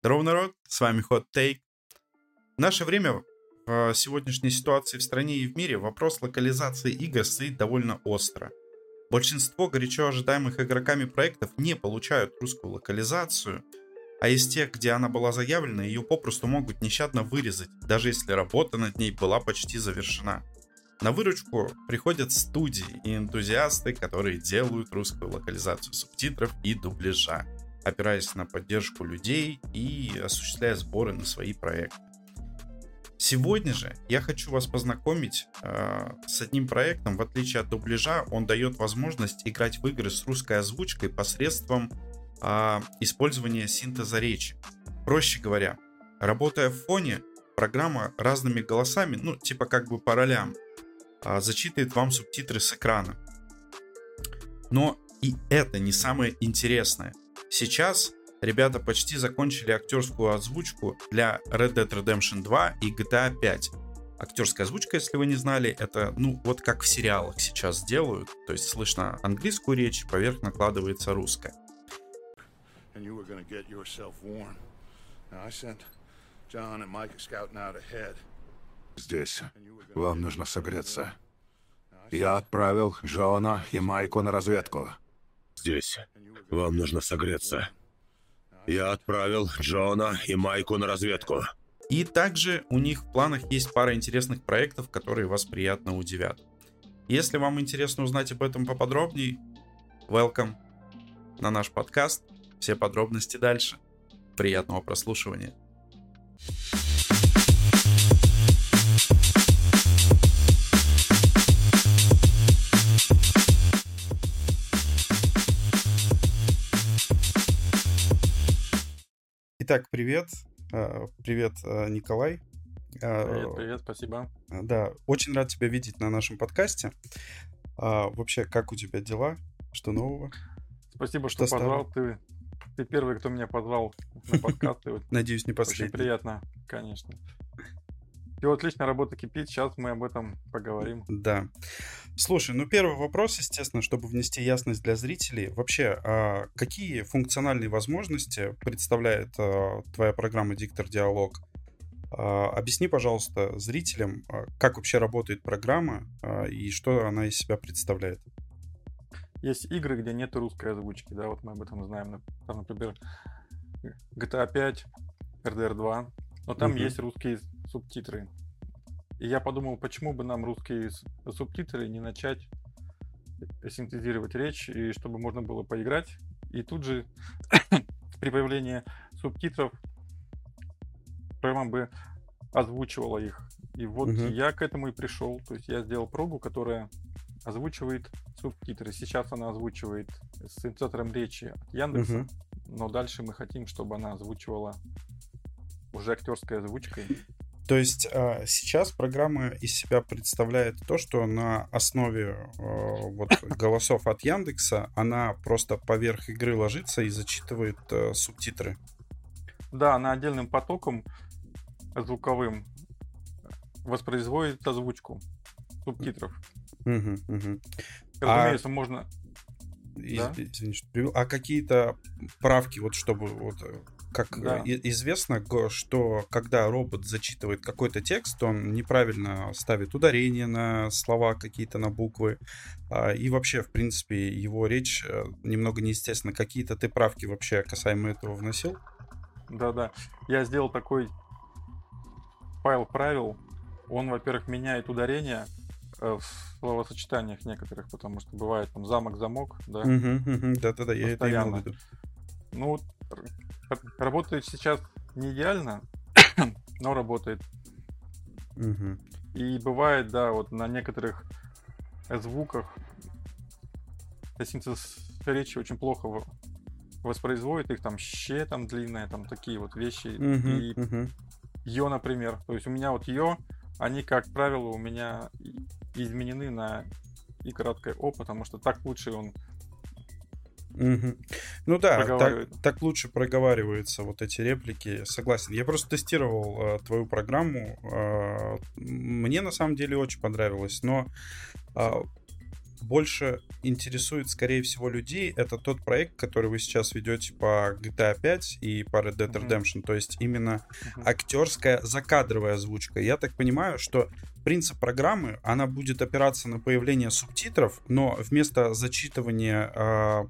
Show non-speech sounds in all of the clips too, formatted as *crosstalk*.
Здорово, народ, с вами Hot Take. В наше время, в сегодняшней ситуации в стране и в мире, вопрос локализации игр стоит довольно остро. Большинство горячо ожидаемых игроками проектов не получают русскую локализацию, а из тех, где она была заявлена, ее попросту могут нещадно вырезать, даже если работа над ней была почти завершена. На выручку приходят студии и энтузиасты, которые делают русскую локализацию субтитров и дубляжа, опираясь на поддержку людей и осуществляя сборы на свои проекты. Сегодня же я хочу вас познакомить э, с одним проектом. В отличие от дубляжа, он дает возможность играть в игры с русской озвучкой посредством э, использования синтеза речи. Проще говоря, работая в фоне, программа разными голосами, ну, типа как бы по ролям, а, зачитывает вам субтитры с экрана. Но и это не самое интересное. Сейчас ребята почти закончили актерскую озвучку для Red Dead Redemption 2 и GTA 5. Актерская озвучка, если вы не знали, это, ну, вот как в сериалах сейчас делают. То есть слышно английскую речь, поверх накладывается русская. Здесь. Вам нужно согреться. Я отправил Джона и Майку на разведку. Здесь. Вам нужно согреться. Я отправил Джона и Майку на разведку. И также у них в планах есть пара интересных проектов, которые вас приятно удивят. Если вам интересно узнать об этом поподробнее, welcome на наш подкаст. Все подробности дальше. Приятного прослушивания. Итак, привет. А, привет, а, Николай. А, привет, привет, спасибо. Да, очень рад тебя видеть на нашем подкасте. Вообще, как у тебя дела? Что нового? Спасибо, что, что позвал. Ты, ты первый, кто меня позвал на подкаст. *laughs* Надеюсь, не последний. Очень приятно, конечно. И отлично, работа кипит, сейчас мы об этом поговорим. Да. Слушай, ну первый вопрос, естественно, чтобы внести ясность для зрителей. Вообще, а какие функциональные возможности представляет а, твоя программа «Диктор Диалог»? А, объясни, пожалуйста, зрителям, а, как вообще работает программа а, и что она из себя представляет. Есть игры, где нет русской озвучки, да, вот мы об этом знаем. Там, например, GTA 5, RDR 2, но там угу. есть русские субтитры. И я подумал, почему бы нам русские субтитры не начать синтезировать речь, и чтобы можно было поиграть. И тут же *coughs* при появлении субтитров программа бы озвучивала их. И вот угу. я к этому и пришел. То есть я сделал прогу, которая озвучивает субтитры. Сейчас она озвучивает с синтезатором речи от Яндекса, угу. но дальше мы хотим, чтобы она озвучивала уже актерской озвучкой. То есть а, сейчас программа из себя представляет то, что на основе а, вот *laughs* голосов от Яндекса она просто поверх игры ложится и зачитывает а, субтитры. Да, она отдельным потоком звуковым воспроизводит озвучку субтитров. Угу, угу. Разумеется, а... можно Из... Да? Извини, что. А какие-то правки, вот чтобы вот как да. известно, что когда робот зачитывает какой-то текст, он неправильно ставит ударение на слова какие-то, на буквы. А, и вообще, в принципе, его речь э, немного неестественно. Какие-то ты правки вообще касаемо этого вносил? Да-да. Я сделал такой файл правил. Он, во-первых, меняет ударение э, в словосочетаниях некоторых, потому что бывает там замок-замок, да? Да-да-да, я это имел в виду. Ну, работает сейчас не идеально, *coughs* но работает. Угу. И бывает, да, вот на некоторых звуках синтез речи очень плохо воспроизводит их, там ще там длинные, там такие вот вещи. Угу, и угу. йо, например. То есть у меня вот йо, они, как правило, у меня изменены на и краткое о, потому что так лучше он Угу. Ну да, так, так лучше проговариваются вот эти реплики, согласен. Я просто тестировал э, твою программу, э, мне на самом деле очень понравилось, но э, больше интересует, скорее всего, людей, это тот проект, который вы сейчас ведете по GTA 5 и по Red Dead Redemption, mm-hmm. то есть именно mm-hmm. актерская закадровая озвучка. Я так понимаю, что принцип программы, она будет опираться на появление субтитров, но вместо зачитывания э,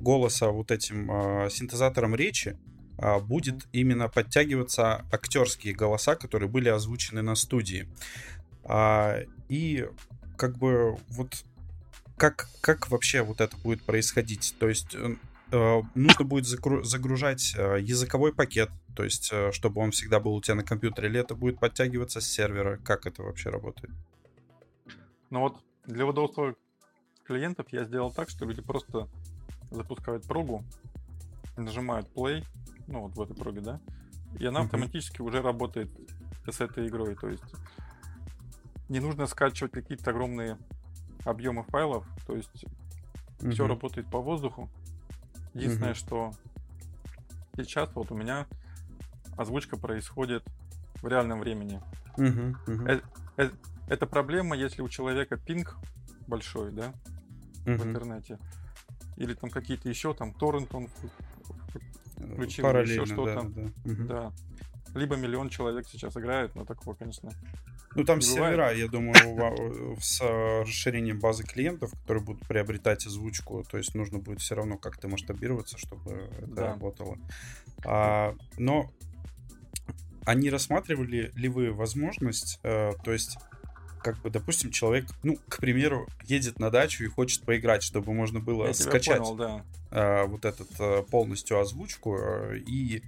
голоса вот этим э, синтезатором речи э, будет именно подтягиваться актерские голоса, которые были озвучены на студии. А, и как бы вот как, как вообще вот это будет происходить? То есть э, э нужно будет загружать э, языковой пакет, то есть э, чтобы он всегда был у тебя на компьютере, или это будет подтягиваться с сервера? Как это вообще работает? Ну вот для удобства клиентов я сделал так, что люди просто запускают прогу, нажимают play, ну вот в этой проге, да, и она автоматически уже работает с этой игрой. То есть не нужно скачивать какие-то огромные объемы файлов, то есть все работает по воздуху. Единственное, что сейчас вот у меня озвучка происходит в реальном времени. Угу, угу. Это, это, это проблема, если у человека пинг большой, да, в интернете, или там какие-то еще там торрент он включил, еще что-то. Да, да. Угу. да. Либо миллион человек сейчас играют, но такого, конечно, ну, там сервера, я думаю, *laughs* с расширением базы клиентов, которые будут приобретать озвучку, то есть нужно будет все равно как-то масштабироваться, чтобы это да. работало. А, но они рассматривали ли вы возможность, э, то есть как бы, допустим, человек, ну, к примеру, едет на дачу и хочет поиграть, чтобы можно было Я скачать понял, да. э, вот этот э, полностью озвучку э, и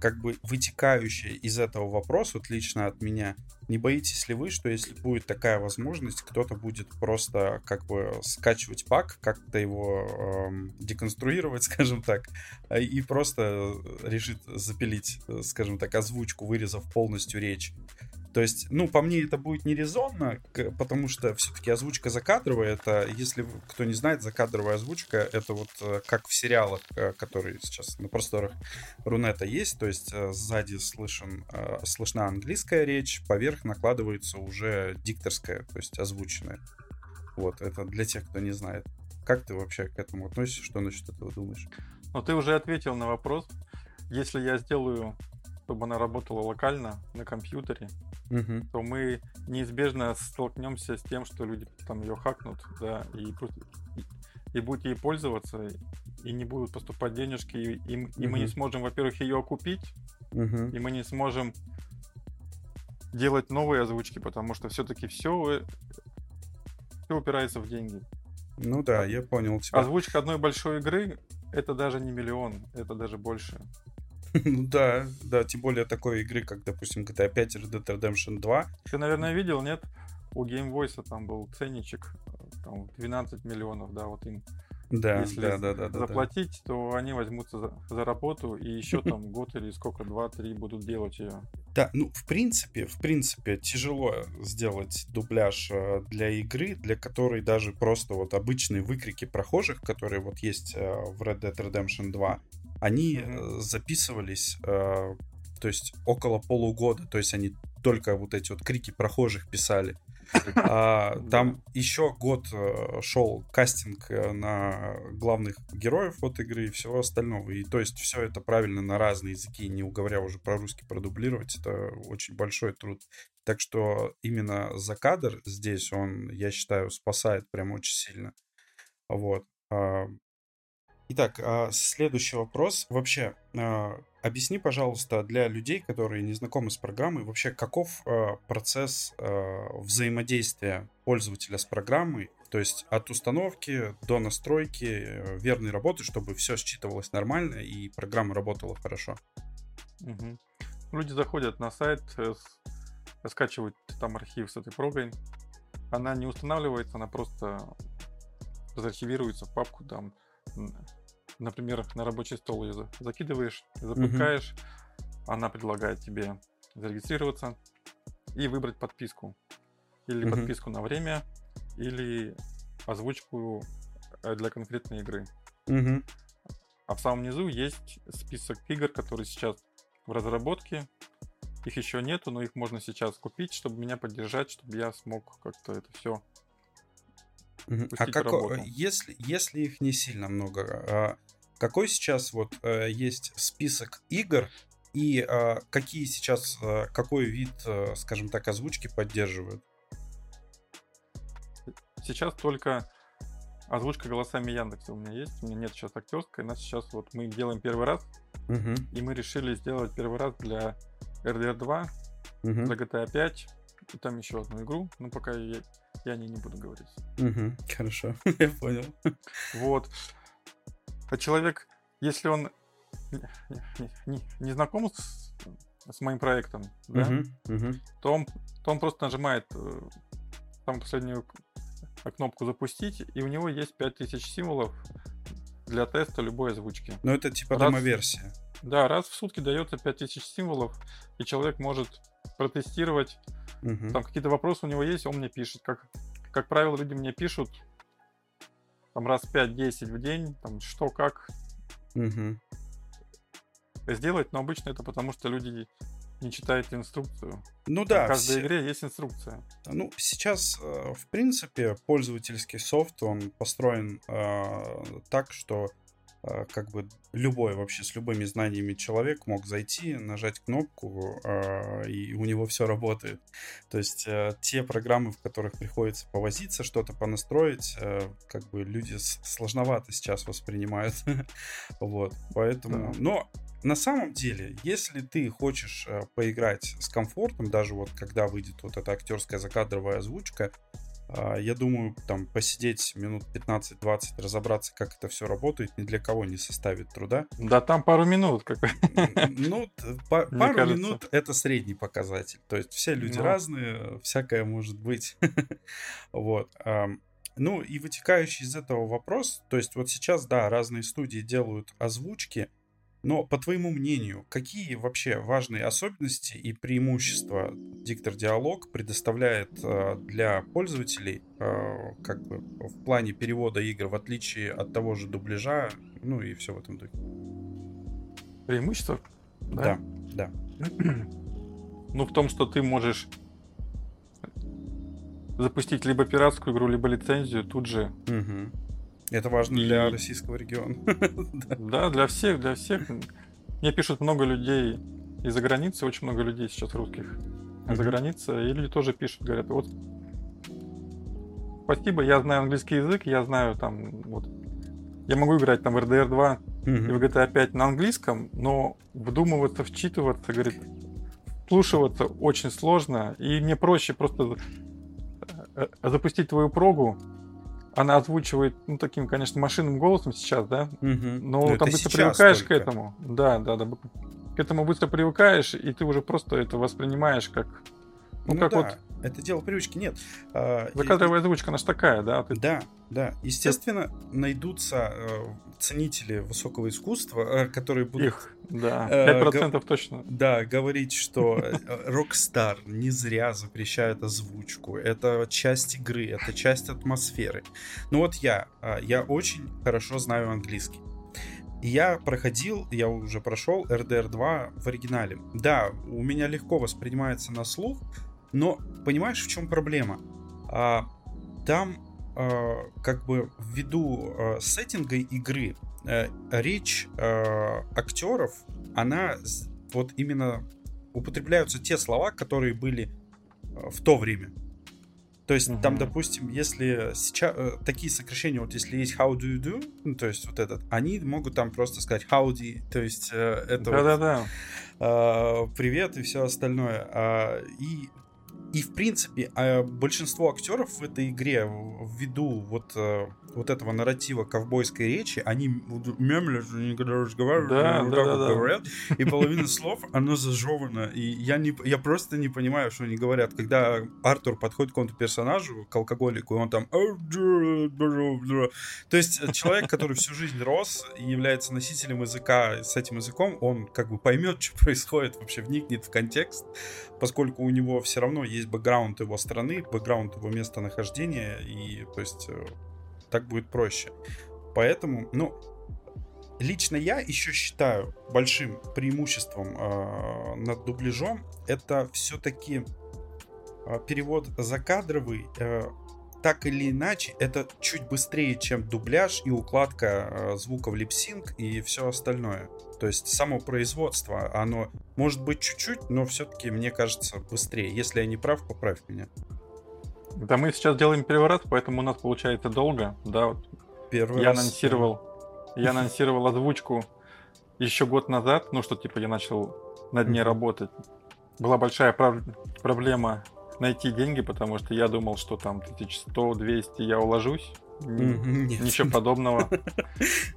как бы вытекающее из этого вопрос, вот лично от меня, не боитесь ли вы, что если будет такая возможность, кто-то будет просто как бы скачивать пак, как-то его эм, деконструировать, *laughs* скажем так, и просто решит запилить, э, скажем так, озвучку, вырезав полностью речь. То есть, ну, по мне это будет нерезонно, потому что все-таки озвучка закадровая, это, если кто не знает, закадровая озвучка, это вот э, как в сериалах, э, которые сейчас на просторах Рунета есть, то есть э, сзади слышен, слышна английская речь, поверх накладывается уже дикторская, то есть озвученная. Вот, это для тех, кто не знает. Как ты вообще к этому относишься? Что насчет этого думаешь? Ну, ты уже ответил на вопрос. Если я сделаю чтобы она работала локально на компьютере, угу. то мы неизбежно столкнемся с тем, что люди там ее хакнут, да, и, и, и будут ей пользоваться, и не будут поступать денежки, и, и, угу. и мы не сможем, во-первых, ее окупить, угу. и мы не сможем делать новые озвучки, потому что все-таки все, все упирается в деньги. Ну да, я понял тебя. Озвучка одной большой игры это даже не миллион, это даже больше. Ну да, да, тем более такой игры, как, допустим, GTA 5 и Red Dead Redemption 2. Ты, наверное, видел, нет? У Game Voice там был ценничек, там 12 миллионов, да, вот им. Да, Если да, да, да, заплатить, да. то они возьмутся за, за работу и еще *laughs* там год или сколько, два-три будут делать ее. Да, ну, в принципе, в принципе, тяжело сделать дубляж э, для игры, для которой даже просто вот обычные выкрики прохожих, которые вот есть э, в Red Dead Redemption 2, они mm-hmm. записывались, э, то есть около полугода, то есть они только вот эти вот крики прохожих писали. А, *laughs* там еще год э, шел кастинг э, на главных героев от игры и всего остального. И то есть все это правильно на разные языки, не говоря уже про русский продублировать, это очень большой труд. Так что именно за кадр здесь он, я считаю, спасает прям очень сильно. Вот. А, Итак, а, следующий вопрос. Вообще, а, объясни, пожалуйста, для людей, которые не знакомы с программой, вообще каков а, процесс взаимодействия пользователя с программой, то есть от установки до настройки э, верной работы, чтобы все считывалось нормально и программа работала хорошо. Угу. Люди заходят на сайт, э, скачивают там архив с этой прогой. Она не устанавливается, она просто заархивируется в папку там например, на рабочий стол ее закидываешь, запускаешь, угу. она предлагает тебе зарегистрироваться и выбрать подписку. Или угу. подписку на время, или озвучку э, для конкретной игры. Угу. А в самом низу есть список игр, которые сейчас в разработке. Их еще нету, но их можно сейчас купить, чтобы меня поддержать, чтобы я смог как-то это все. А како- работу. если, если их не сильно много, а какой сейчас вот э, есть список игр и а, какие сейчас, а, какой вид, э, скажем так, озвучки поддерживают? Сейчас только озвучка голосами Яндекса у меня есть. У меня нет сейчас актерской. Нас сейчас вот мы делаем первый раз, Мгм, и мы решили сделать первый раз для RDR 2, мгм, для GTA 5 и там еще одну игру. Но пока я, я о ней не буду говорить. мгм. Хорошо, *laughs* я понял. Вот. А человек, если он не, не- не- знаком с, с моим проектом, да, мгм. то, он, то он просто нажимает э, там последнюю э, кнопку запустить, и у него есть 5000 символов для теста любой озвучки. Ну, это типа Раз- демо-версия. Да, раз в сутки дается 5000 символов, и человек может протестировать. Мгм. Там какие-то вопросы у него есть, он мне пишет. Как, как правило, люди мне пишут там раз 5-10 в день, там что, как Мгм. сделать, но обычно это потому, что люди не читают инструкцию. Ну в да, каждой все- игре есть инструкция. Ну, сейчас, э, в принципе, пользовательский софт, он построен э, так, что как бы любой вообще с любыми знаниями человек мог зайти, нажать кнопку, э, и у него все работает. То есть э, те программы, в которых приходится повозиться, что-то понастроить, э, как бы люди сложновато сейчас воспринимают. *laughs* Вот, поэтому... Но на самом деле, если ты хочешь э, поиграть с комфортом, даже вот когда выйдет вот эта актерская закадровая озвучка, а, я думаю, там посидеть минут 15-20, разобраться, как это все работает, ни для кого не составит труда. Да там пару минут. Как... Ну, па- *laughs* пару кажется. минут это средний показатель. То есть все люди Ну. разные, всякое может быть. *laughs* Вот. Ну и вытекающий из этого вопрос, то есть вот сейчас, да, разные студии делают озвучки, но по твоему мнению, какие вообще важные особенности и преимущества диктор диалог предоставляет э, для пользователей, э, как бы в плане перевода игр, в отличие от того же дубляжа, ну и все в этом духе? Преимущество? Да, да. *clears throat* Ну, в том, что ты можешь запустить либо пиратскую игру, либо лицензию тут же. Мгм. Это важно для И- российского региона. *laughs* Да. Для всех, для всех. Мне пишут много людей из-за границы, очень много людей сейчас русских за Мгм. границей, и люди тоже пишут, говорят, вот спасибо, я знаю английский язык, я знаю там, вот, я могу играть там в RDR 2 и в. GTA 5 на английском, но вдумываться, вчитываться, говорит, вслушиваться очень сложно, и мне проще просто э, э, запустить твою прогу, она озвучивает, ну, таким, конечно, машинным голосом сейчас, да, Мгм. но Ну, там быстро привыкаешь только. к этому. Да, да, да. К этому быстро привыкаешь, и ты уже просто это воспринимаешь как... Ну, Ну как да, вот это дело привычки. Нет. а, и- закадровая озвучка, она же такая, да? Ты- Да, да. Естественно, найдутся э, ценители высокого искусства, э, которые будут Их, да, Э, 5% точно. Да, говорить, что э, Rockstar не зря запрещает озвучку. Это часть игры, это часть атмосферы. Ну вот я, а, я очень хорошо знаю английский. Я проходил, я уже прошел RDR 2 в оригинале. Да, у меня легко воспринимается на слух, но понимаешь, в чем проблема? А, там а, как бы ввиду а, сеттинга игры э, речь а, актеров, она вот именно употребляются те слова, которые были э, в то время. То есть там, Мгм. допустим, если сейчас э, такие сокращения, вот если есть how do you do, ну, то есть вот этот, они могут там просто сказать howdy, то есть э, это вот, Да-да-да. э, привет и все остальное. А, и и в принципе а, большинство актеров в этой игре ввиду вот э, вот этого нарратива ковбойской речи, они вот мямлят, они когда разговаривают, Да, да, да, да. говорят, и половина слов, оно зажевано, и я, не, я просто не понимаю, что они говорят. Когда Артур подходит к какому-то персонажу, к алкоголику, и он там... То есть человек, который всю жизнь рос и является носителем языка с этим языком, он как бы поймет, что происходит, вообще вникнет в контекст, поскольку у него все равно есть бэкграунд его страны, бэкграунд его местонахождения, и то есть э, так будет проще. Поэтому, ну, лично я еще считаю большим преимуществом э, над дубляжом это все-таки перевод закадровый. Э, так или иначе, это чуть быстрее, чем дубляж и укладка э, в липсинг и все остальное. То есть само производство, оно может быть чуть-чуть, но все-таки, мне кажется, быстрее. Если я не прав, поправь меня. Да мы сейчас делаем переворот, поэтому у нас получается долго. Да, вот Первый я раз, анонсировал, я анонсировал озвучку еще год назад, ну что типа я начал над ней работать. Была большая прав- проблема найти деньги, потому что я думал, что там 1100-200 я уложусь. нет. Ничего подобного.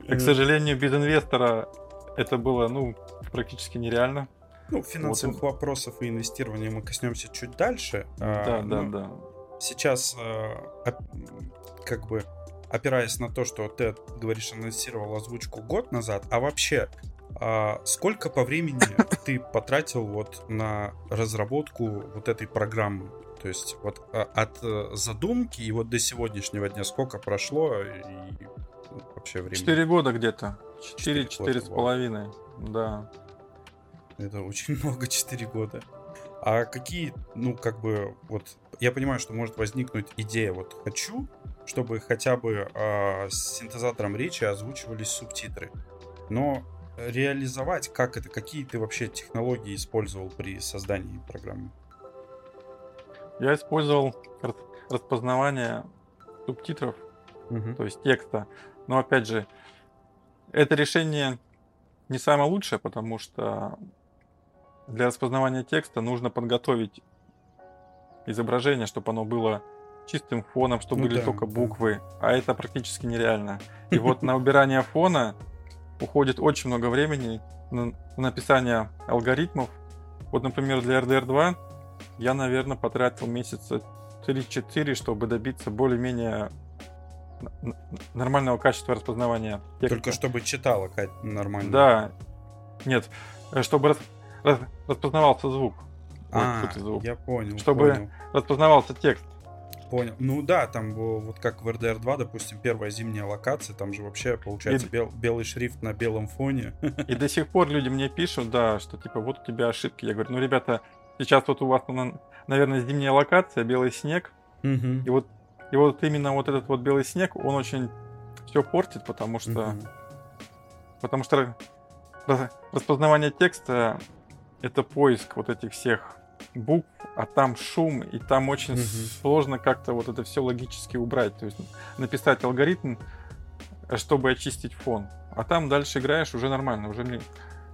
И, *laughs* к сожалению, без инвестора это было, ну, практически нереально. Ну, финансовых вопросов и инвестирования мы коснемся чуть дальше. Да, А, да, ну, да. Сейчас, оп- как бы, опираясь на то, что ты говоришь, анонсировал озвучку год назад, а вообще, а, сколько по времени *laughs* ты потратил вот на разработку вот этой программы? То есть вот а, от э, задумки и вот до сегодняшнего дня сколько прошло и вообще времени? Четыре года где-то. Четыре Четыре, четыре года, с вау. половиной. Да. Это очень *laughs* много, 4 года. А какие, ну, как бы, вот, я понимаю, что может возникнуть идея, вот, хочу, чтобы хотя бы а, с синтезатором речи озвучивались субтитры. Но реализовать, как это, какие ты вообще технологии использовал при создании программы? Я использовал рас- распознавание субтитров, то есть текста. Но опять же, это решение не самое лучшее, потому что для распознавания текста нужно подготовить изображение, чтобы оно было чистым фоном, чтобы Ну были да, только да. буквы, а это практически нереально. И вот *laughs* на убирание фона уходит очень много времени на на написание алгоритмов. Вот, например, для RDR 2 я, наверное, потратил месяца 3-4, чтобы добиться более-менее нормального качества распознавания текста. Только чтобы читала Кать, нормально. Да. Нет, э, чтобы рас- рас- распознавался звук. А, звук. я понял. Чтобы- понял. Распознавался текст. Понял. Ну да, там вот как в RDR 2, допустим, первая зимняя локация, там же вообще получается И- бел- белый шрифт на белом фоне. *laughs* И до сих пор люди мне пишут, да, что типа вот у тебя ошибки. Я говорю, ну, ребята, сейчас вот у вас, наверное, зимняя локация, белый снег. Мгм. И вот, и вот именно вот этот вот белый снег, он очень все портит, потому что, Мгм. потому что ра- распознавание текста это поиск вот этих всех букв, а там шум, и там очень Мгм. сложно как-то вот это все логически убрать. То есть написать алгоритм, э, чтобы очистить фон. А там дальше играешь уже нормально, уже мне,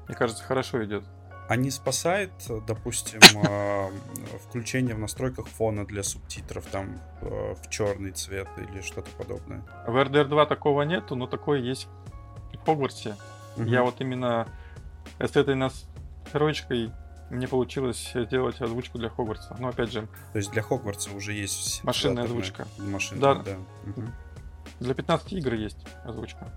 мне кажется, хорошо идет. А не спасает, допустим, э, *laughs* включение в настройках фона для субтитров там э, в черный цвет или что-то подобное? В RDR 2 такого нету, но такое есть в Хогвартсе. Я вот именно с этой настройкой мне получилось сделать озвучку для Хогвартса. Но опять же, То есть для Хогвартса уже есть Машинная озвучка. Машинная, Да. да. Мгм. для 15 игр есть озвучка.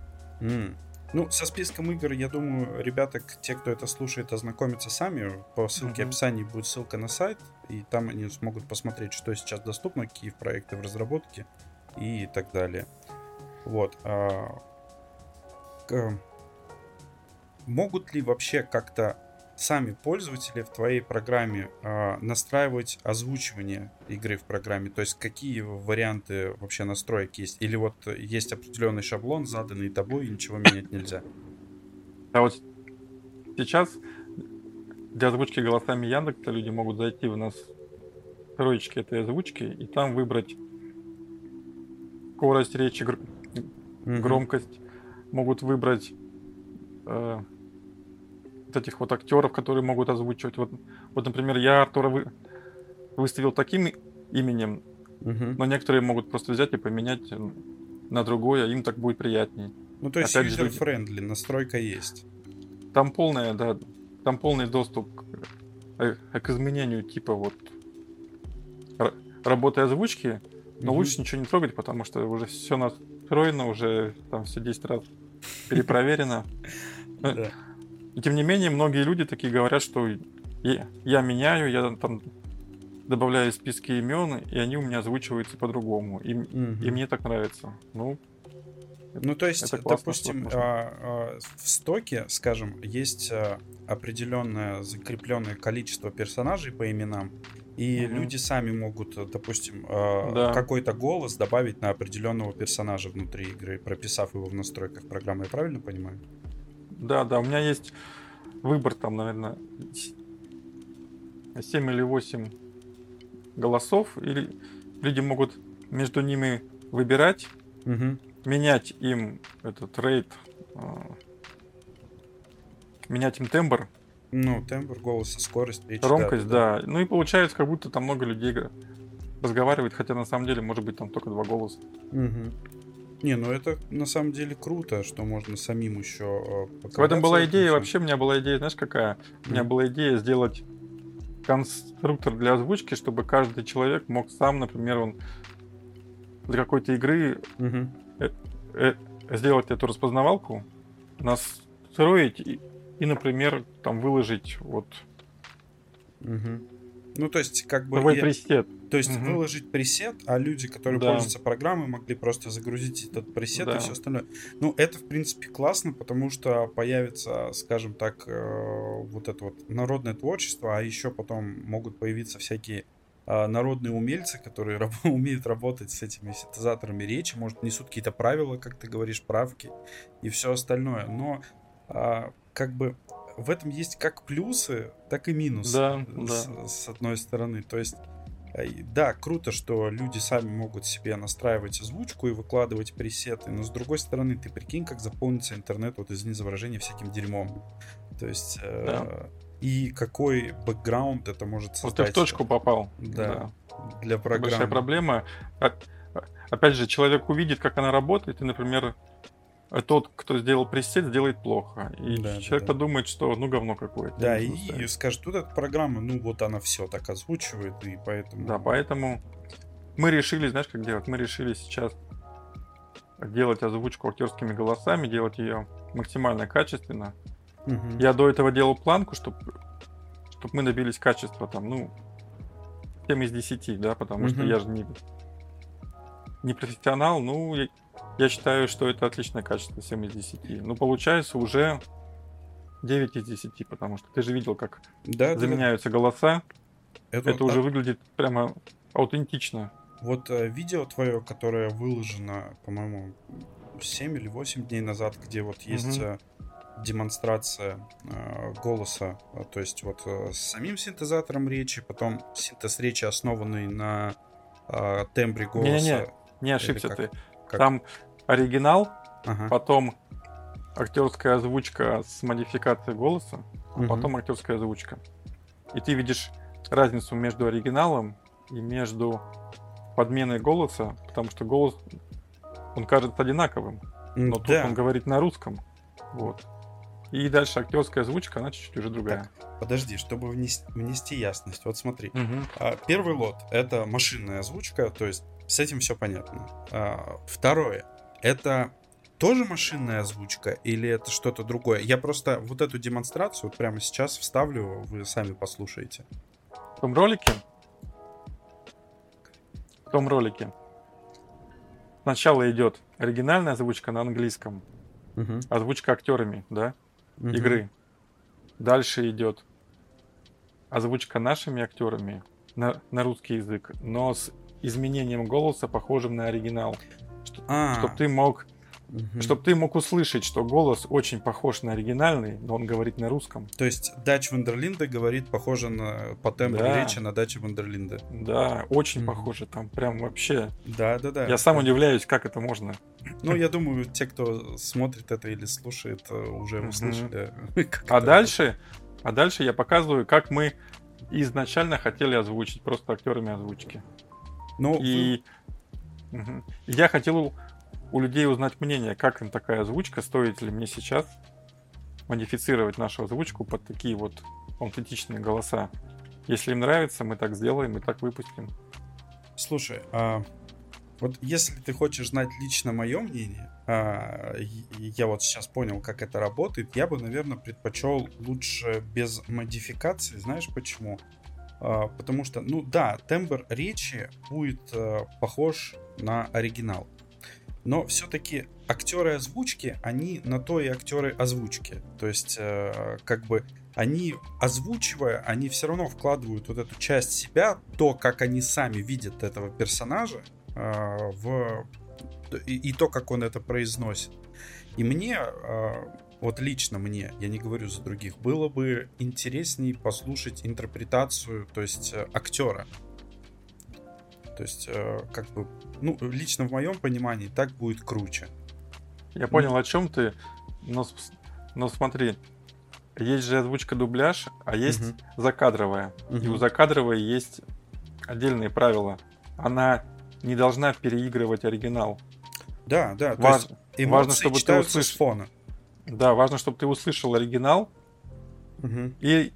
М. Ну, со списком игр, я думаю, ребята, те, кто это слушает, ознакомятся сами. По ссылке в Мгм. описании будет ссылка на сайт, и там они смогут посмотреть, что сейчас доступно, какие проекты в разработке и так далее. Вот. а, к- Могут ли вообще как-то сами пользователи в твоей программе а, настраивать озвучивание игры в программе? То есть какие варианты вообще настроек есть? Или вот есть определенный шаблон, заданный тобой, и ничего менять нельзя? А вот сейчас для озвучки голосами Яндекса люди могут зайти в настройки этой озвучки и там выбрать скорость речи, гр- Мгм. громкость, могут выбрать э, вот этих вот актеров, которые могут озвучивать. Вот, вот например, я Артура вы- выставил таким именем, Мгм. но некоторые могут просто взять и поменять на другое, им так будет приятнее. Ну, то есть опять же, люди- user-friendly, настройка есть. Там полная, да, там полный доступ к, э, к изменению типа вот работы озвучки, но Мгм. лучше ничего не трогать, потому что уже все настроено, уже там все 10 раз перепроверено. *laughs* Да. И тем не менее, многие люди такие говорят, что я, я меняю, я там добавляю списки имен, и они у меня озвучиваются по-другому. И, Мгм. и мне так нравится. Ну, Ну, то есть, классно, допустим, а, а, в стоке, скажем, есть а, определенное закрепленное количество персонажей по именам, И Мгм. люди сами могут, допустим, э, Да. какой-то голос добавить на определенного персонажа внутри игры, прописав его в настройках программы. Я правильно понимаю? Да, да, у меня есть выбор там, наверное, 7 или 8 голосов, или люди могут между ними выбирать, Мгм. менять им этот рейд, а, менять им тембр, Ну, тембр голоса, скорость речи. да, громкость, да. Ну и получается, как будто там много людей разговаривает, хотя на самом деле может быть там только два голоса. Мгм. Не, ну это на самом деле круто, что можно самим еще В этом была идея, вообще. у меня была идея, знаешь, какая? У меня была идея сделать конструктор для озвучки, чтобы каждый человек мог сам, например, он для какой-то игры э, сделать эту распознавалку, настроить и, и, например, там выложить вот. Ну, то есть, как бы... новый я- пресет. То есть Мгм. выложить пресет, а люди, которые Да. пользуются программой, могли просто загрузить этот пресет и Да. все остальное. Ну, это, в принципе, классно, потому что появится, скажем так, э, вот это вот народное творчество, а еще потом могут появиться всякие а, народные умельцы, которые раб- *laughs* умеют работать с этими синтезаторами речи, может, несут какие-то правила, как ты говоришь, правки и все остальное. Но а, как бы в этом есть как плюсы, так и минусы. Да, с, да. с одной стороны. То есть и Да, круто, что люди сами могут себе настраивать озвучку и выкладывать пресеты, но с другой стороны, ты прикинь, как заполнится интернет, вот извини за выражение, всяким дерьмом. То есть, э, Да. и какой бэкграунд это может Вот ты создать в точку попал. Да. для Большая программы. проблема. А- а- Опять же, человек увидит, как она работает, и, например, тот, кто сделал пресет, сделает плохо. И Да, человек да. подумает, что ну говно какое-то. Да, и, ставить. скажет, тут эта программа, ну вот она все так озвучивает, и поэтому... Да, поэтому мы решили, знаешь, как делать? Мы решили сейчас делать озвучку актерскими голосами, делать ее максимально качественно. Мгм. Я до этого делал планку, чтобы чтобы мы добились качества там, ну, 7 из 10, да, потому что Мгм. я же не, не профессионал, ну, я, я считаю, что это отличное качество, 7 из 10. Ну, получается уже 9 из 10, потому что ты же видел, как Да, да, да. заменяются голоса, Это, это уже выглядит прямо аутентично. Вот э, видео твое, которое выложено, по-моему, 7 или 8 дней назад, где вот есть э, демонстрация э, голоса, э, то есть вот э, с самим синтезатором речи, потом синтез речи, основанный на э, тембре голоса. Не-не-не. Не ошибся как? ты. Как? Там оригинал, Ага. потом актерская озвучка с модификацией голоса, а потом актерская озвучка. И ты видишь разницу между оригиналом и между подменой голоса, потому что голос, он кажется одинаковым, но тут да. он говорит на русском. Вот. И дальше актерская озвучка, она чуть-чуть уже другая. Подожди, чтобы внес- внести ясность. Вот смотри. А, Первый лот это машинная озвучка, то есть с этим все понятно. А, Второе это тоже машинная озвучка или это что-то другое? Я просто вот эту демонстрацию прямо сейчас вставлю, вы сами послушаете. В том ролике, в том ролике сначала идет оригинальная озвучка на английском, озвучка актерами, да, Мгм. игры. Дальше идет озвучка нашими актерами на, на русский язык, но с изменением голоса, похожим на оригинал. А, Чтобы ты мог, мгм. чтобы ты мог услышать, что голос очень похож на оригинальный, но он говорит на русском. То есть Дач Вандерлинда говорит, похоже на по тембру Да. речи на Даче Вандерлинда. Да, очень Мгм. похоже, там прям вообще. Да, да, да. Я сам удивляюсь, как это можно. Ну, я думаю, те, кто смотрит это или слушает, э, уже услышали. *laughs* А дальше, а дальше я показываю, как мы изначально хотели озвучить, просто актерами озвучки. Ну, И. И я хотел у- людей узнать мнение, как им такая озвучка, стоит ли мне сейчас модифицировать нашу озвучку под такие вот аутентичные голоса. Если им нравится, мы так сделаем и так выпустим. Слушай, а вот если ты хочешь знать лично мое мнение, а, я вот сейчас понял, как это работает, я бы, наверное, предпочел лучше без модификации. Знаешь почему? А, потому что, ну да, тембр речи будет э, похож на оригинал. Но все-таки актеры озвучки, они на то и актеры озвучки. То есть, э, как бы они, озвучивая, они все равно вкладывают вот эту часть себя, то, как они сами видят этого персонажа, э, в и, и то, как он это произносит. И мне, вот лично мне, я не говорю за других, было бы интереснее послушать интерпретацию, то есть э, актера. То есть, э, как бы, ну, лично в моем понимании, так будет круче. Я понял, о чем ты, но, но смотри, есть же озвучка дубляж, а есть Мгм. закадровая. И Мгм. у закадровой есть отдельные правила. Она не должна переигрывать оригинал. Да, да, то Важ- есть эмоции важно, чтобы ты читаются с фона. Да, важно, чтобы ты услышал оригинал Мгм. и,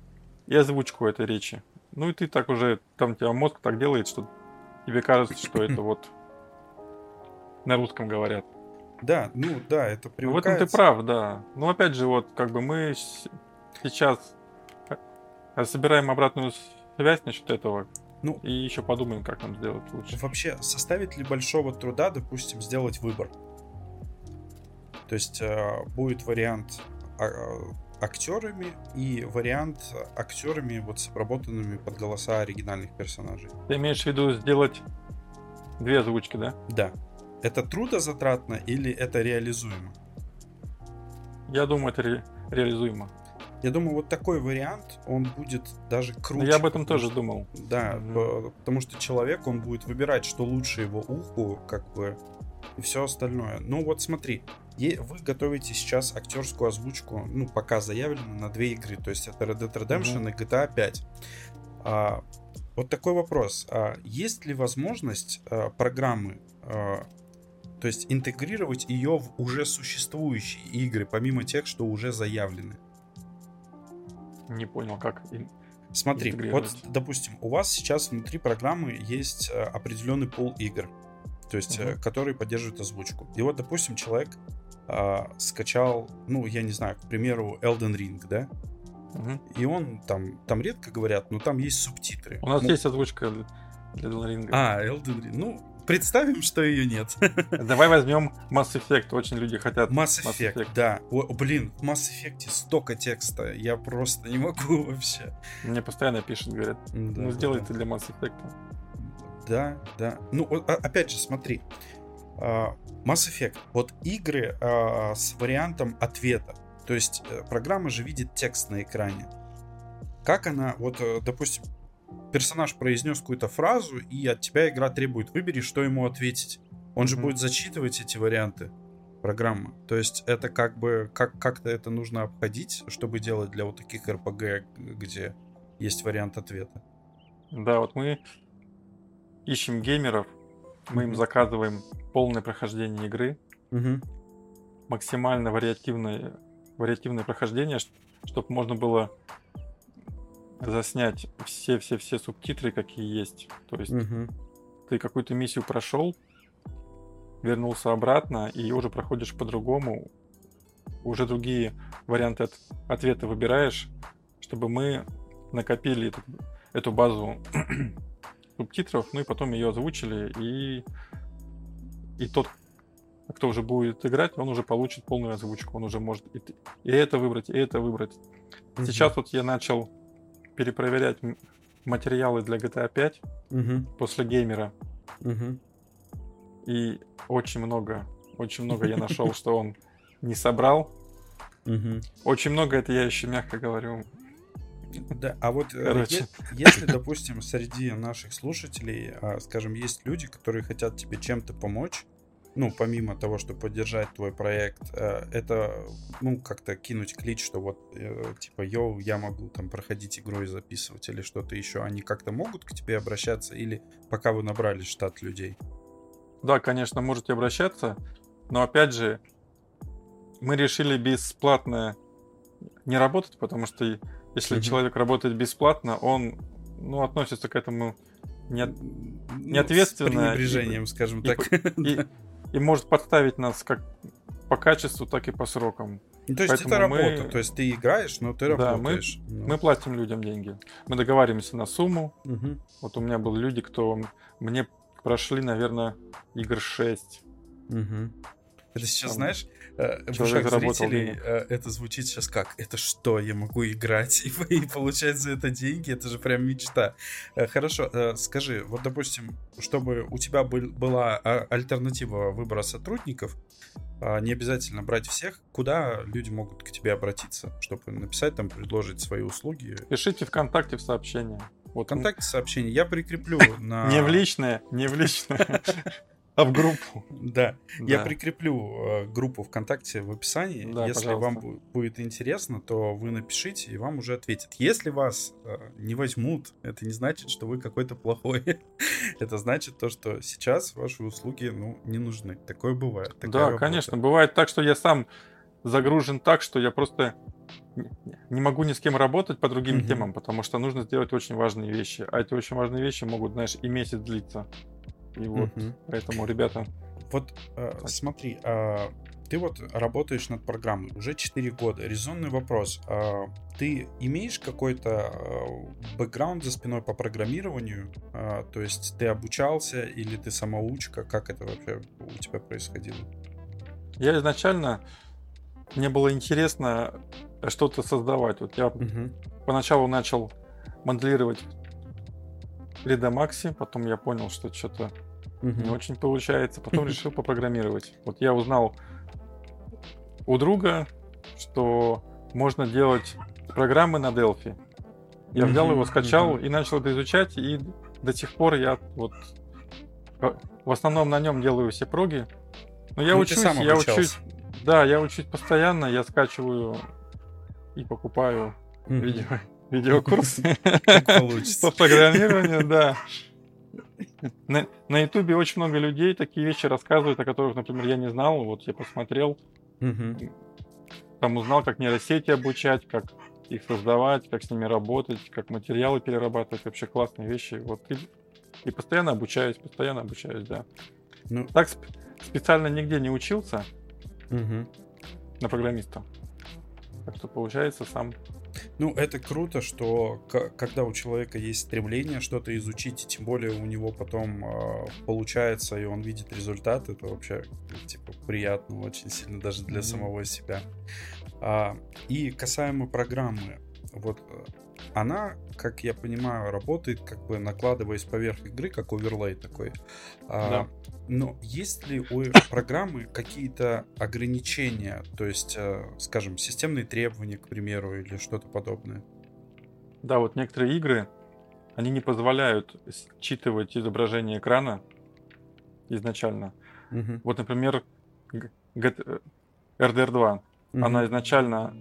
и озвучку этой речи. Ну и ты так уже, там тебя мозг так делает, что тебе кажется, что это вот на русском говорят. Да, ну да, это Ну, в этом ты привыкается. прав, да. Но опять же, вот как бы мы сейчас э, собираем обратную связь насчет этого. Ну, и еще подумаем, как нам сделать лучше. Вообще, составит ли большого труда, допустим, сделать выбор? То есть э, будет вариант а, актерами и вариант актерами вот с обработанными под голоса оригинальных персонажей. Ты имеешь в виду сделать две озвучки, да? Да. Это трудозатратно или это реализуемо? Я думаю, это ре- реализуемо. Я думаю, вот такой вариант, он будет даже круче. я об этом тоже что- думал. Да, по- потому что человек, он будет выбирать, что лучше его уху, как бы, и все остальное. Ну вот смотри, вы готовите сейчас актерскую озвучку, ну, пока заявлено на две игры, то есть это Red Dead Redemption и GTA 5. А, вот такой вопрос. А есть ли возможность а, программы, а, то есть интегрировать ее в уже существующие игры, помимо тех, что уже заявлены? Не понял, как. Смотри, вот, допустим, у вас сейчас внутри программы есть э, определенный пул игр, то есть, э, Мгм. которые поддерживают озвучку. И вот, допустим, человек а, скачал, ну, я не знаю, к примеру, Elden Ring, да? Мгм. И он там, там редко говорят, но там есть субтитры. У нас Ну, есть озвучка для- Elden Ring. А, Elden Ring. Ну, представим, что ее нет. *laughs* Давай возьмем Mass Effect. Очень люди хотят Mass Mass Effect, Effect. да. О, блин, в Mass Effect столько текста, я просто не могу *laughs* вообще. Мне постоянно пишут, говорят, Да, ну сделай да. ты для Mass Effect. Да, да. Ну, а- опять же, смотри. Mass Effect. Вот игры а, с вариантом ответа. То есть э, программа же видит текст на экране. Как она, вот, э, допустим, персонаж произнес какую-то фразу, и от тебя игра требует, выбери, что ему ответить. Он же Мгм. будет зачитывать эти варианты программы. То есть это как бы, как, как-то это нужно обходить, чтобы делать для вот таких РПГ, где есть вариант ответа. Да, вот мы ищем геймеров, мы им заказываем полное прохождение игры, Угу. максимально вариативное, вариативное прохождение, чтобы можно было заснять все-все-все субтитры, какие есть. То есть Угу. ты какую-то миссию прошел, вернулся обратно и уже проходишь по-другому, уже другие варианты от- ответа выбираешь, чтобы мы накопили эту, эту базу *clears throat* субтитров, ну и потом ее озвучили, и, и тот, кто уже будет играть, он уже получит полную озвучку, он уже может и, и это выбрать, и это выбрать. Сейчас вот я начал перепроверять материалы для GTA 5 Угу. после геймера. Угу. И очень много, очень много я нашел, *laughs* что он не собрал. Угу. Очень много это я еще мягко говорю. Да, а вот э, Короче. е- если, допустим, среди наших слушателей, а, скажем, есть люди, которые хотят тебе чем-то помочь, ну, помимо того, что поддержать твой проект, э, это, ну, как-то кинуть клич, что вот, э, типа, йоу, я могу там проходить игру и записывать или что-то еще, они как-то могут к тебе обращаться или пока вы набрали штат людей? Да, конечно, можете обращаться, но опять же, мы решили бесплатно не работать, потому что если Мгм. человек работает бесплатно, он ну, относится к этому не, Ну, Неответственно С пренебрежением, скажем и так. *laughs* и, и может подставить нас как по качеству, так и по срокам. Ну, То есть это поэтому мы- работа, то есть ты играешь, но ты Да, мы- работаешь. Ну. Мы платим людям деньги. Мы договариваемся на сумму, Мгм. Вот у меня были люди, кто мне прошли, наверное, игр 6. Мгм. Это сейчас, Там знаешь, э, в человек ушах заработал зрителей денег. э, это звучит сейчас как? Это что, я могу играть и, *laughs* и получать за это деньги? Это же прям мечта. Э, Хорошо, скажи, вот, допустим, чтобы у тебя был- была а, альтернатива выбора сотрудников, а, не обязательно брать всех, куда люди могут к тебе обратиться, чтобы написать там, предложить свои услуги? Пишите ВКонтакте в сообщение. Вот ВКонтакте сообщение я прикреплю на... *laughs* Не в личное, не в личное, *laughs* а в группу. Да, я прикреплю э, группу ВКонтакте в описании. Да, Если пожалуйста. вам бу- будет интересно, то вы напишите, и вам уже ответят. Если вас э, не возьмут, это не значит, что вы какой-то плохой. *laughs* это значит то, что сейчас ваши услуги, ну, не нужны. Такое бывает. такая Да, работа. конечно. Бывает так, что я сам загружен так, что я просто не- могу ни с кем работать по другим Мгм. темам, потому что нужно сделать очень важные вещи. А эти очень важные вещи могут, знаешь, и месяц длиться. И вот Мгм. поэтому, ребята, Вот э, смотри, а, ты вот работаешь над программой уже 4 года. Резонный вопрос. а, ты имеешь какой-то э, бэкграунд за спиной по программированию? А, то есть ты обучался или ты самоучка? Как это вообще у тебя происходило? я изначально мне было интересно что-то создавать. Вот я поначалу начал моделировать в Redamax, потом я понял, что что-то не очень получается. Потом решил *laughs* попрограммировать. Вот я узнал у друга, что можно делать программы на Delphi. Я взял его, скачал и начал это изучать, и до сих пор я вот э, в основном на нем делаю все проги. Но я Ну, учусь, я учусь, да, я учусь постоянно, я скачиваю и покупаю видео, *laughs* получится. по программированию, да. *laughs* На, на Ютубе очень много людей такие вещи рассказывают, о которых, например, я не знал. Вот я посмотрел, Мгм. там узнал, как нейросети обучать, как их создавать, как с ними работать, как материалы перерабатывать. Вообще классные вещи. Вот и, и постоянно обучаюсь, постоянно обучаюсь, да. Ну, Так сп- специально нигде не учился мгм. на программиста. Так что получается сам. Ну, это круто, что когда у человека есть стремление что-то изучить, тем более у него потом э, получается, и он видит результат, это вообще, типа, приятно очень сильно даже для Мгм. самого себя. А, и касаемо программы, вот э, она, как я понимаю, работает, как бы накладываясь поверх игры, как оверлей такой. А, Да. Но есть ли у *laughs* программы какие-то ограничения, то есть, э, скажем, системные требования, к примеру, или что-то подобное? Да, вот некоторые игры, они не позволяют считывать изображение экрана изначально. Мгм. Вот, например, RDR 2. Мгм. Она изначально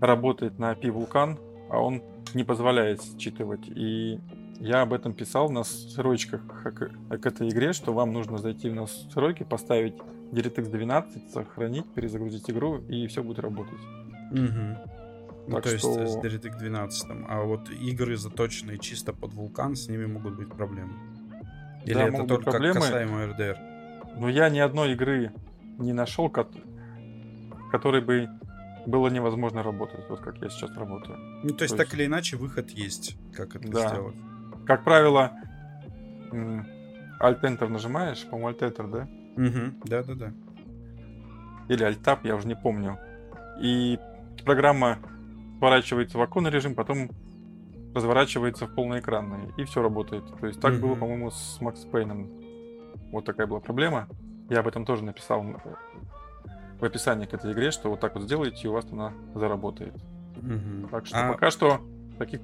работает на API Vulkan, а он не позволяет считывать. И я об этом писал на срочках к, этой игре, что вам нужно зайти в настройки, поставить DirectX 12, сохранить, перезагрузить игру, и все будет работать. Мгм. Ну, Так то есть что- с DirectX 12. А вот игры, заточенные чисто под вулкан, с ними могут быть проблемы. Или Да, это только проблемы. касаемо RDR? Но я ни одной игры не нашел, кот- которой бы было невозможно работать, вот как я сейчас работаю. Ну, то есть, То так есть- или иначе, выход есть, как это Да. сделать. Как правило, Alt-Enter нажимаешь, по-моему, Alt-Enter, да? Мгм. Да-да-да. Или Alt-Tab, я уже не помню. И программа сворачивается в оконный режим, потом разворачивается в полноэкранный, и все работает. То есть так было, Мгм. по-моему, с Макс Пейном. Вот такая была проблема. Я об этом тоже написал э, в описании к этой игре, что вот так вот сделаете, и у вас она заработает. Мгм. Так что а, пока что таких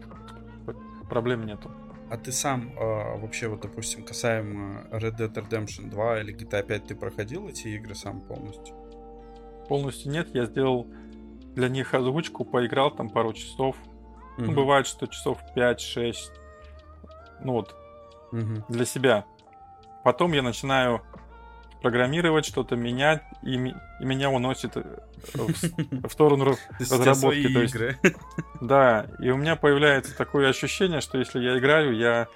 проблем нету. А ты сам а, вообще, вот, допустим, касаемо Red Dead Redemption 2 или GTA 5, ты проходил эти игры сам полностью? Полностью нет, я сделал для них озвучку, поиграл там пару часов. Ну, Мгм. бывает, что часов 5-6. Ну вот, Мгм. для себя. Потом я начинаю программировать, что-то менять, и, и меня уносит э, в, в сторону *laughs* разработки. То есть, игры. *laughs* да, и у меня появляется такое ощущение, что если я играю, я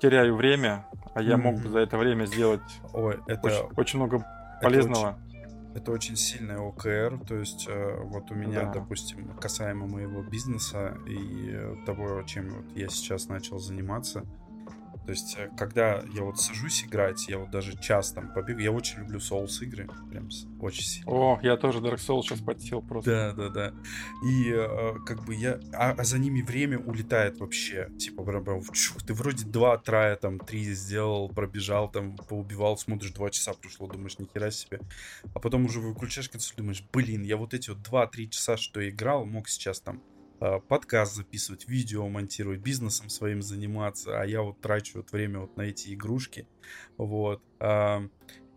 теряю время, а я мог бы за это время сделать Ой, это очень, очень много это полезного. Это очень сильная ОКР, то есть э, вот у меня, Да. допустим, касаемо моего бизнеса и того, чем вот я сейчас начал заниматься, То есть, э, когда я вот сажусь играть, я вот даже час там побегу, я очень люблю Souls игры, прям очень сильно. О, я тоже Dark Souls сейчас подсел просто. Да, да, да. И э, как бы я... А, а за ними время улетает вообще. Типа, прям, чух, ты вроде два трая, там, три сделал, пробежал, там, поубивал, смотришь, два часа прошло, думаешь, нихера себе. А потом уже выключаешь консоль, думаешь, блин, я вот эти вот два-три часа, что играл, мог сейчас там подкаст записывать, видео монтировать, бизнесом своим заниматься, а я вот трачу вот время вот на эти игрушки, вот.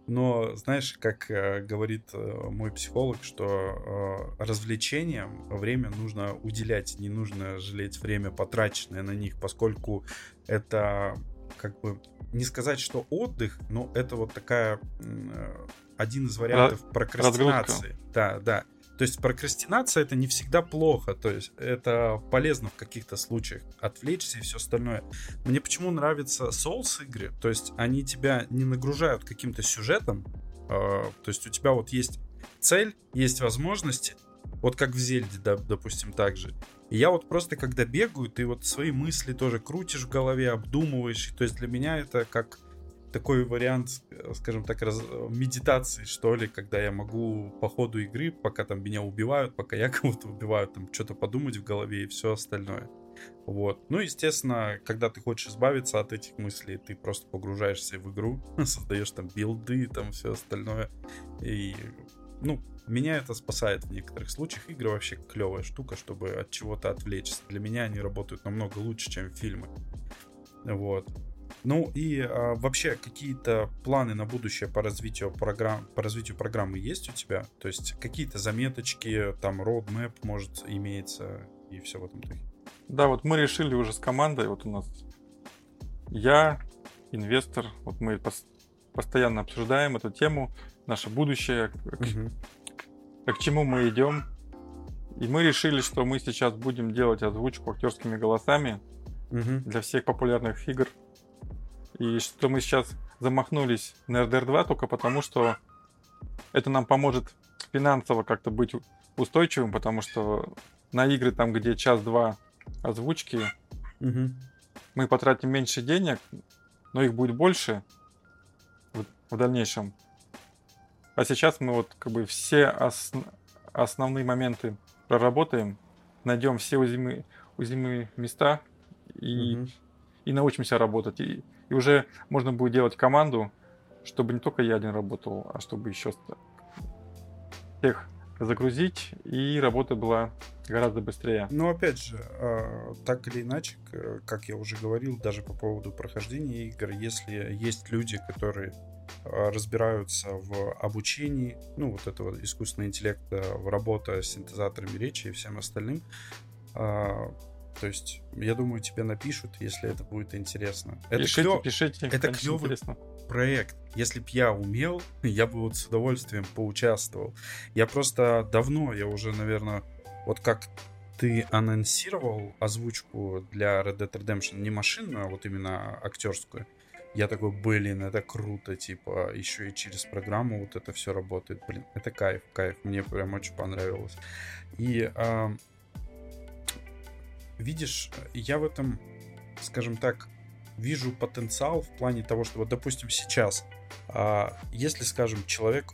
Но знаешь, как э, говорит э, мой психолог, что развлечениям время нужно уделять, не нужно жалеть время потраченное на них, поскольку это как бы не сказать, что отдых, но это вот такая один из вариантов прокрастинации. Разгрузка. Да, да. То есть прокрастинация это не всегда плохо, то есть это полезно в каких-то случаях отвлечься и все остальное. Мне почему нравятся Souls игры, то есть они тебя не нагружают каким-то сюжетом, э, то есть у тебя вот есть цель, есть возможности, вот как в Зельде, да, допустим, так же. И я вот просто, когда бегаю, ты вот свои мысли тоже крутишь в голове, обдумываешь. То есть для меня это как такой вариант, э, скажем так, раз, медитации, что ли, когда я могу по ходу игры, пока там меня убивают, пока я *laughs* кого-то убиваю, там что-то подумать в голове и все остальное. Вот. Ну, естественно, когда ты хочешь избавиться от этих мыслей, ты просто погружаешься в игру, *laughs* создаешь там билды, там все остальное. И, ну, меня это спасает в некоторых случаях. Игры вообще клевая штука, чтобы от чего-то отвлечься. Для меня они работают намного лучше, чем фильмы. Вот. Ну и а, вообще какие-то планы на будущее по развитию программ, по развитию программы есть у тебя? То есть какие-то заметочки, там roadmap может имеется и все в этом духе? Да, вот мы решили уже с командой, вот у нас я, инвестор, вот мы пос- постоянно обсуждаем эту тему, наше будущее, к, угу. к чему мы идем. И мы решили, что мы сейчас будем делать озвучку актерскими голосами угу. для всех популярных игр и что мы сейчас замахнулись на RDR 2 только потому, что это нам поможет финансово как-то быть устойчивым, потому что на игры там, где час-два озвучки, угу. мы потратим меньше денег, но их будет больше в, в дальнейшем. А сейчас мы вот как бы все ос, основные моменты проработаем, найдем все уязвимые, уязвимые места и, угу. и научимся работать. И, и уже можно будет делать команду, чтобы не только я один работал, а чтобы еще всех загрузить, и работа была гораздо быстрее. Но опять же, а, так или иначе, как я уже говорил, даже по поводу прохождения игр, если есть люди, которые а, разбираются в обучении, ну, вот этого искусственного интеллекта, в работа с синтезаторами речи и всем остальным, а, то есть, я думаю, тебе напишут, если это будет интересно. Это пишите, клё... пишите. Это клевый интересно. проект. Если б я умел, *laughs* я бы вот с удовольствием поучаствовал. Я просто давно, я уже, наверное, вот как ты анонсировал озвучку для Red Dead Redemption не машинную, а вот именно актерскую. Я такой, блин, это круто, типа, еще и через программу вот это все работает. Блин, это кайф, кайф. Мне прям очень понравилось. И а, видишь, я в этом, скажем так, вижу потенциал в плане того, что вот, допустим, сейчас, а, если, скажем, человек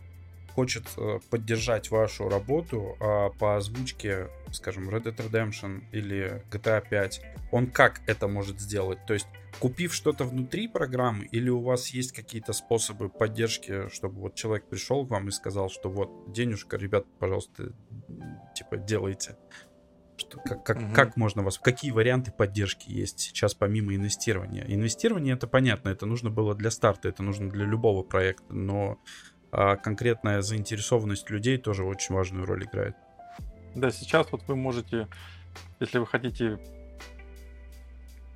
хочет э, поддержать вашу работу а, по озвучке, скажем, Red Dead Redemption или GTA 5, он как это может сделать? То есть, купив что-то внутри программы, или у вас есть какие-то способы поддержки, чтобы вот человек пришел к вам и сказал, что вот денежка, ребят, пожалуйста, типа делайте. Что, как, как, угу. как можно вас... Какие варианты поддержки есть сейчас помимо инвестирования? Инвестирование это понятно, это нужно было для старта, это нужно для любого проекта, но а, конкретная заинтересованность людей тоже очень важную роль играет. Да, сейчас вот вы можете, если вы хотите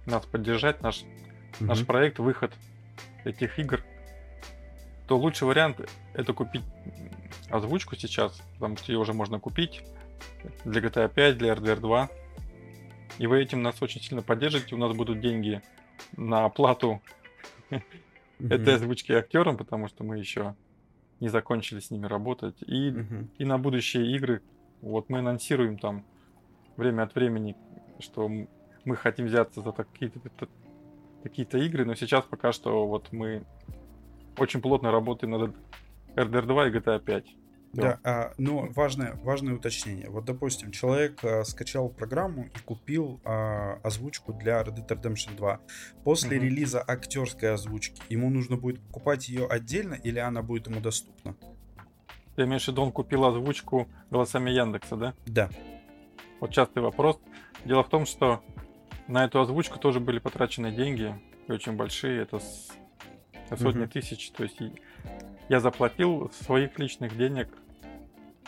нас поддержать, наш, угу. наш проект, выход этих игр, то лучший вариант это купить озвучку сейчас, потому что ее уже можно купить для GTA 5, для RDR 2. И вы этим нас очень сильно поддержите. У нас будут деньги на оплату этой озвучки актерам, потому что мы еще не закончили с ними работать. И, и на будущие игры, вот мы анонсируем там время от времени, что мы хотим взяться за какие-то какие-то игры, но сейчас пока что вот мы очень плотно работаем над RDR 2 и GTA 5. Да, а, но важное, важное уточнение. Вот, допустим, человек а, скачал программу и купил а, озвучку для Red Dead Redemption 2. После Мгм. релиза актерской озвучки ему нужно будет покупать ее отдельно или она будет ему доступна? Ты имеешь в виду, он купил озвучку голосами Яндекса, да? Да. Вот частый вопрос. Дело в том, что на эту озвучку тоже были потрачены деньги, очень большие, это с- сотни Мгм. тысяч. То есть я заплатил своих личных денег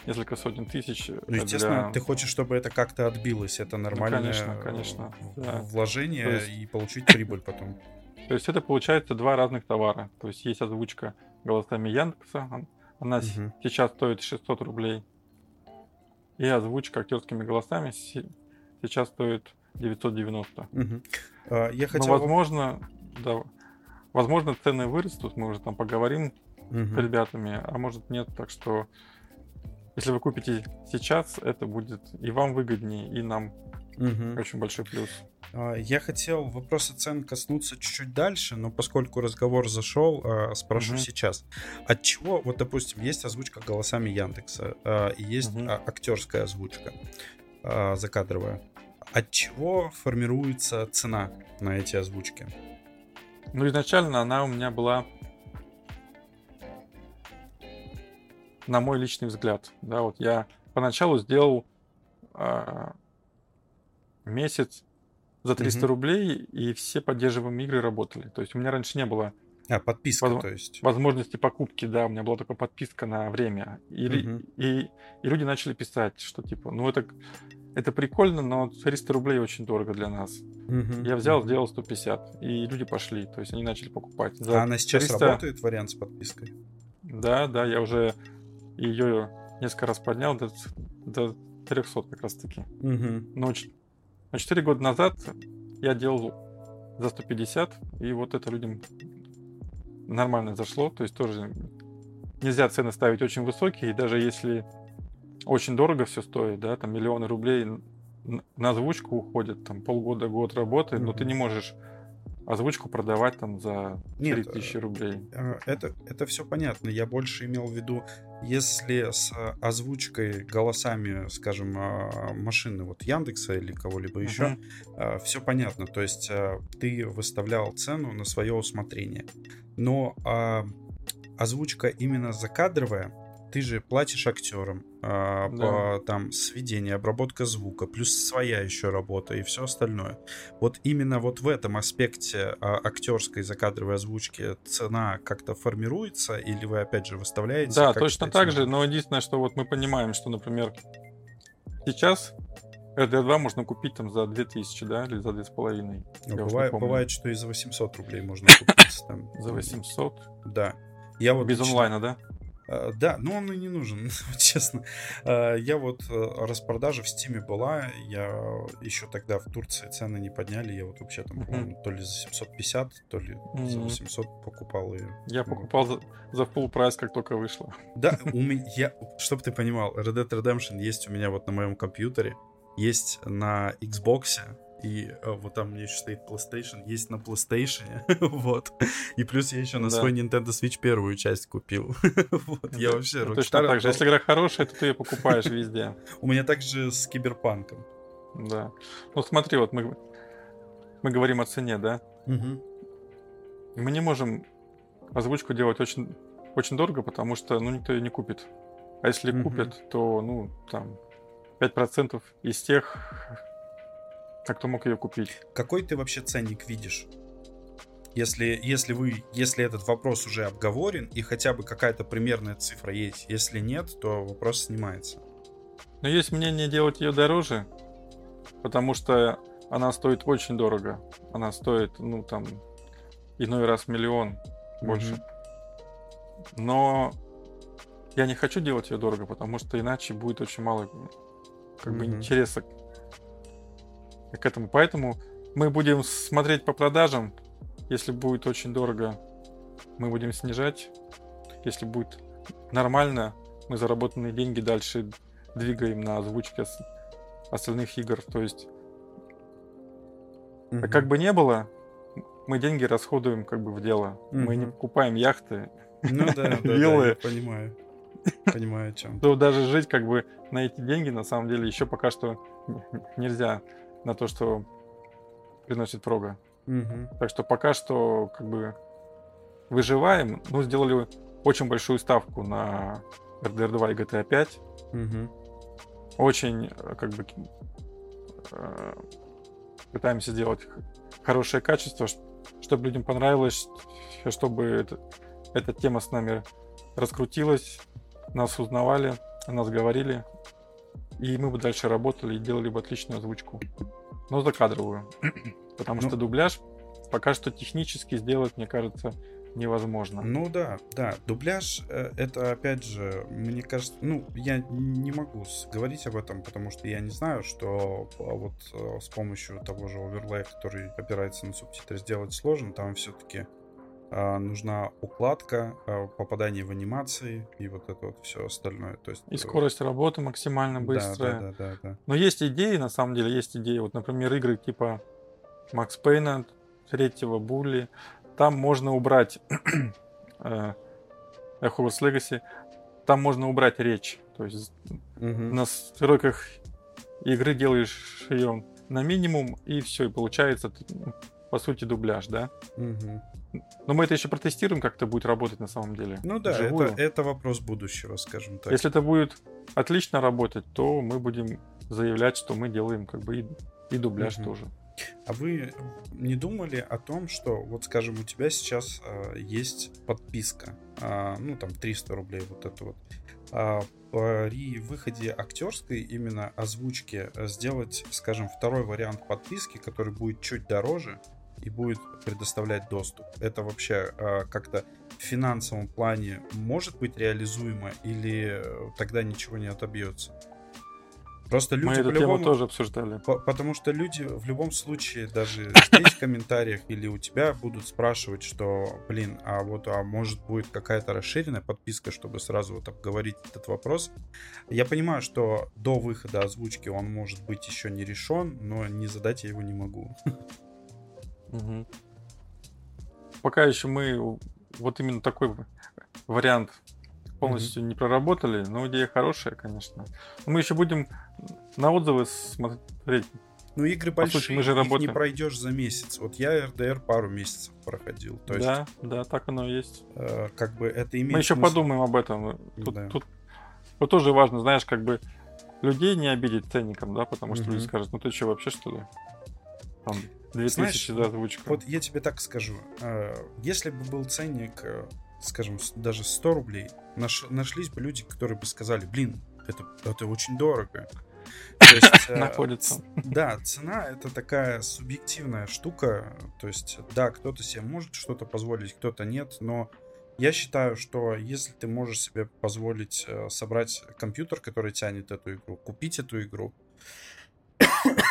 несколько сотен тысяч. Ну, для- естественно, ты хочешь, чтобы это как-то отбилось. Это нормальное конечно, э, конечно, в- да. вложение есть- и получить прибыль потом. *laughs* То есть это получается два разных товара. То есть есть озвучка голосами Яндекса, он- она Мгм. сейчас стоит 600 рублей. И озвучка актерскими голосами се- сейчас стоит 990. Мгм. А, Я Но, хотел... Ну, возможно, да, возможно, цены вырастут, мы уже там поговорим С ребятами, а может нет, так что если вы купите сейчас, это будет и вам выгоднее, и нам Мгм. очень большой плюс. А, Я хотел вопроса цен коснуться чуть-чуть дальше, но поскольку разговор зашел, а, спрошу Мгм. сейчас. От чего, вот, допустим, есть озвучка голосами Яндекса, а, и есть а, актерская озвучка закадровая. От чего формируется цена на эти озвучки? Ну, изначально она у меня была, на мой личный взгляд, да, вот я поначалу сделал а, месяц за 300 Мгм. рублей, и все поддерживаемые игры работали. То есть у меня раньше не было А, подписка, Возможно- то есть. возможности покупки, да, у меня была только подписка на время. И, Мгм. и, и люди начали писать, что типа, ну это, это прикольно, но 300 рублей очень дорого для нас. Мгм. Я взял, сделал 150, и люди пошли, то есть они начали покупать. За А она сейчас 300 работает, вариант с подпиской? Да, да, я уже ее несколько раз поднял до, до 300 как раз таки. Мгм. Но, но 4 года назад я делал за 150, и вот это людям нормально зашло. То есть тоже нельзя цены ставить очень высокие, и даже если очень дорого все стоит, да, там миллионы рублей на озвучку уходят, там полгода, год работы, но ты не можешь озвучку продавать там за Нет, 3000 рублей. А, Это, это все понятно. Я больше имел в виду, если с а, озвучкой голосами, скажем, а, машины вот Яндекса или кого-либо еще, Мгм. все понятно. То есть ты выставлял цену на свое усмотрение. Но а, озвучка именно закадровая, ты же платишь актерам а, Да. по там сведение, обработка звука, плюс своя еще работа и все остальное. Вот именно вот в этом аспекте а, актерской закадровой озвучки цена как-то формируется, или вы опять же выставляете? Да, точно так же, но единственное, что вот мы понимаем, что, например, сейчас RDR2 можно купить там за 2000, да, или за 2500. Ну, бывает, бывает, что и за 800 рублей можно купить. там. За 800. Да. Я вот Без лично- онлайна, да? А, Да, но он и не нужен, *laughs* честно. А, Я вот э, распродажа в Стиме была, я еще тогда в Турции цены не подняли, я вот вообще там, по-моему, то ли за 750, то ли за Мгм. 800 покупал ее. Я покупал за, за full прайс, как только вышло. Да, *laughs* у меня, я, чтобы ты понимал, Red Dead Redemption есть у меня вот на моем компьютере, есть на Xbox, и э, вот там меня еще стоит PlayStation, есть на PlayStation, *laughs* вот. И плюс я еще на Да. свой Nintendo Switch первую часть купил. *laughs* Вот, я вообще ну, Точно так же. Если игра хорошая, то ты ее покупаешь везде. *laughs* У меня также с Киберпанком. Да. Ну смотри, вот мы, мы говорим о цене, да? Мы не можем озвучку делать очень, очень дорого, потому что ну, никто ее не купит. А если купят, то, ну, там, 5% из тех, а кто мог ее купить. Какой ты вообще ценник видишь? Если, если вы, если этот вопрос уже обговорен и хотя бы какая-то примерная цифра есть, если нет, то вопрос снимается. Но есть мнение делать ее дороже, потому что она стоит очень дорого. Она стоит, ну, там, иной раз миллион больше. Мгм. Но я не хочу делать ее дорого, потому что иначе будет очень мало как бы Мгм. интереса к этому. Поэтому мы будем смотреть по продажам. Если будет очень дорого, мы будем снижать. Если будет нормально, мы заработанные деньги дальше двигаем на озвучке остальных игр. То есть, Мгм. как бы не было, мы деньги расходуем как бы в дело. Мы не покупаем яхты. Ну да, да, да, я Виллы. понимаю. Понимаю, о чем. То даже жить как бы на эти деньги на самом деле еще пока что нельзя на то, что приносит прога. Так что пока что как бы выживаем. Ну, сделали очень большую ставку на RDR 2 и GTA 5. Очень э, как бы э, пытаемся сделать хорошее качество, чтобы людям понравилось, чтобы это- эта тема с нами раскрутилась, нас узнавали, о нас говорили, и мы бы дальше работали и делали бы отличную озвучку, но закадровую, *clears throat* потому Ну. что дубляж пока что технически сделать, мне кажется, невозможно. Ну да, да. Дубляж э, это опять же, мне кажется, ну, я не могу говорить об этом, потому что я не знаю, что а, вот э, с помощью того же оверлея, который опирается на субтитры, сделать сложно. Там все-таки нужна укладка, а, попадание в анимации и вот это вот все остальное. То есть, И э, скорость работы максимально да, быстрая. Да, да, да, да. Но есть идеи, на самом деле, есть идеи. Вот, например, игры типа Макс Пейна, третьего Булли. Там можно убрать *clears throat* э, Echo Wars Legacy. Там можно убрать речь. То есть Мгм. на стройках игры делаешь ее на минимум, и все, и получается, ну, по сути, дубляж, да? Мгм. Но мы это еще протестируем, как это будет работать на самом деле. Ну да, это, это вопрос будущего, скажем так. Если это будет отлично работать, то мы будем заявлять, что мы делаем как бы и, и дубляж Мгм. тоже. А вы не думали о том, что, вот скажем, у тебя сейчас а, есть подписка, а, ну там 300 рублей вот это вот, а, при выходе актерской именно озвучки а, сделать, скажем, второй вариант подписки, который будет чуть дороже и будет предоставлять доступ. Это вообще а, как-то в финансовом плане может быть реализуемо или э, тогда ничего не отобьется? Просто люди мы эту тему по-любому... тоже обсуждали. По- Потому что люди в любом случае, даже здесь в комментариях или у тебя будут спрашивать, что, блин, а вот, а может будет какая-то расширенная подписка, чтобы сразу вот обговорить этот вопрос. Я понимаю, что до выхода озвучки он может быть еще не решен, но не задать я его не могу. Мгм. Пока еще мы вот именно такой вариант полностью не проработали, но идея хорошая, конечно. Но мы еще будем на отзывы смотреть. Ну, игры По сути, большие, мы же их не пройдешь за месяц. Вот я РДР пару месяцев проходил. То есть, да, да, так оно и есть. э, как бы это имеет Мы еще смысл. подумаем об этом. Тут, Да. тут вот тоже важно, знаешь, как бы людей не обидеть ценником, да, потому что Мгм. люди скажут, ну ты что, вообще что ли? Там, 2000 Знаешь, за озвучку. Вот я тебе так скажу. э, Если бы был ценник, э, скажем, даже 100 рублей, наш- нашлись бы люди, которые бы сказали, блин, это, это очень дорого. То есть, *laughs* э, Находится. Да, цена это такая субъективная штука. То есть, да, кто-то себе может что-то позволить, кто-то нет, но я считаю, что если ты можешь себе позволить э, собрать компьютер, который тянет эту игру, купить эту игру, а,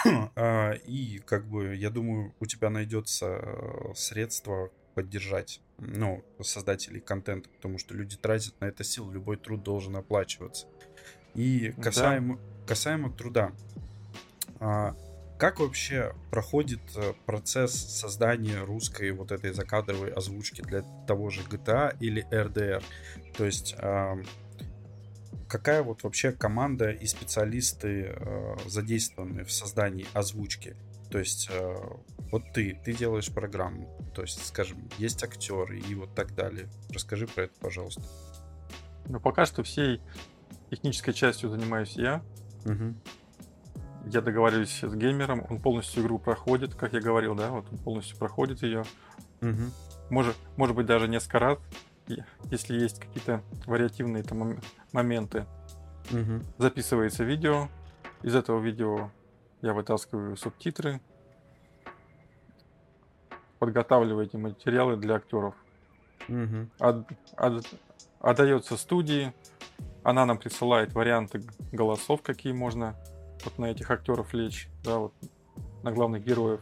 *coughs* и как бы, я думаю, у тебя найдется э, средство поддержать, ну, создателей контента, потому что люди тратят на это сил, любой труд должен оплачиваться. И Да. касаемо, касаемо труда, а, как вообще проходит э, процесс создания русской вот этой закадровой озвучки для того же GTA или RDR? То есть какая вот вообще команда и специалисты э, задействованы в создании озвучки? То есть э, вот ты, ты делаешь программу, то есть, скажем, есть актеры и вот так далее. Расскажи про это, пожалуйста. Но пока что всей технической частью занимаюсь я. Я договариваюсь с геймером, он полностью игру проходит, как я говорил, да, вот он полностью проходит ее. Может, может быть, даже несколько раз, если есть какие-то вариативные там мом- моменты. Записывается видео, из этого видео я вытаскиваю субтитры, подготавливаю эти материалы для актеров. От- от- отдается студии, она нам присылает варианты голосов, какие можно вот на этих актеров лечь, да, вот на главных героев.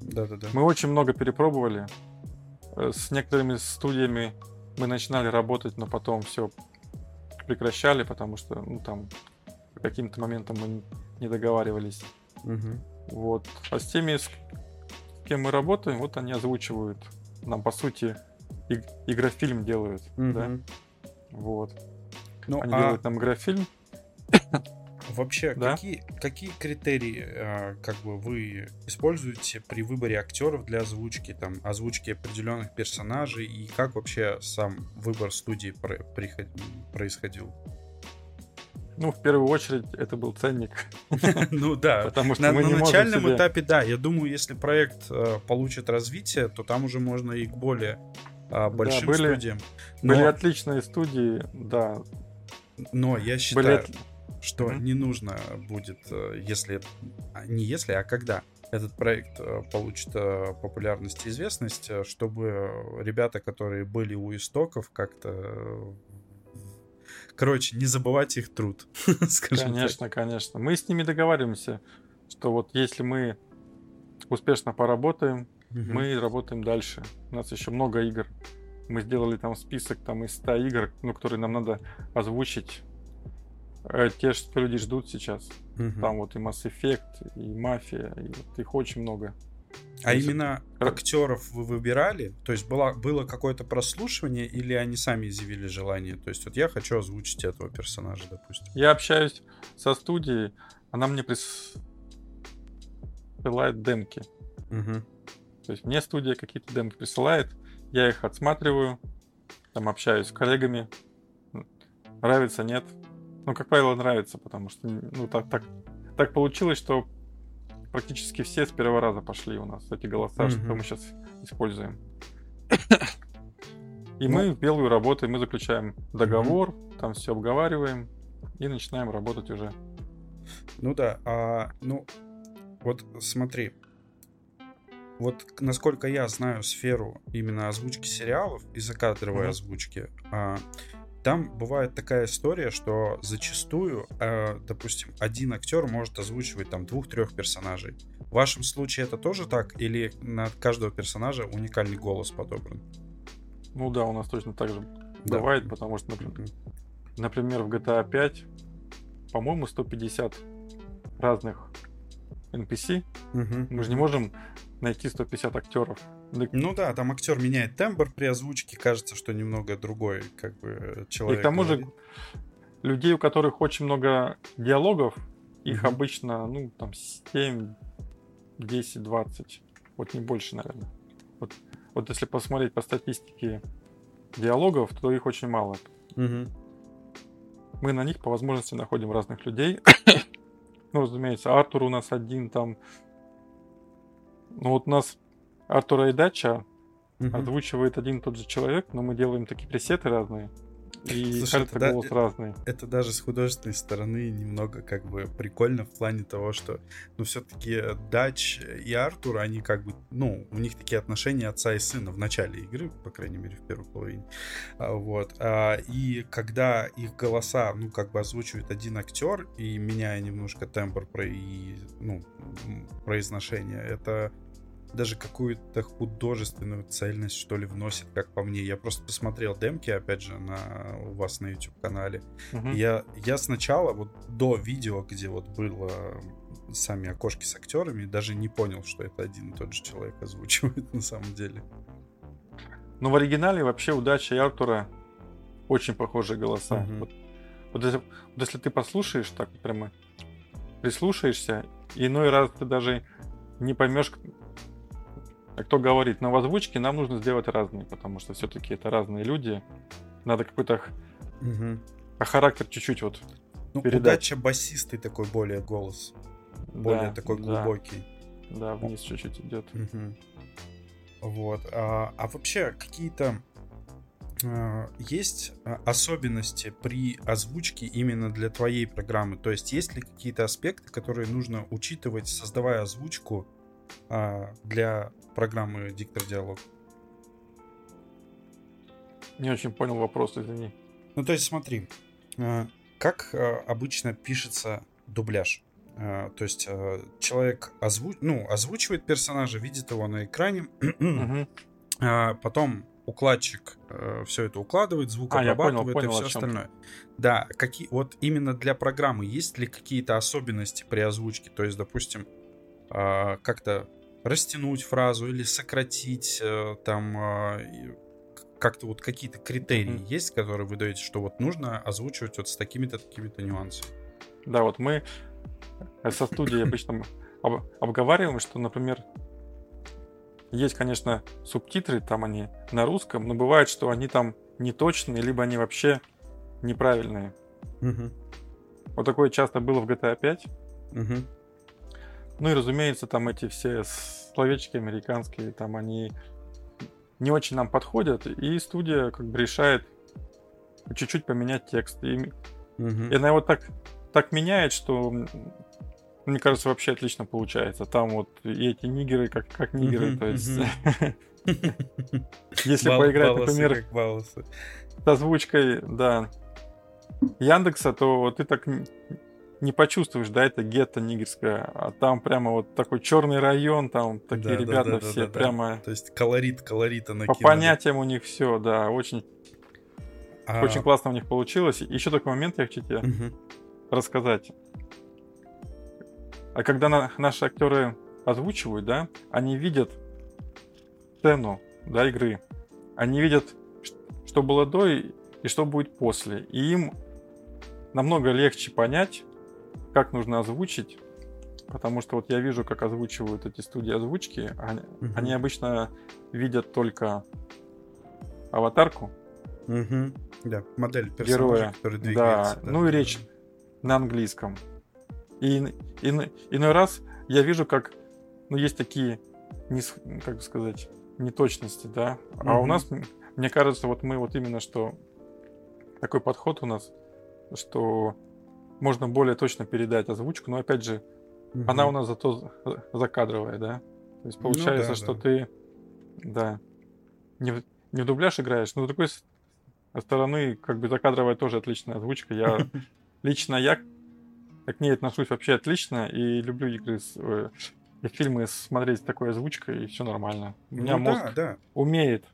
Да-да-да. Мы очень много перепробовали. Э, С некоторыми студиями мы начинали работать, но потом все прекращали, потому что ну, там по каким-то моментам мы не договаривались. Мгм. Вот. А с теми, с, кем мы работаем, вот они озвучивают. Нам, по сути, и- игрофильм делают. Да? Мгм. Вот. Ну, Они а делают нам игрофильм. *coughs* вообще, Да. какие, какие критерии э, как бы вы используете при выборе актеров для озвучки, там, озвучки определенных персонажей, и как вообще сам выбор студии про- приход- происходил? Ну, в первую очередь, это был ценник. *laughs* Ну да, Потому что на, мы на не начальном себе- этапе, да, я думаю, если проект э, получит развитие, то там уже можно и к более а, большим были- студиям. Но, Были отличные студии, да. но я Были считаю, от- что Мгм. не нужно будет, э, если, а, не если, а когда этот проект э, получит э, популярность и известность, чтобы ребята, которые были у истоков, как-то... Короче, не забывать их труд, *laughs* скажем так. Конечно, конечно. Мы с ними договариваемся, что вот если мы успешно поработаем, Мгм. мы работаем дальше. У нас еще много игр. Мы сделали там список там из 100 игр, ну, которые нам надо озвучить. Э, Те, что люди ждут сейчас. Мгм. Там вот и Mass Effect, и Мафия, и вот их очень много. А То есть именно актеров вы выбирали? То есть было, было какое-то прослушивание или они сами изъявили желание? То есть вот я хочу озвучить этого персонажа, допустим. Я общаюсь со студией, она мне присылает демки. Мгм. То есть мне студия какие-то демки присылает, я их отсматриваю, там общаюсь с коллегами, нравится, нет. Ну, как правило, нравится, потому что ну, так, так, так получилось, что практически все с первого раза пошли у нас эти голоса, что Мгм. мы сейчас используем. И Ну. мы в белую работаем, мы заключаем договор, там все обговариваем и начинаем работать уже. Ну да, а, ну, вот смотри. Вот насколько я знаю сферу именно озвучки сериалов и закадровой Мгм. озвучки, а, там бывает такая история, что зачастую, а, допустим, один актер может озвучивать там двух-трех персонажей. В вашем случае это тоже так? Или на каждого персонажа уникальный голос подобран? Ну да, у нас точно так же Да. бывает, потому что, например. Например, в GTA 5, по-моему, 150 разных NPC. Мгм. Мы же не можем найти 150 актеров. Ну да, там актер меняет тембр при озвучке, кажется, что немного другой, как бы И человек. к тому же людей, у которых очень много диалогов, их Мгм. обычно, ну, там, 7, 10, 20. Вот не больше, наверное. Вот, вот если посмотреть по статистике диалогов, то их очень мало. Мгм. Мы на них по возможности находим разных людей. *coughs* ну, разумеется, Артур у нас один там. Ну, вот у нас Артура и Дача Мгм. озвучивает один и тот же человек, но мы делаем такие пресеты разные. И *laughs* Слушай, кажется, тогда- голос разный. это даже с художественной стороны немного как бы прикольно в плане того, что, ну, все-таки Дач и Артур, они как бы, ну, у них такие отношения отца и сына в начале игры, по крайней мере, в первой половине. А, Вот. А, И когда их голоса, ну, как бы озвучивает один актер, и меняя немножко тембр про и, ну, произношение, это даже какую-то художественную цельность, что ли, вносит, как по мне. Я просто посмотрел демки, опять же, на у вас на YouTube-канале. Мгм. Я, я сначала, вот до видео, где вот было сами окошки с актерами, даже не понял, что это один и тот же человек озвучивает *laughs* на самом деле. Но в оригинале вообще у Дачи и Артура очень похожие голоса. Мгм. Вот, вот если, вот если ты послушаешь так прямо, прислушаешься, иной раз ты даже не поймешь, кто говорит. Но в озвучке нам нужно сделать разные, потому что все-таки это разные люди. Надо какой-то х- а характер чуть-чуть вот. Ну, Передача. удача басистый такой более голос, более да, такой да, глубокий. Да, вниз чуть-чуть идет. Мгм. Вот. А, а вообще какие-то а, есть а, особенности при озвучке именно для твоей программы? То есть есть ли какие-то аспекты, которые нужно учитывать, создавая озвучку а, для программы Диктор Диалог? Не очень понял вопрос, извини. Ну, то есть смотри, а, как а, обычно пишется дубляж? А, То есть человек озву... ну, озвучивает персонажа, видит его на экране, *clears throat* потом укладчик все это укладывает, звук А, я понял, обрабатывает понял, и все остальное. Да, какие вот именно для программы есть ли какие-то особенности при озвучке? То есть, допустим, как-то растянуть фразу или сократить э, там и как-то вот какие-то критерии Мгм. есть, которые вы даете, что вот нужно озвучивать вот с такими-то такими-то нюансами. Да, вот мы э, со студией обычно *laughs* об- обговариваем, что, например, есть, конечно, субтитры, там они на русском, но бывает, что они там неточные, либо они вообще неправильные. Вот такое часто было в GTA 5. Мгм. Ну и, разумеется, там эти все словечки американские, там они не очень нам подходят, и студия как бы решает чуть-чуть поменять текст. И, Мгм. и она его так, так меняет, что, мне кажется, вообще отлично получается. Там вот и эти нигеры как, как нигеры, то есть... *laughs* Если поиграть, например, с озвучкой, да, Яндекса, то ты так не почувствуешь, да, это гетто нигерское, а там прямо вот такой черный район, там такие Да, да, ребята да, да, все да, да. прямо То есть колорит, колорита по накинули. понятиям у них все, да, очень, А, очень классно у них получилось. Еще такой момент я хочу тебе мгм. рассказать. А когда на- наши актеры озвучивают, да, они видят сцену, да, игры. Они видят, что было до и, и что будет после. И им намного легче понять, как нужно озвучить, потому что вот я вижу, как озвучивают эти студии озвучки. Они, Мгм. они обычно видят только аватарку Мгм. Да, модель персонажа, Героя. который Да, двигается. ну и речь. на английском. И, ин- иной раз я вижу, как ну, есть такие, нес- как сказать, неточности, да. А у нас, мне кажется, вот мы вот именно что такой подход у нас, что можно более точно передать озвучку, но опять же, Мгм. она у нас зато за- закадровая, да. То есть Ну получается, да, что да. ты, да, не в, не в дубляж играешь, но с другой стороны, как бы закадровая тоже отличная озвучка. Я *laughs* лично я к ней отношусь вообще отлично и люблю игры с, э, и фильмы смотреть с такой озвучкой, и все нормально. У меня Ну мозг да, да. умеет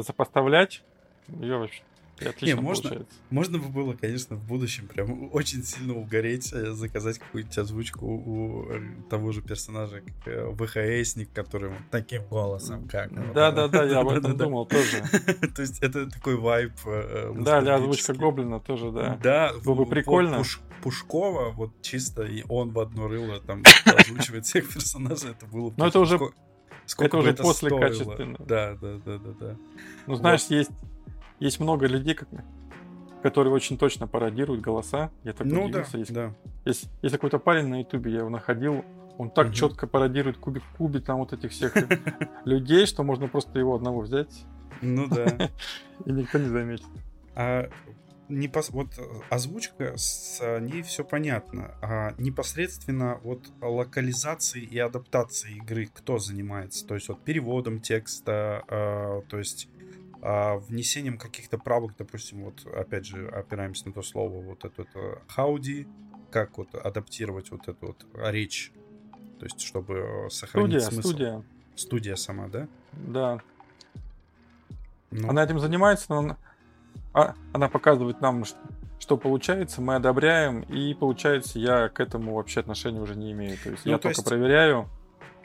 сопоставлять, ее вообще отлично можно- получается. Можно бы было, конечно, в будущем прям *laughs* очень сильно угореть, э, заказать какую-нибудь озвучку у э, того же персонажа, как э, ВХСник, который таким голосом, как... Да-да-да, я об этом думал тоже. *laughs* То есть это такой вайб э, Да, для озвучка. Гоблина тоже, да. Да, Было бы прикольно. Пушкова, вот чисто и он в одно рыло там *laughs* озвучивает всех персонажей, это было бы... Но это уже- ско- сколько это уже после стоило. качественно. Да, да, да, да, да. Ну, знаешь, есть, есть много людей, как- которые очень точно пародируют голоса. Я так Ну да, удивился. Есть, да. есть, есть какой-то парень на ютубе, я его находил, он так Мгм. четко пародирует кубик в кубе, там вот этих всех *laughs* людей, что можно просто его одного взять, Ну да. *laughs* и никто не заметит. А не пос- вот э, озвучка, с э, ней все понятно. А непосредственно вот локализацией и адаптацией игры кто занимается? То есть вот переводом текста, а, то есть а, внесением каких-то правок, допустим, вот опять же опираемся на то слово, вот это вот хауди, как вот адаптировать вот эту вот речь, то есть чтобы э, сохранить Студия, смысл. студия, Студия сама, да? да. Ну, Она этим занимается, она, а- она показывает нам, ш- что получается, мы одобряем, и получается, я к этому вообще отношения уже не имею. То есть Ну, я то только есть- проверяю,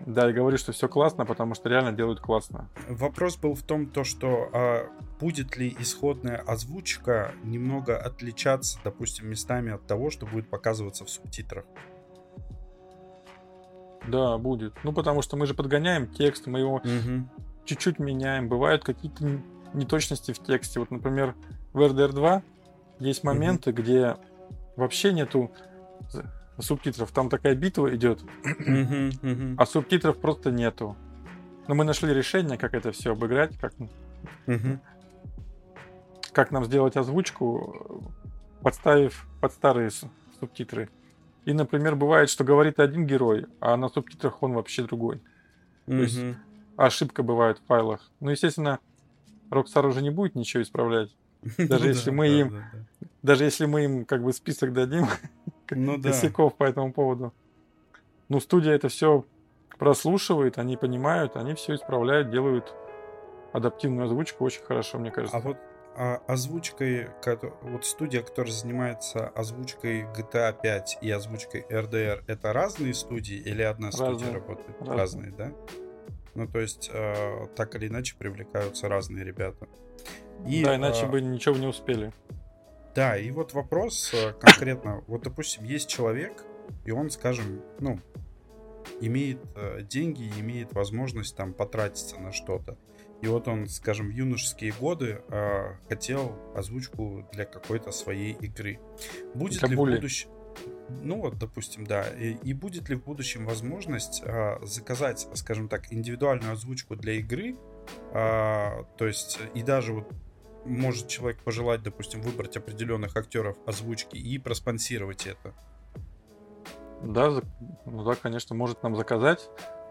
да, и говорю, что все классно, потому что реально делают классно. Вопрос был в том, то, что а, будет ли исходная озвучка немного отличаться, допустим, местами от того, что будет показываться в субтитрах. Да, будет. Ну, потому что мы же подгоняем текст, мы его чуть-чуть меняем. Бывают какие-то неточности в тексте. Вот, например, в RDR 2 есть моменты, где вообще нету субтитров. Там такая битва идет, а субтитров просто нету. Но мы нашли решение, как это все обыграть, как, как нам сделать озвучку, подставив под старые субтитры. И, например, бывает, что говорит один герой, а на субтитрах он вообще другой. есть ошибка бывает в файлах. Ну, естественно, Rockstar уже не будет ничего исправлять. *laughs* Даже если мы им- Даже если мы им как бы список дадим *laughs* Ну да. косяков по этому поводу. Ну, студия это все прослушивает, они понимают, они все исправляют, делают адаптивную озвучку очень хорошо, мне кажется. А вот а, озвучкой, вот студия, которая занимается озвучкой GTA 5 и озвучкой RDR, это разные студии или одна студия Разные. работает? Разные. Разные, да? Ну, то есть, э, так или иначе привлекаются разные ребята. И, да, иначе э, бы ничего не успели. Да, и вот вопрос э, конкретно, вот, допустим, есть человек, и он, скажем, ну, имеет э, деньги, и имеет возможность там потратиться на что-то. И вот он, скажем, в юношеские годы э, хотел озвучку для какой-то своей игры. Будет ли в Кабуле. будущем... Ну вот, допустим, да. И, и будет ли в будущем возможность э, заказать, скажем так, индивидуальную озвучку для игры? А, то есть, и даже вот может человек пожелать, допустим, выбрать определенных актеров озвучки и проспонсировать это. Да, ну да, конечно, может нам заказать.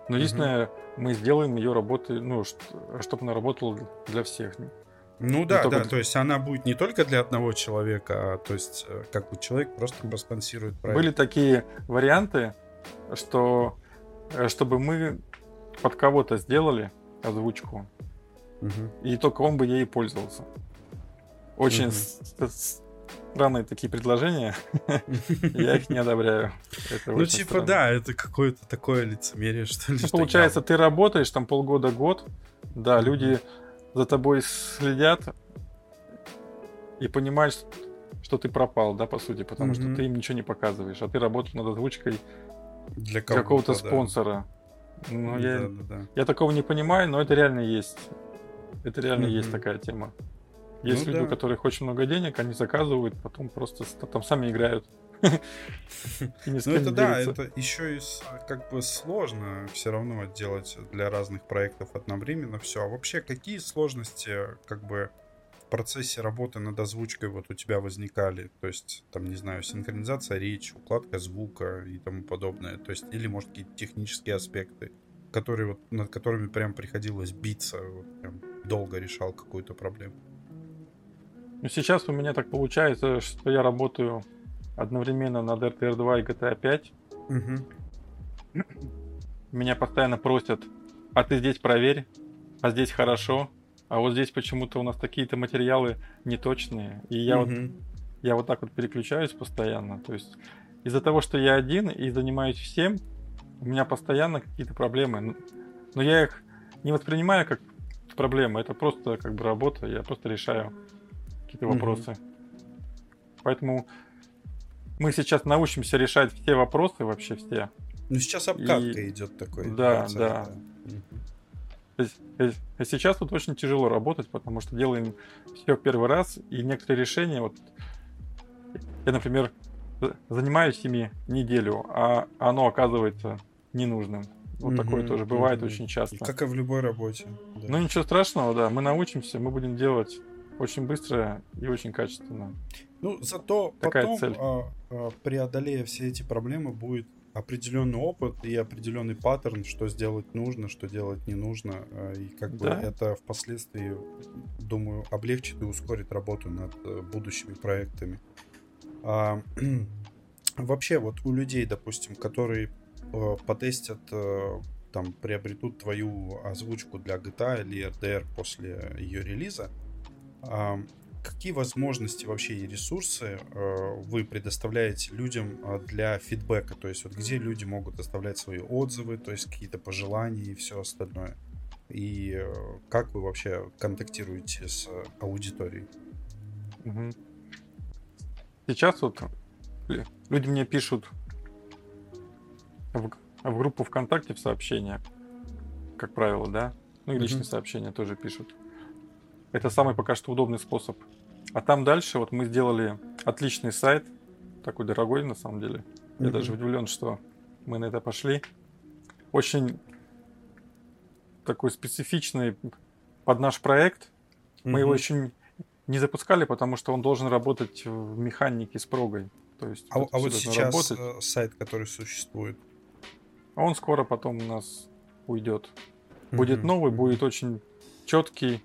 Но единственное, мы сделаем ее работы, ну, чтобы она работала для всех. Ну да, только- да, то есть она будет не только для одного человека, а то есть э, как бы человек просто проспонсирует проект. Были такие варианты, что э, чтобы мы под кого-то сделали озвучку, Мгм. и только он бы ей пользовался. Очень с- странные такие предложения. *laughs* Я их не одобряю. Ну типа да, это какое-то такое лицемерие, что ли. Ну, Получается, ты работаешь там полгода-год, да, люди за тобой следят и понимают, что ты пропал, да, по сути, потому что ты им ничего не показываешь, а ты работал над озвучкой для какого-то спонсора. Ну, я, я такого не понимаю, но это реально есть. Это реально есть Мгм. такая тема. Есть Ну люди, у да. которых очень много денег, они заказывают, потом просто там сами играют. *laughs* Ну это да, это еще и как бы сложно все равно делать для разных проектов одновременно все. А вообще какие сложности как бы в процессе работы над озвучкой вот у тебя возникали? То есть там, не знаю, синхронизация речи, укладка звука и тому подобное. То есть или может какие-то технические аспекты, которые вот над которыми прям приходилось биться, вот прям долго решал какую-то проблему. Ну, сейчас у меня так получается, что я работаю одновременно над RTR 2 и GTA 5. Мгм. Меня постоянно просят, а ты здесь проверь, а здесь хорошо, а вот здесь почему-то у нас такие-то материалы неточные. И я, вот, Мгм. я вот так вот переключаюсь постоянно. То есть из-за того, что я один и занимаюсь всем, у меня постоянно какие-то проблемы. Но я их не воспринимаю как проблемы, это просто как бы работа, я просто решаю какие-то вопросы. Поэтому мы сейчас научимся решать все вопросы, вообще все. Ну сейчас обкатка И- идет такой. Да, процесс, да. Мгм. То есть, э, э, сейчас тут очень тяжело работать, потому что делаем все первый раз, и некоторые решения, вот я, например, за- занимаюсь ими неделю, а оно оказывается ненужным. Вот такое Мгм, тоже бывает мгм. очень часто. Как и в любой работе. да. Ну ничего страшного, да, мы научимся, мы будем делать очень быстро и очень качественно. Ну, зато Такая потом, цель. а, а, преодолея все эти проблемы, будет определенный опыт и определенный паттерн, что сделать нужно, что делать не нужно. а, И как бы Да. это впоследствии, думаю, облегчит и ускорит работу над э, будущими проектами. А, *clears throat* Вообще, вот у людей, допустим, которые потестят, э, там, приобретут твою озвучку для GTA или RDR после ее релиза, а, какие возможности вообще и ресурсы э, вы предоставляете людям э, для фидбэка? То есть вот где люди могут оставлять свои отзывы, то есть какие-то пожелания и все остальное? И э, как вы вообще контактируете с э, аудиторией? Сейчас вот лю- люди мне пишут в, в группу ВКонтакте в сообщения, как правило, да? Ну и личные Мгм. сообщения тоже пишут. Это самый пока что удобный способ. А там дальше вот мы сделали отличный сайт, такой дорогой на самом деле. Я Мгм. даже удивлен, что мы на это пошли. Очень такой специфичный под наш проект. Мы его еще не запускали, потому что он должен работать в механике с прогой. То есть А, а вот сейчас работать. э, сайт, который существует. А он скоро потом у нас уйдет. Будет Мгм. новый, будет очень четкий,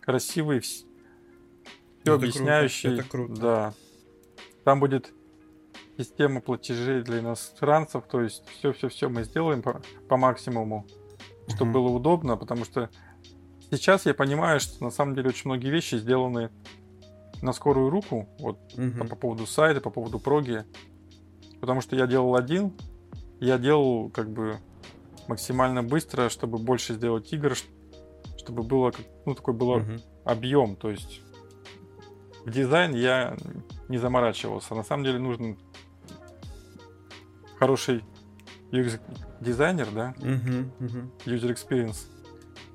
красивый, все Это круто, объясняющий. это круто. Да. Там будет система платежей для иностранцев, то есть все-все-все мы сделаем по, по максимуму, чтобы Мгм. было удобно, потому что сейчас я понимаю, что на самом деле очень многие вещи сделаны на скорую руку, вот Мгм. по поводу сайта, по поводу проги. Потому что я делал один, я делал как бы максимально быстро, чтобы больше сделать игр, чтобы было, ну, такой был Мгм. объем, то есть в дизайн я не заморачивался. На самом деле нужен хороший UX-дизайнер, да, Мгм. Мгм. user experience,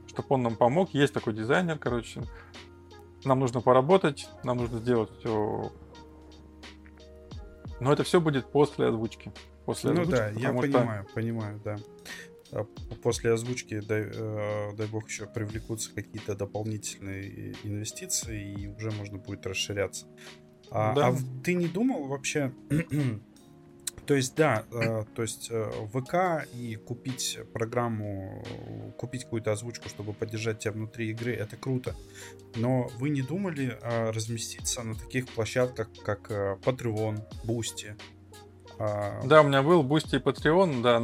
чтобы он нам помог. Есть такой дизайнер, короче. Нам нужно поработать, нам нужно сделать все. Но это все будет после озвучки. После Ну озвучки, да, я что- понимаю, понимаю, да. А После озвучки, дай, э, дай бог, еще привлекутся какие-то дополнительные инвестиции, и уже можно будет расширяться. А, Да. а ты не думал вообще... *clears throat* То есть, да, э, то есть э, ВК и купить программу, купить какую-то озвучку, чтобы поддержать тебя внутри игры, это круто. Но вы не думали разместиться на таких площадках, как Patreon, Boosty? А, Да, у меня был Boosty и Patreon, да.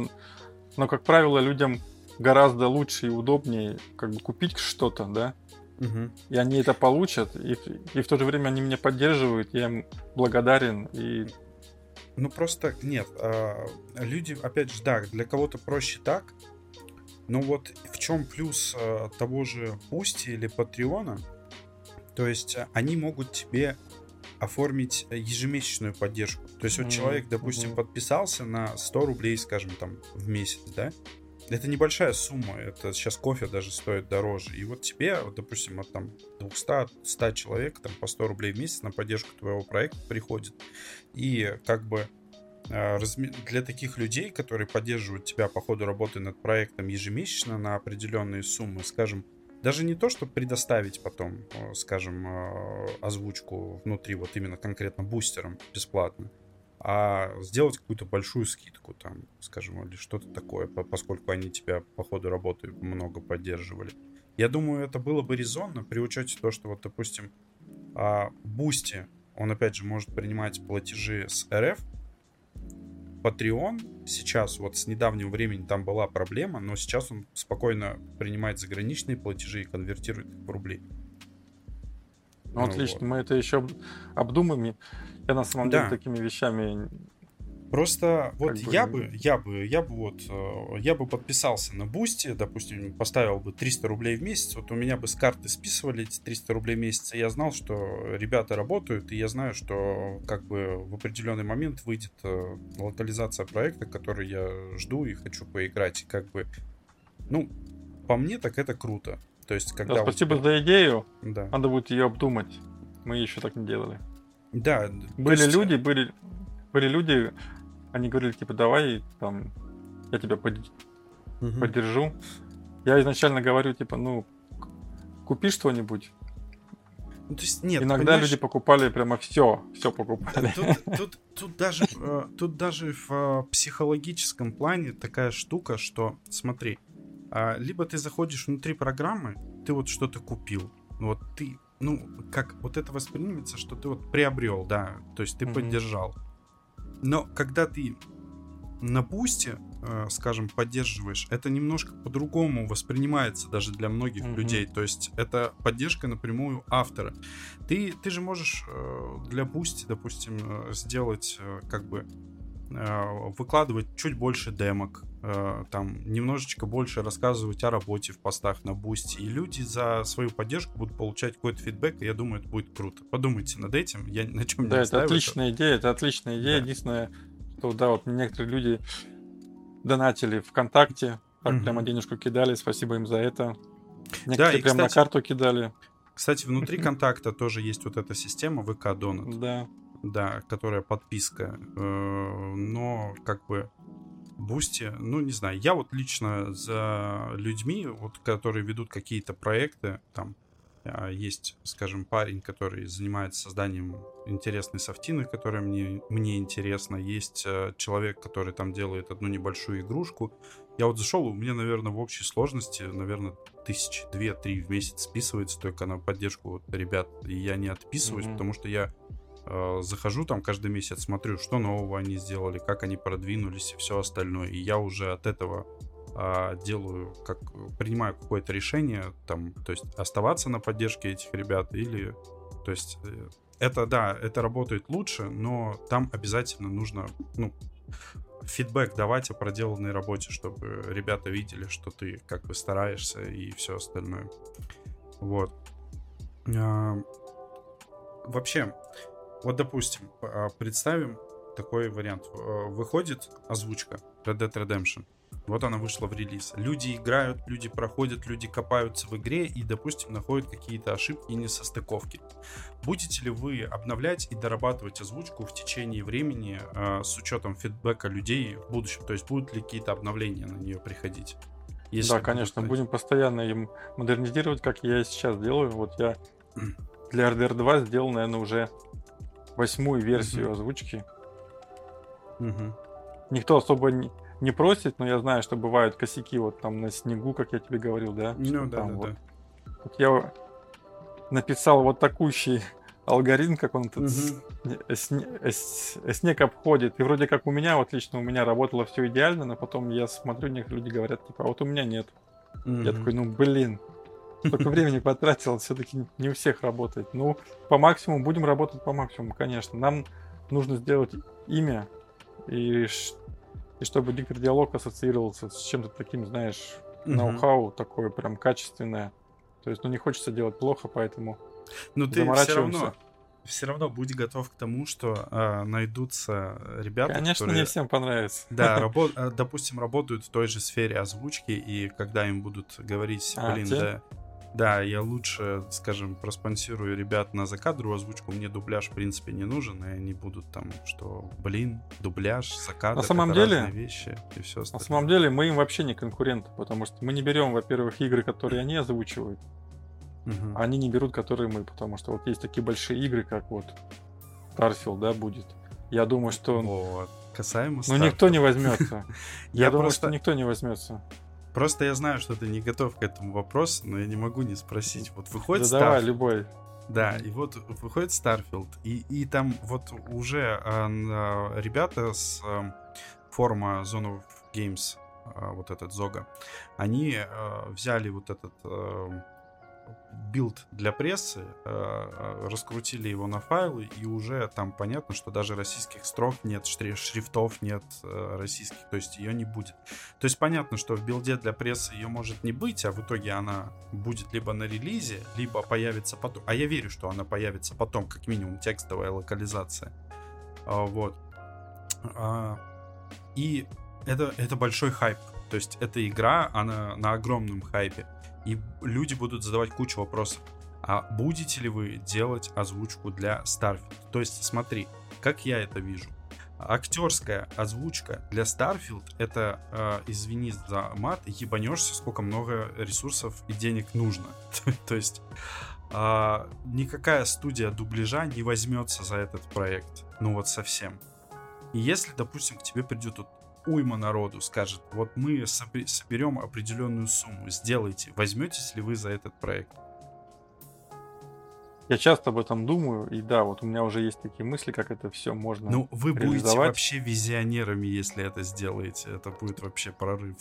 Но, как правило, людям гораздо лучше и удобнее как бы купить что-то, да, мгм. и они это получат, и, в- и в то же время они меня поддерживают, я им благодарен, и Ну просто нет. а, люди, опять же, да, для кого-то проще так. Но вот в чем плюс а, того же Пусти или Патреона? То есть они могут тебе оформить ежемесячную поддержку. То есть вот Мгм, человек, допустим, мгм. подписался на 100 рублей, скажем, там, в месяц, да? Это небольшая сумма, это сейчас кофе даже стоит дороже. И вот тебе, вот, допустим, от там 200-100 человек там, по 100 рублей в месяц на поддержку твоего проекта приходит. И как бы разме- для таких людей, которые поддерживают тебя по ходу работы над проектом ежемесячно на определенные суммы, скажем, даже не то, чтобы предоставить потом, э, скажем, э, озвучку внутри вот именно конкретно бустером бесплатно, а сделать какую-то большую скидку там, скажем, или что-то такое, по- поскольку они тебя по ходу работы много поддерживали. Я думаю, это было бы резонно при учете того, что вот, допустим, Boosty, он опять же может принимать платежи с РФ, Patreon сейчас, вот с недавнего времени там была проблема, но сейчас он спокойно принимает заграничные платежи и конвертирует их в рубли. ну, Ну отлично, вот. мы это еще об- обдумаем. Я на самом Да. деле такими вещами Просто вот Как бы- я бы, я бы, я бы вот, э, я бы подписался на Boosty, допустим, поставил бы 300 рублей в месяц, вот у меня бы с карты списывали эти 300 рублей в месяц, и я знал, что ребята работают, и я знаю, что как бы в определенный момент выйдет э, локализация проекта, который я жду и хочу поиграть, и как бы, ну, по мне так это круто. То есть, когда... Да, спасибо тебя- за идею. Да. Надо будет ее обдумать. Мы еще так не делали. Да. Были есть, люди, были, были люди, они говорили, типа, давай, там, я тебя под- мгм. поддержу. Я изначально говорю, типа, ну, купи что-нибудь. Ну, то есть, нет, Иногда понимаешь, люди покупали прямо все, все покупали. Тут, тут, тут даже, э, тут даже в э, психологическом плане такая штука, что, смотри, а, либо ты заходишь внутри программы, ты вот что-то купил, вот ты, ну, как вот это воспринимается, что ты вот приобрел, да, то есть ты Мгм. поддержал. Но когда ты на Boosty, э, скажем, поддерживаешь, это немножко по-другому воспринимается даже для многих Мгм. людей. То есть это поддержка напрямую автора. Ты, ты же можешь э, для Boosty, допустим, э, сделать как бы выкладывать чуть больше демок, э, там немножечко больше рассказывать о работе в постах на Boosty, и люди за свою поддержку будут получать какой-то фидбэк, и я думаю, это будет круто. Подумайте над этим, я на чем не Да, это отличная идея, это отличная идея. Да. Единственное, что, да, вот некоторые люди донатили ВКонтакте, так Мгм. прямо денежку кидали, спасибо им за это. Некоторые и, прям на кстати- карту кидали. Кстати, внутри *clears throat* контакта тоже есть вот эта система ВК Донат, Да. Да, которая подписка, э, но как бы Boosty, ну не знаю, я вот лично за людьми, вот которые ведут какие-то проекты, там а, есть, скажем, парень, который занимается созданием интересной софтины, которая мне, мне интересна, есть э, человек, который там делает одну небольшую игрушку. Я вот зашел, у меня, наверное, в общей сложности, наверное, тысячи две-три в месяц списывается только на поддержку вот ребят, и я не отписываюсь, Мгм. потому что я захожу там каждый месяц, смотрю, что нового они сделали, как они продвинулись и все остальное. И я уже от этого а, делаю, как принимаю какое-то решение, там, то есть оставаться на поддержке этих ребят или, то есть э, это да, это работает лучше, но там обязательно нужно, ну, фидбэк давать о проделанной работе, чтобы ребята видели, что ты как бы стараешься и все остальное. Вот. А, вообще, вот допустим, а, представим такой вариант. Выходит озвучка Red Dead Redemption. Вот она вышла в релиз. Люди играют, люди проходят, люди копаются в игре и, допустим, находят какие-то ошибки и несостыковки. Будете ли вы обновлять и дорабатывать озвучку в течение времени э, с учетом фидбэка людей в будущем? То есть будут ли какие-то обновления на нее приходить? Если да, конечно, будем постоянно им модернизировать, как я и сейчас делаю. Вот я *clears throat* для RDR 2 сделал, наверное, уже восьмую версию uh-huh. озвучки. Uh-huh. Никто особо не, не просит, но я знаю, что бывают косяки вот там на снегу, как я тебе говорил, да? Ну да, там, да, вот. да. Вот я написал вот такущий *laughs* алгоритм, как он тут угу. снег обходит. И вроде как у меня, вот лично у меня работало все идеально, но потом я смотрю, некоторые люди говорят, типа, а вот у меня нет. Угу. Я такой, ну блин, столько времени потратил, все-таки не у всех работает. Ну, по максимуму, будем работать по максимуму, конечно. Нам нужно сделать имя, и и чтобы диктор диалог ассоциировался с чем-то таким, знаешь, угу. ноу-хау такое прям качественное. То есть, ну, не хочется делать плохо, поэтому Ну, ты все равно, все равно будь готов к тому, что э, найдутся ребята, Конечно, которые... не всем понравится. Да, *laughs* рабо... А, допустим, работают в той же сфере озвучки, и когда им будут говорить, а, блин, те? да, да, я лучше, скажем, проспонсирую ребят на закадровую озвучку. Мне дубляж, в принципе, не нужен, и они будут там, что, блин, дубляж, закадр, на самом деле, вещи и все остальное. На самом деле мы им вообще не конкуренты, потому что мы не берем, во-первых, игры, которые они озвучивают, угу. они не берут, которые мы, потому что вот есть такие большие игры, как вот Starfield, да, будет. Я думаю, что... Вот. Касаемо Ну, никто не возьмется. *laughs* Я думаю, что никто не возьмется. Просто я знаю, что ты не готов к этому вопросу, но я не могу не спросить. Вот выходит да Starfield. давай, любой. Да, и вот выходит Starfield, и, и там вот уже э, ребята с э, форума Zone of Games, э, вот этот Зога, они э, взяли вот этот э, билд для прессы, э, раскрутили его на файлы, и уже там понятно, что даже российских строк нет, шрифтов нет э, российских, то есть ее не будет. То есть понятно, что в билде для прессы ее может не быть, а в итоге она будет либо на релизе, либо появится потом. А я верю, что она появится потом, как минимум текстовая локализация. А, вот. А, и это, это большой хайп. То есть эта игра, она на огромном хайпе и люди будут задавать кучу вопросов. А будете ли вы делать озвучку для Starfield? То есть, смотри, как я это вижу. Актерская озвучка для Starfield это, э, извини за мат, ебанешься, сколько много ресурсов и денег нужно. *laughs* То есть э, никакая студия дубляжа не возьмется за этот проект. Ну вот совсем. И если, допустим, к тебе придет уйма народу скажет, вот мы соберем определенную сумму, сделайте, возьметесь ли вы за этот проект? Я часто об этом думаю, и да, вот у меня уже есть такие мысли, как это все можно Ну, вы будете вообще визионерами, если это сделаете. Это будет вообще прорыв.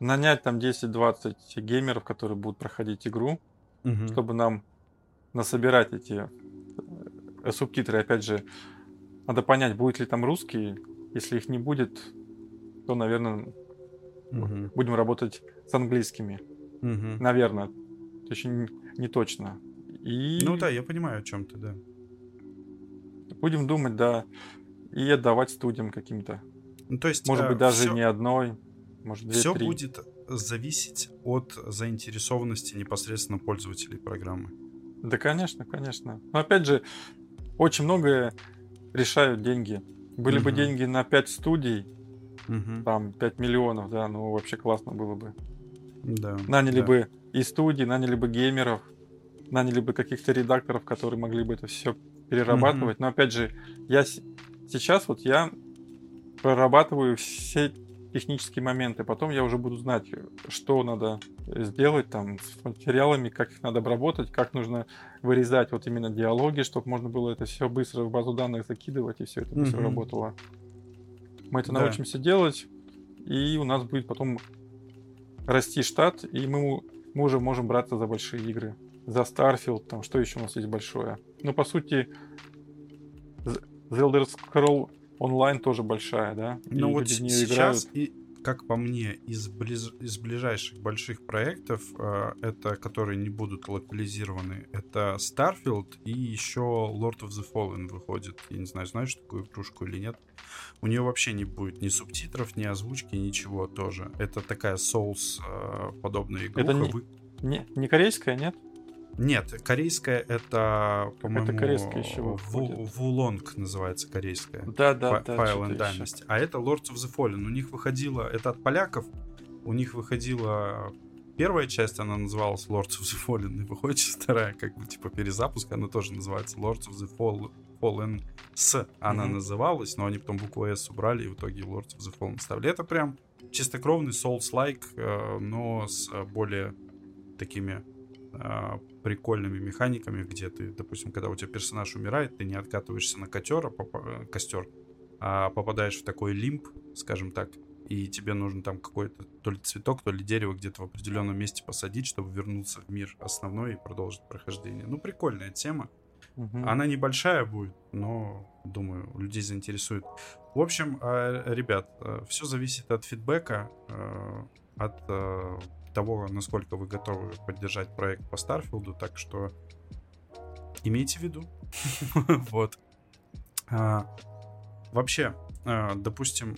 Нанять там 10-20 геймеров, которые будут проходить игру, угу. чтобы нам насобирать эти э, субтитры. Опять же, надо понять, будет ли там русский. Если их не будет, то, наверное, угу. будем работать с английскими. Угу. Наверное. Очень не точно. И... Ну да, я понимаю, о чем ты, да. Будем думать, да, и отдавать студиям каким-то. Ну, то есть, может быть, даже все... не одной, может, две, Все три. будет зависеть от заинтересованности непосредственно пользователей программы. Да, конечно, конечно. Но опять же, очень многое решают деньги. Были угу. бы деньги на 5 студий, Угу. Там 5 миллионов, да, ну вообще классно было бы. Да. Наняли да. бы и студии, наняли бы геймеров, наняли бы каких-то редакторов, которые могли бы это все перерабатывать. Угу. Но опять же, я сейчас вот я прорабатываю все технические моменты. Потом я уже буду знать, что надо сделать там с материалами, как их надо обработать, как нужно вырезать вот именно диалоги, чтобы можно было это все быстро в базу данных закидывать и все это быстро mm работало. Мы это да. научимся делать, и у нас будет потом расти штат, и мы, мы уже можем браться за большие игры. За Starfield, там, что еще у нас есть большое. Ну, по сути, The Elder Scroll Online тоже большая, да? Ну вот сейчас, играют. и, как по мне, из, близ- из ближайших больших проектов, э, это которые не будут локализированы, это Starfield и еще Lord of the Fallen выходит. Я не знаю, знаешь такую игрушку или нет. У нее вообще не будет ни субтитров, ни озвучки, ничего тоже. Это такая Souls э, подобная игруха. не- Вы- Не, не корейская, нет? Нет, корейская это, по-моему, корейская еще Ву-. Вулонг называется корейская. Да, да, да. File and. Dynasty. А это Lords of the Fallen. У них выходила, это от поляков, у них выходила первая часть, она называлась Lords of the Fallen, и выходит сейчас вторая, как бы, типа, перезапуск, она тоже называется Lords of the Fall- Fallen с она Мгм. называлась, но они потом букву S убрали, и в итоге Lords of the Fallen ставили. Это прям чистокровный Souls-like, э, но с э, более такими э, прикольными механиками, где ты, допустим, когда у тебя персонаж умирает, ты не откатываешься на котер, а попа- э, костер, а попадаешь в такой лимб, скажем так, и тебе нужно там какой-то то ли цветок, то ли дерево где-то в определенном месте посадить, чтобы вернуться в мир основной и продолжить прохождение. Ну, прикольная тема. Мгм. Она небольшая будет, но, думаю, людей заинтересует. В общем, э, ребят, все зависит от фидбэка, э, от э, того, насколько вы готовы поддержать проект по Старфилду, так что имейте в виду. *laughs* Вот. А, Вообще, э, допустим,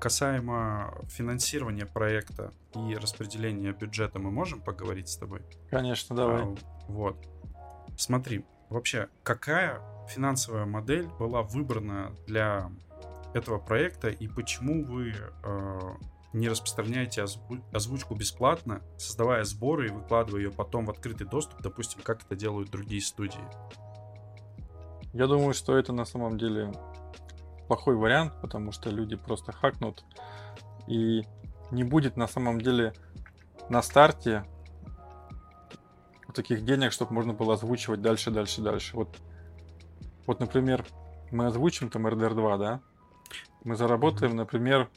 касаемо финансирования проекта и распределения бюджета мы можем поговорить с тобой? Конечно, давай. А, Вот. Смотри, вообще, какая финансовая модель была выбрана для этого проекта и почему вы э, не распространяете озву- озвучку бесплатно, создавая сборы и выкладывая ее потом в открытый доступ, допустим, как это делают другие студии? Я думаю, что это на самом деле плохой вариант, потому что люди просто хакнут и не будет на самом деле на старте таких денег, чтобы можно было озвучивать дальше, дальше, дальше. Вот, вот, например, мы озвучим там RDR 2, да? Мы заработаем, например,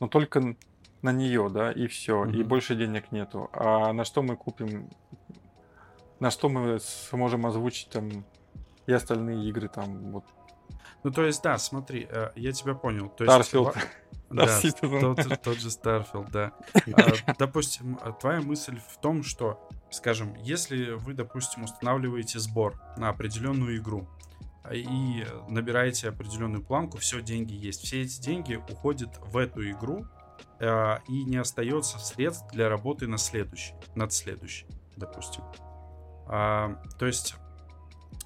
ну только на нее, да, и все, и Мгм. больше денег нету. А на что мы купим, на что мы сможем озвучить там и остальные игры там вот Ну, то есть, да, смотри, э, я тебя понял. То Starfield. *laughs* Да, тот, тот же Starfield, да. *laughs* А, Допустим, а, твоя мысль в том, что, скажем, если вы, допустим, устанавливаете сбор на определенную игру и набираете определенную планку, все, деньги есть. Все эти деньги уходят в эту игру, а, и не остается средств для работы на следующий, над следующей, допустим. А, То есть,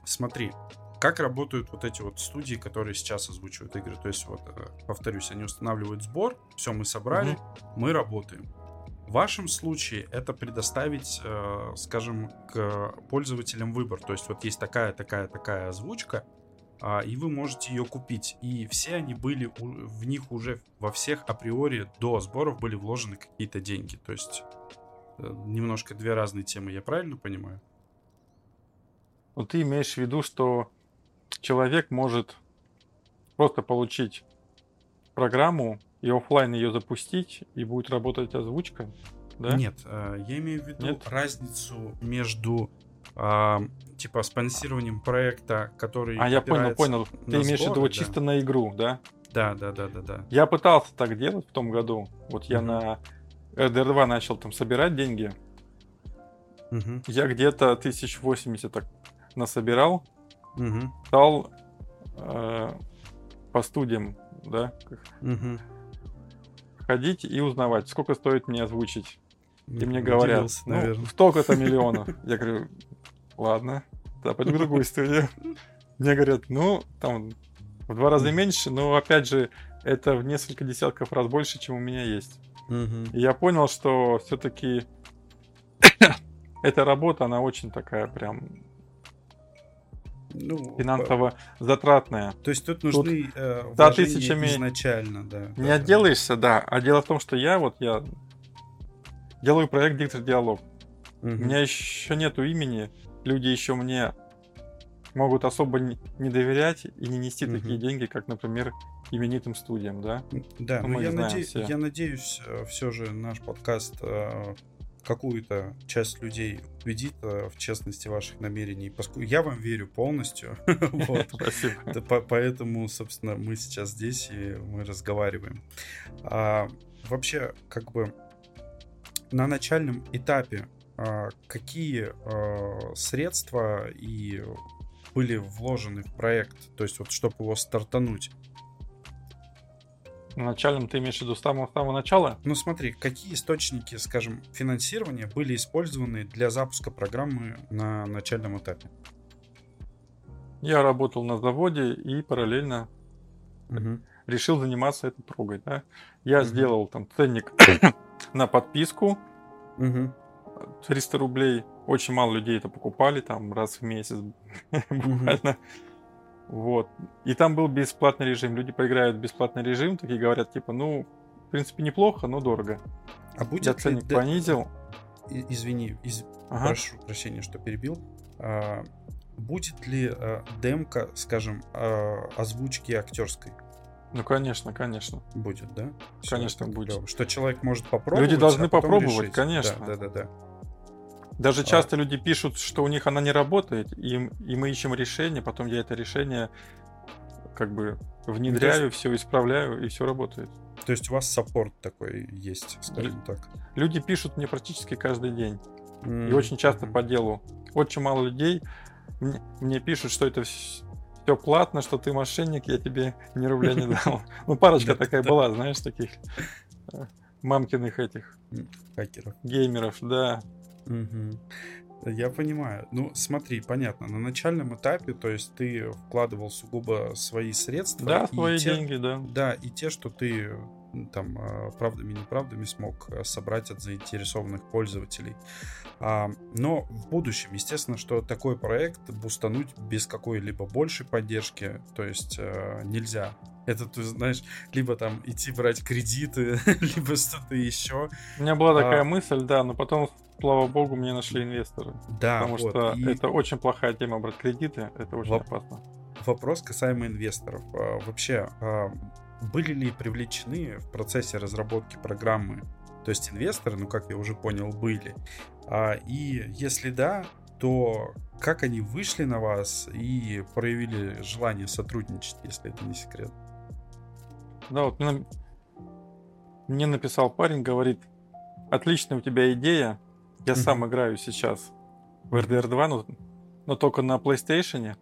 смотри, как работают вот эти вот студии, которые сейчас озвучивают игры. То есть, вот, э, повторюсь, они устанавливают сбор, все, мы собрали, мы работаем. В вашем случае это предоставить, э, скажем, к пользователям выбор. То есть, вот есть такая, такая, такая озвучка, а, и вы можете ее купить. И все они были, у- в них уже во всех априори до сборов были вложены какие-то деньги. То есть, э, немножко две разные темы, я правильно понимаю? Ну, ты имеешь в виду, что человек может просто получить программу и оффлайн ее запустить, и будет работать озвучка, да? Нет, э, я имею в виду Нет? разницу между а, типа спонсированием проекта, который. А я понял, понял. Ты имеешь в виду да. чисто на игру, да? Да, да, да, да, да. Я пытался так делать в том году. Вот я Мгм. на RDR 2 начал там собирать деньги. Мгм, Я где-то 1080 так насобирал, мгм, стал э, по студиям, да, мгм. Ходить и узнавать, сколько стоит мне озвучить. И мне Удивился, говорят, ну, наверное. столько-то миллионов. *laughs* Я говорю, ладно, да, пойду в другую студию. Мне говорят, ну, там в два раза меньше, но опять же, это в несколько десятков раз больше, чем у меня есть. И я понял, что все-таки *coughs* эта работа, она очень такая прям Ну, финансово затратная. То есть тут нужны э, за тысячами изначально, да. Не да, отделаешься, да. А дело в том, что я вот я делаю проект Диктор Диалог. Мгм. У меня еще нету имени, люди еще мне могут особо не доверять и не нести Мгм. такие деньги, как, например, именитым студиям, да? Да, Ну, но мы я, знаем наде- все. я надеюсь, все же наш подкаст э, какую-то часть людей убедит э, в честности ваших намерений. Поскольку я вам верю полностью. *laughs* Спасибо. Поэтому, собственно, мы сейчас здесь и мы разговариваем. А, вообще, как бы на начальном этапе а, какие а, средства и были вложены в проект, то есть вот чтобы его стартануть? На начальном ты имеешь в виду с самого, самого начала? Ну смотри, какие источники, скажем, финансирования были использованы для запуска программы на начальном этапе? Я работал на заводе и параллельно решил заниматься этой прогой, да. Я Мгм. сделал там ценник *coughs* на подписку, Мгм. 300 рублей. Очень мало людей это покупали, там раз в месяц *laughs* буквально. Вот. И там был бесплатный режим. Люди поиграют в бесплатный режим, такие говорят, типа, ну, в принципе, неплохо, но дорого. А будет Я ли ценник де- понизил. Извини, из- Ага. прошу прощения, что перебил. А, будет ли а, демка, скажем, а, озвучки актерской? Ну, конечно, конечно. Будет, да? Всё, Конечно, будет. клёво. Что человек может попробовать. Люди должны а попробовать, решить. конечно. Да, да, да, да. Даже А. часто люди пишут, что у них она не работает, и, и мы ищем решение, потом я это решение как бы внедряю, все исправляю, и все работает. То есть у вас саппорт такой есть, скажем так. Люди пишут мне практически каждый день. И М, очень часто мгм. по делу. Очень мало людей мне, мне пишут, что это все платно, что ты мошенник, я тебе ни рубля не *laughs* дал. Ну, парочка такая была, знаешь, таких э, мамкиных этих Хакеров. геймеров, да. Мгм. Я понимаю. Ну, смотри, понятно. На начальном этапе, то есть ты вкладывал сугубо свои средства. Да, свои те- деньги, да. Да, и те, что ты там а, правдами неправдами смог а, собрать от заинтересованных пользователей. А, Но в будущем, естественно, что такой проект бустануть без какой-либо большей поддержки, то есть э, нельзя. Это, ты знаешь, либо там идти брать кредиты, *laughs* либо что-то еще. У меня была такая А. мысль, да, но потом, слава богу, мне нашли инвесторы. Да, Потому вот. что И- это очень плохая тема брать кредиты, это очень Воп- опасно. Вопрос касаемо инвесторов. А, Вообще, а, были ли привлечены в процессе разработки программы, то есть инвесторы, ну, как я уже понял, были. А, И если да, то как они вышли на вас и проявили желание сотрудничать, если это не секрет? Да, вот мне, мне написал парень, говорит, отличная у тебя идея, я сам играю сейчас в RDR 2, но, но только на PlayStation.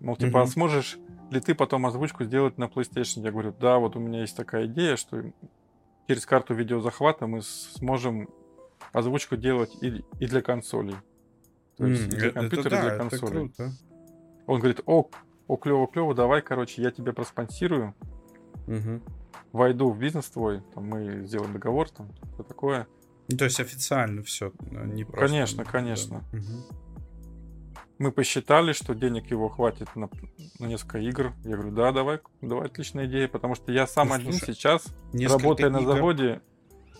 Мол, типа, а сможешь ли ты потом озвучку сделать на PlayStation? Я говорю, да, вот у меня есть такая идея, что через карту видеозахвата мы сможем озвучку делать и, и для консолей. То есть и для компьютера, и да, для это консолей. Он говорит, о, о, клево, клево, давай, короче, я тебя проспонсирую, Мгм. войду в бизнес твой, там мы сделаем договор, там, все такое. Ну, То есть официально все, не просто. Конечно, да. конечно. Мы посчитали, что денег его хватит на, на несколько игр. Я говорю, да, давай, давай, отличная идея, потому что я сам Ну, один слушай, сейчас, работая на игр- заводе,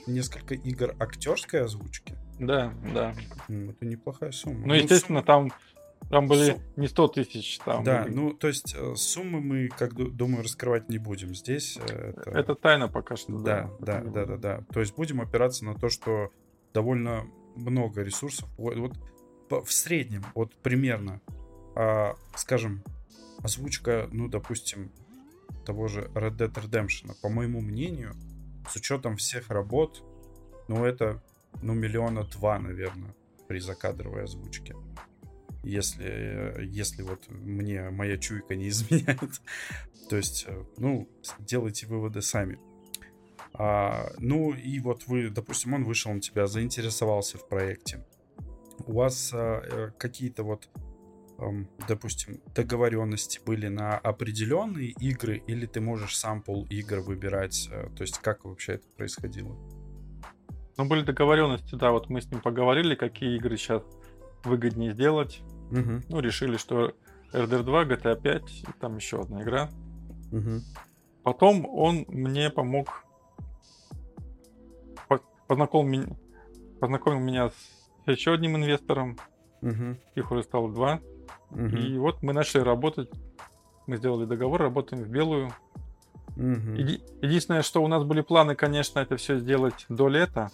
Несколько игр актерской озвучки. да, да. М, Это неплохая сумма. Ну, естественно, там, там были сум- не 100 тысяч, там Да, были- ну, то есть э, суммы мы, как ду- думаю, раскрывать не будем здесь. э, Это, это тайна пока что. да, да, да, буду. да, да. То есть будем опираться на то, что довольно много ресурсов. Вот, в среднем, вот примерно, а, скажем, озвучка, ну, допустим, того же Red Dead Redemption, по моему мнению, с учетом всех работ, ну, это, ну, миллиона два, наверное, при закадровой озвучке. Если, если вот мне моя чуйка не *laughs* изменяет. То есть, э, ну, делайте выводы сами. А, ну, и вот вы, допустим, он вышел на тебя, заинтересовался в проекте. У вас а, э, какие-то вот, эм, допустим, договоренности были на определенные игры, или ты можешь сам пол игр выбирать? э, То есть, как вообще это происходило? Ну, были договоренности, да, вот мы с ним поговорили, какие игры сейчас выгоднее сделать. Мгм, Ну, решили, что RDR 2, GTA 5, и там еще одна игра. мгм, Потом он мне помог, по- познакомил, меня, познакомил меня с еще одним инвестором, мгм, их уже стало два. мгм. И вот мы начали работать, мы сделали договор, работаем в белую. Мгм. Еди- Единственное, что у нас были планы, конечно, это все сделать до лета.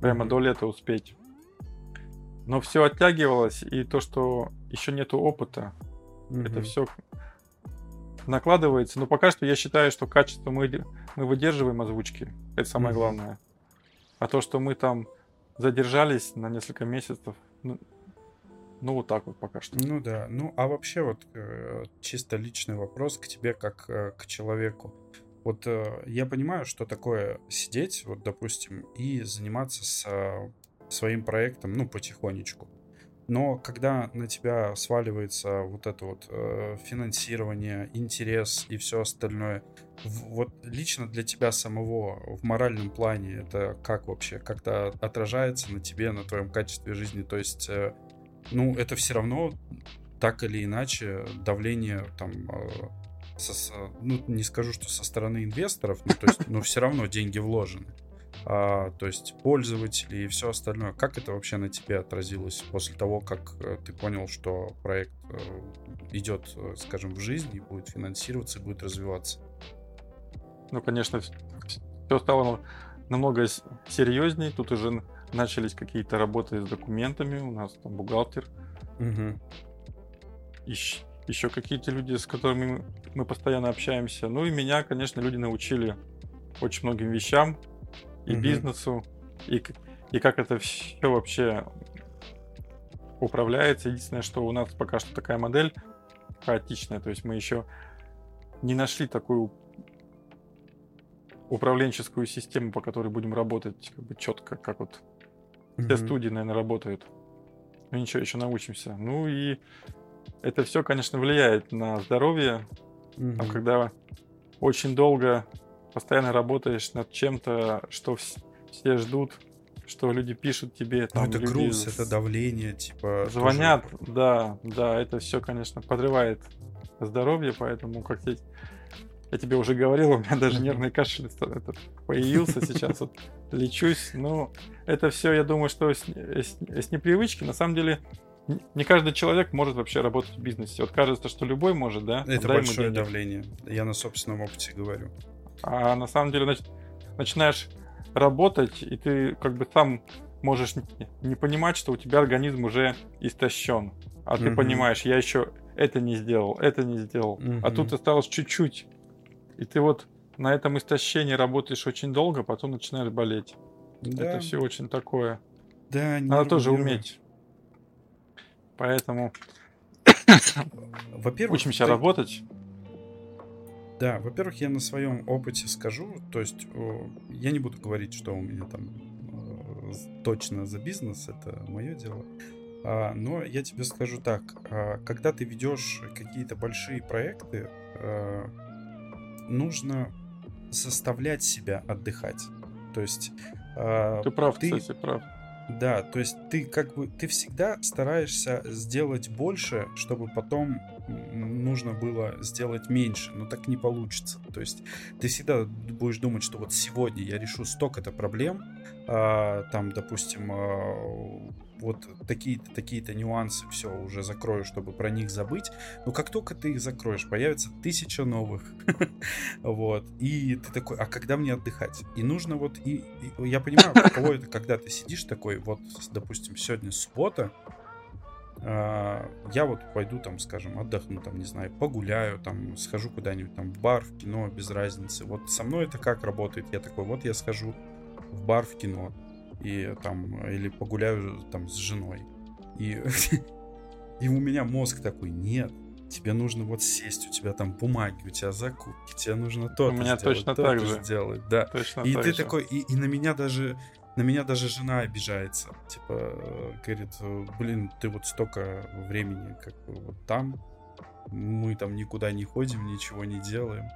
Прямо Мгм. до лета успеть. Но все оттягивалось, и то, что еще нету опыта, это Мгм. все накладывается. Но пока что я считаю, что качество мы, мы выдерживаем озвучки. Это самое Мгм. главное. А то, что мы там задержались на несколько месяцев, ну, ну вот так вот пока что. Ну да, ну а вообще вот э, чисто личный вопрос к тебе как э, к человеку. Вот э, я понимаю, что такое сидеть, вот допустим, и заниматься с э, своим проектом, ну потихонечку. Но когда на тебя сваливается вот это вот э, финансирование, интерес и все остальное, в- вот лично для тебя самого в моральном плане это как вообще как-то отражается на тебе, на твоем качестве жизни? То есть э, ну, это все равно так или иначе давление там, э, со- со- ну, не скажу, что со стороны инвесторов, ну, то есть, но все равно деньги вложены. А, то есть пользователи и все остальное. Как это вообще на тебе отразилось после того, как э, ты понял, что проект э, идет, э, скажем, в жизнь и будет финансироваться, и будет развиваться? Ну, конечно, все стало на- намного серьезней. Тут уже начались какие-то работы с документами. У нас там бухгалтер, Мгм. еще какие-то люди, с которыми мы постоянно общаемся. Ну и меня, конечно, люди научили очень многим вещам и Мгм. бизнесу, и, и как это все вообще управляется. Единственное, что у нас пока что такая модель хаотичная, то есть мы еще не нашли такую управленческую систему, по которой будем работать как бы четко, как вот все Мгм. студии, наверное, работают. Ну ничего, еще научимся. Ну и это все, конечно, влияет на здоровье. Там, Мгм. когда очень долго постоянно работаешь над чем-то, что вс- все ждут, что люди пишут тебе, Ну, там, это люди груз, это давление, типа... тоже- звонят, да, да, это все, конечно, подрывает здоровье, поэтому как я, я тебе уже говорил, у меня даже *laughs* нервный кашель появился сейчас, вот лечусь, ну, это все, я думаю, что с, с- с непривычки, на самом деле, не каждый человек может вообще работать в бизнесе. Вот кажется, что любой может, да? Это дай большое давление. Я на собственном опыте говорю. А на самом деле нач- начинаешь работать, и ты как бы сам можешь не, не понимать, что у тебя организм уже истощен. А ты Мгм. понимаешь, я еще это не сделал, это не сделал. А Мгм. тут осталось чуть-чуть. И ты вот на этом истощении работаешь очень долго, потом начинаешь болеть. Да, Это все очень такое. да, Надо нервы, тоже нервы. уметь. Поэтому Во-первых, учимся ты- работать. Да, во-первых, я на своем опыте скажу, то есть я не буду говорить, что у меня там э, точно за бизнес, это мое дело. А, но я тебе скажу так, а, когда ты ведешь какие-то большие проекты, э, нужно заставлять себя отдыхать. То есть а, Ты прав, ты- кстати, прав. да, то есть ты как бы ты всегда стараешься сделать больше, чтобы потом нужно было сделать меньше, но так не получится. То есть ты всегда будешь думать, что вот сегодня я решу столько-то проблем, а, там, допустим, а, вот такие-то такие-то нюансы все уже закрою, чтобы про них забыть. Но как только ты их закроешь, появится тысяча новых, *laughs* вот. И ты такой, а когда мне отдыхать? И нужно вот и, я понимаю, каково это, когда ты сидишь такой, вот, допустим, сегодня суббота, я вот пойду там, скажем, отдохну, там, не знаю, погуляю, там, схожу куда-нибудь там в бар, в кино, без разницы. Вот со мной это как работает? Я такой, вот я схожу в бар, в кино, и там, или погуляю там с женой. И, *laughs* и у меня мозг такой, нет, тебе нужно вот сесть, у тебя там бумаги, у тебя закупки, тебе нужно то У меня точно так же. сделать, да. Точно И ты же. такой, и, и на меня даже, на меня даже жена обижается. Типа, говорит, блин, ты вот столько времени как бы вот там, мы там никуда не ходим, ничего не делаем.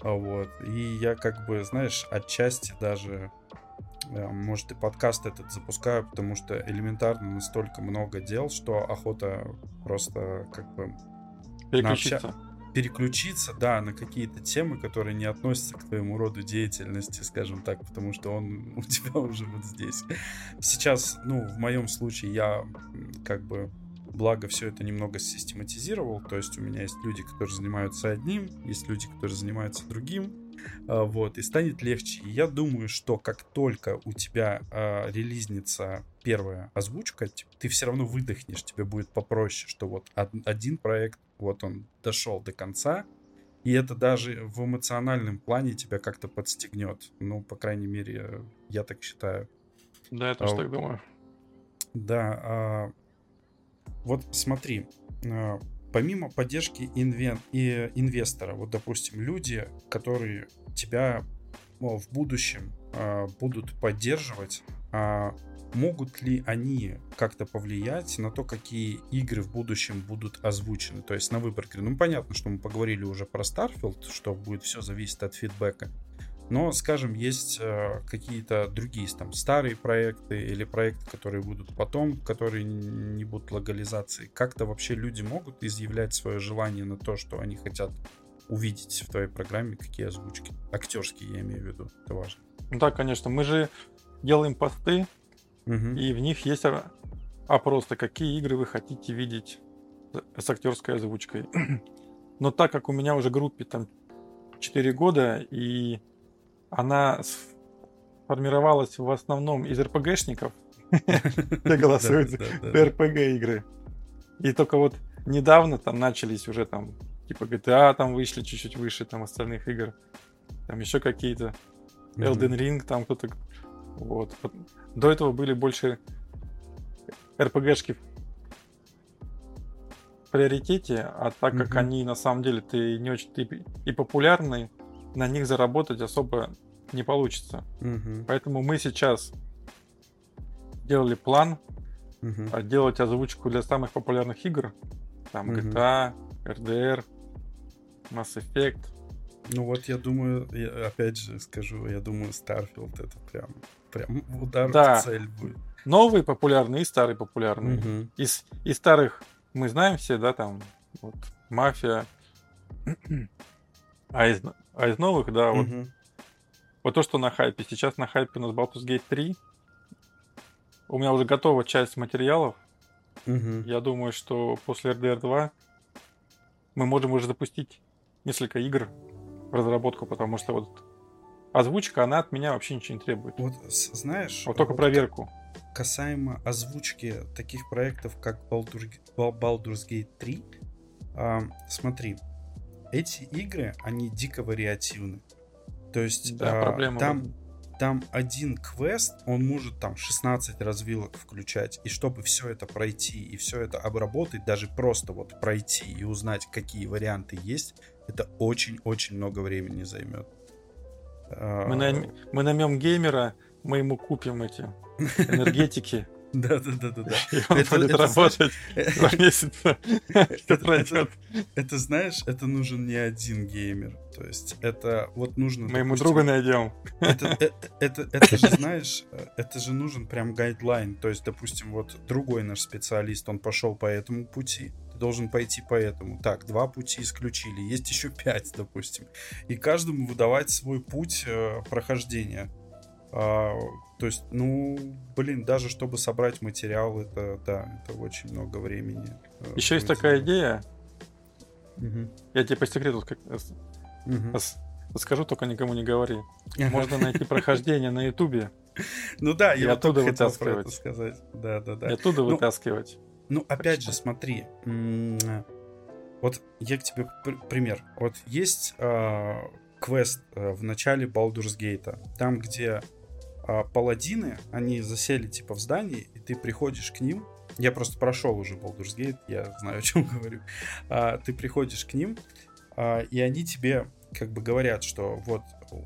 А Вот. И я как бы, знаешь, отчасти даже, э, может, и подкаст этот запускаю, потому что элементарно настолько много дел, что охота просто как бы Переключиться. Переключиться, да, на какие-то темы, которые не относятся к твоему роду деятельности, скажем так, потому что он *laughs* у тебя уже вот здесь. Сейчас, ну, в моем случае я как бы благо все это немного систематизировал, то есть у меня есть люди, которые занимаются одним, есть люди, которые занимаются другим, А, вот, и станет легче. Я думаю, что как только у тебя а, релизнится первая озвучка, ты все равно выдохнешь, тебе будет попроще, что вот один проект, вот он дошел до конца, и это даже в эмоциональном плане тебя как-то подстегнет. Ну, по крайней мере, я так считаю. Да, я тоже а, так думаю. Да. А, вот смотри, а, помимо поддержки инвен, и инвестора, вот, допустим, люди, которые тебя ну, в будущем а, будут поддерживать, а, могут ли они как-то повлиять на то, какие игры в будущем будут озвучены, то есть на выбор игры. Ну, понятно, что мы поговорили уже про Starfield, что будет все зависеть от фидбэка. Но, скажем, есть э, какие-то другие там старые проекты или проекты, которые будут потом, которые не будут легализации. Как-то вообще люди могут изъявлять свое желание на то, что они хотят увидеть в твоей программе, какие озвучки. Актерские, я имею в виду. Это важно. Да, конечно. Мы же делаем посты, угу. и в них есть опросы, какие игры вы хотите видеть с актерской озвучкой. *clears throat* Но так как у меня уже группе там 4 года, и она сформировалась в основном из РПГшников, *laughs* где голосуют за РПГ игры. И только вот недавно там начались уже там, типа GTA там вышли чуть-чуть выше там остальных игр. Там еще какие-то. Elden Ring там кто-то. Вот. До этого были больше РПГшки в приоритете, а так как они на самом деле ты не очень ты и популярный, на них заработать особо не получится. Угу. Поэтому мы сейчас делали план угу. делать озвучку для самых популярных игр. Там. GTA, RDR, Mass Effect. Ну вот я думаю, я опять же скажу, я думаю, Starfield это прям, прям удар да. в цель будет. Новые популярные и старые популярные. Угу. Из, из старых мы знаем все, да, там вот Мафия. а, из, а из новых, да, угу. вот вот то, что на хайпе. Сейчас на хайпе у нас Baldur's Gate 3. У меня уже готова часть материалов. Угу. Я думаю, что после RDR 2 мы можем уже запустить несколько игр в разработку, потому что вот озвучка, она от меня вообще ничего не требует. Вот знаешь... Вот только вот проверку. Касаемо озвучки таких проектов, как Baldur's, Baldur's Gate 3, э, смотри, эти игры, они дико вариативны. То есть да, а, там, там один квест, он может там 16 развилок включать, и чтобы все это пройти и все это обработать, даже просто вот пройти и узнать, какие варианты есть, это очень-очень много времени займет. А, мы, найм, мы наймем геймера, мы ему купим эти энергетики. *laughs* Да, да, да, да, да. И он это, будет это, работать *laughs* два месяца. Это, это, знаешь, это нужен не один геймер. То есть это вот нужно... Мы ему друга найдем. Это, это, это, это же, знаешь, это же нужен прям гайдлайн. То есть, допустим, вот другой наш специалист, он пошел по этому пути. Ты должен пойти по этому. Так, два пути исключили. Есть еще пять, допустим. И каждому выдавать свой путь э, прохождения. А, то есть, ну, блин, даже чтобы собрать материал, это, да, это очень много времени. Э, Еще есть такая идея. Угу. Я тебе по секрету как, угу. скажу, только никому не говори. Можно найти прохождение на Ютубе. *laughs* Ну да, я оттуда вытаскивать. сказать. Да, да, да. И оттуда ну, вытаскивать. Ну, опять же, смотри. Вот я к тебе пример. Вот есть э, квест э, в начале Baldur's Gate, там, где а паладины, они засели типа в здании, и ты приходишь к ним, я просто прошел уже Baldur's Gate, я знаю, *laughs* о чем говорю. А, ты приходишь к ним, а, и они тебе как бы говорят, что вот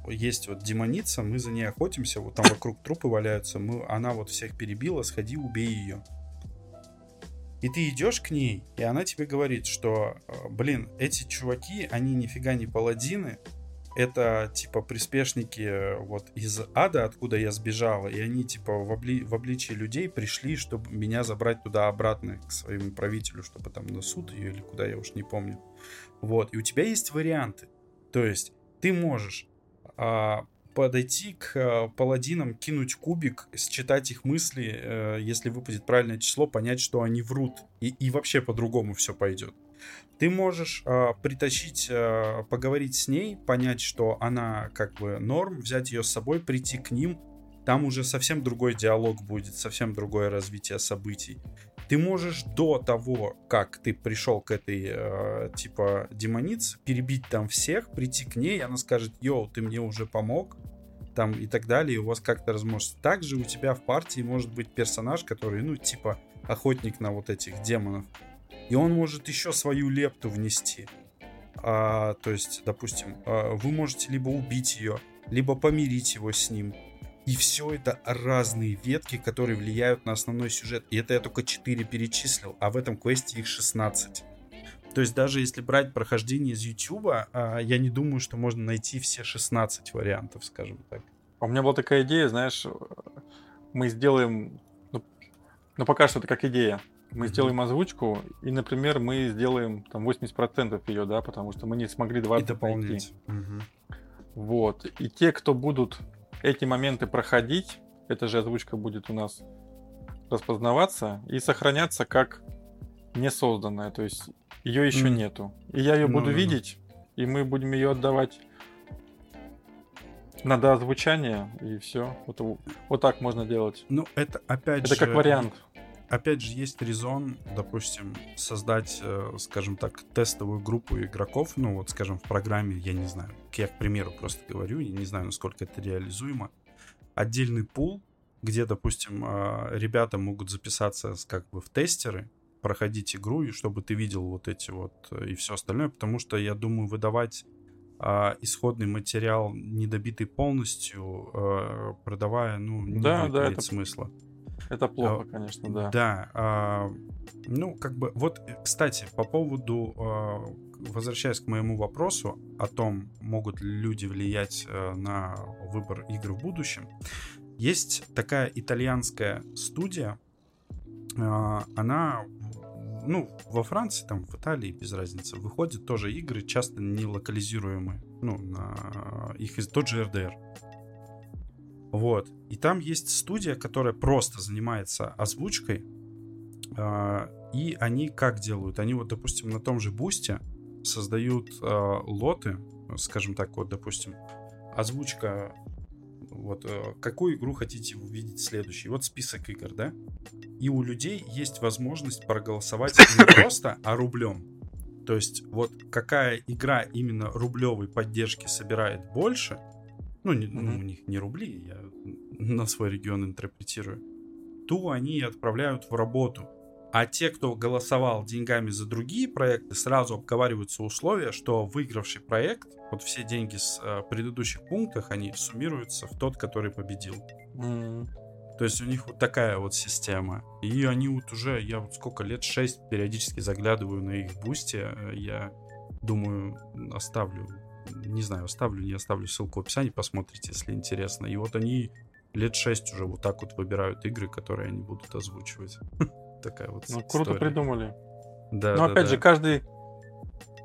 есть вот демоница, мы за ней охотимся, вот там вокруг трупы валяются, мы, она вот всех перебила, сходи, убей ее. И ты идешь к ней, и она тебе говорит, что, «А, блин, эти чуваки, они нифига не паладины, это типа приспешники э, вот из ада, откуда я сбежала, и они типа в, обли... в обличии людей пришли, чтобы меня забрать туда обратно к своему правителю, чтобы там на суд ее или куда, я уж не помню. Вот, и у тебя есть варианты. То есть ты можешь а, подойти к э, паладинам, кинуть кубик, считать их мысли, э, если выпадет правильное число, понять, что они врут. И, и вообще по-другому все пойдет. Ты можешь э, притащить, э, поговорить с ней, понять, что она как бы норм, взять ее с собой, прийти к ним. Там уже совсем другой диалог будет, совсем другое развитие событий. Ты можешь до того, как ты пришел к этой, э, типа, демонице, перебить там всех, прийти к ней, она скажет, йоу, ты мне уже помог, там и так далее, и у вас как-то размножится. Также у тебя в партии может быть персонаж, который, ну, типа, охотник на вот этих демонов. И он может еще свою лепту внести. А, то есть, допустим, а, вы можете либо убить ее, либо помирить его с ним, и все это разные ветки, которые влияют на основной сюжет. И это я только 4 перечислил, а в этом квесте их 16. То есть даже если брать прохождение из YouTube, а, я не думаю, что можно найти все 16 вариантов, скажем так. А у меня была такая идея, знаешь, мы сделаем, ну, ну пока что это как идея, мы mm-hmm. сделаем озвучку, и, например, мы сделаем там 80% ее, да, потому что мы не смогли 20 И дополнить. Mm-hmm. Вот. И те, кто будут эти моменты проходить, эта же озвучка будет у нас распознаваться и сохраняться как не созданная, то есть ее еще mm. нету. И я ее ну, буду ну, видеть, и мы будем ее отдавать на доозвучание, и все. Вот, вот так можно делать. Ну, это опять это же... Это как вариант. Опять же, есть резон, допустим, создать, э, скажем так, тестовую группу игроков, ну вот, скажем, в программе, я не знаю, я к примеру просто говорю, я не знаю, насколько это реализуемо, отдельный пул, где, допустим, э, ребята могут записаться как бы в тестеры, проходить игру, и чтобы ты видел вот эти вот э, и все остальное, потому что, я думаю, выдавать а, исходный материал, недобитый полностью, а, продавая, ну, не да, да, иметь это... смысла. Это плохо, а, конечно, да. Да. А, ну, как бы, вот, кстати, по поводу, а, возвращаясь к моему вопросу о том, могут ли люди влиять а, на выбор игр в будущем, есть такая итальянская студия, а, она ну, во Франции, там, в Италии, без разницы, выходят тоже игры, часто не локализируемые, ну, на их из тот же РДР. Вот. И там есть студия, которая просто занимается озвучкой. Э, и они как делают? Они вот, допустим, на том же бусте создают э, лоты, скажем так, вот, допустим, озвучка вот э, какую игру хотите увидеть следующий. Вот список игр, да? И у людей есть возможность проголосовать *coughs* не просто, а рублем. То есть вот какая игра именно рублевой поддержки собирает больше, ну, не, ну, у них не рубли, я на свой регион интерпретирую, то они отправляют в работу. А те, кто голосовал деньгами за другие проекты, сразу обговариваются условия, что выигравший проект, вот все деньги с э, предыдущих пунктов, они суммируются в тот, который победил. Мм. То есть у них вот такая вот система. И они вот уже, я вот сколько лет, 6 периодически заглядываю на их Boosty. Э, я думаю, оставлю не знаю, оставлю, не оставлю ссылку в описании, посмотрите, если интересно. И вот они лет 6 уже вот так вот выбирают игры, которые они будут озвучивать. *laughs* Такая вот Ну, круто придумали. Да, Но опять же, каждый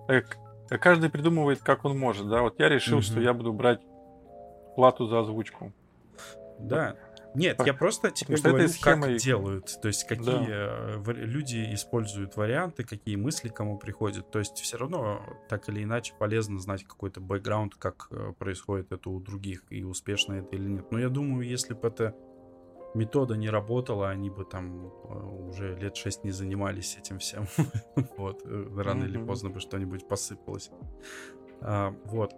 э, каждый придумывает, как он может, да. Вот я решил, что я буду брать плату за озвучку. Да. Нет, я просто тебе Потому говорю, схемой... как делают. То есть, какие да. Э, люди используют варианты, какие мысли кому приходят. То есть, все равно, так или иначе, полезно знать какой-то бэкграунд, как э, происходит это у других, и успешно это или нет. Но я думаю, если бы эта метода не работала, они бы там э, уже лет шесть не занимались этим всем. *laughs* вот, рано или поздно бы что-нибудь посыпалось. А, вот.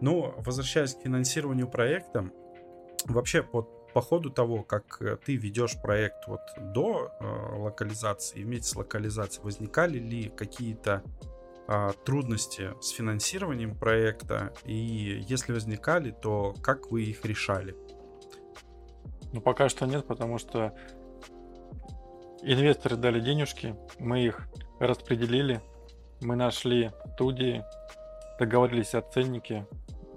Ну, возвращаясь к финансированию проекта, вообще под по ходу того, как э, ты ведешь проект вот до э, локализации, вместе с локализацией, возникали ли какие-то э, трудности с финансированием проекта? И если возникали, то как вы их решали? Ну, пока что нет, потому что инвесторы дали денежки, мы их распределили, мы нашли студии, договорились о ценнике,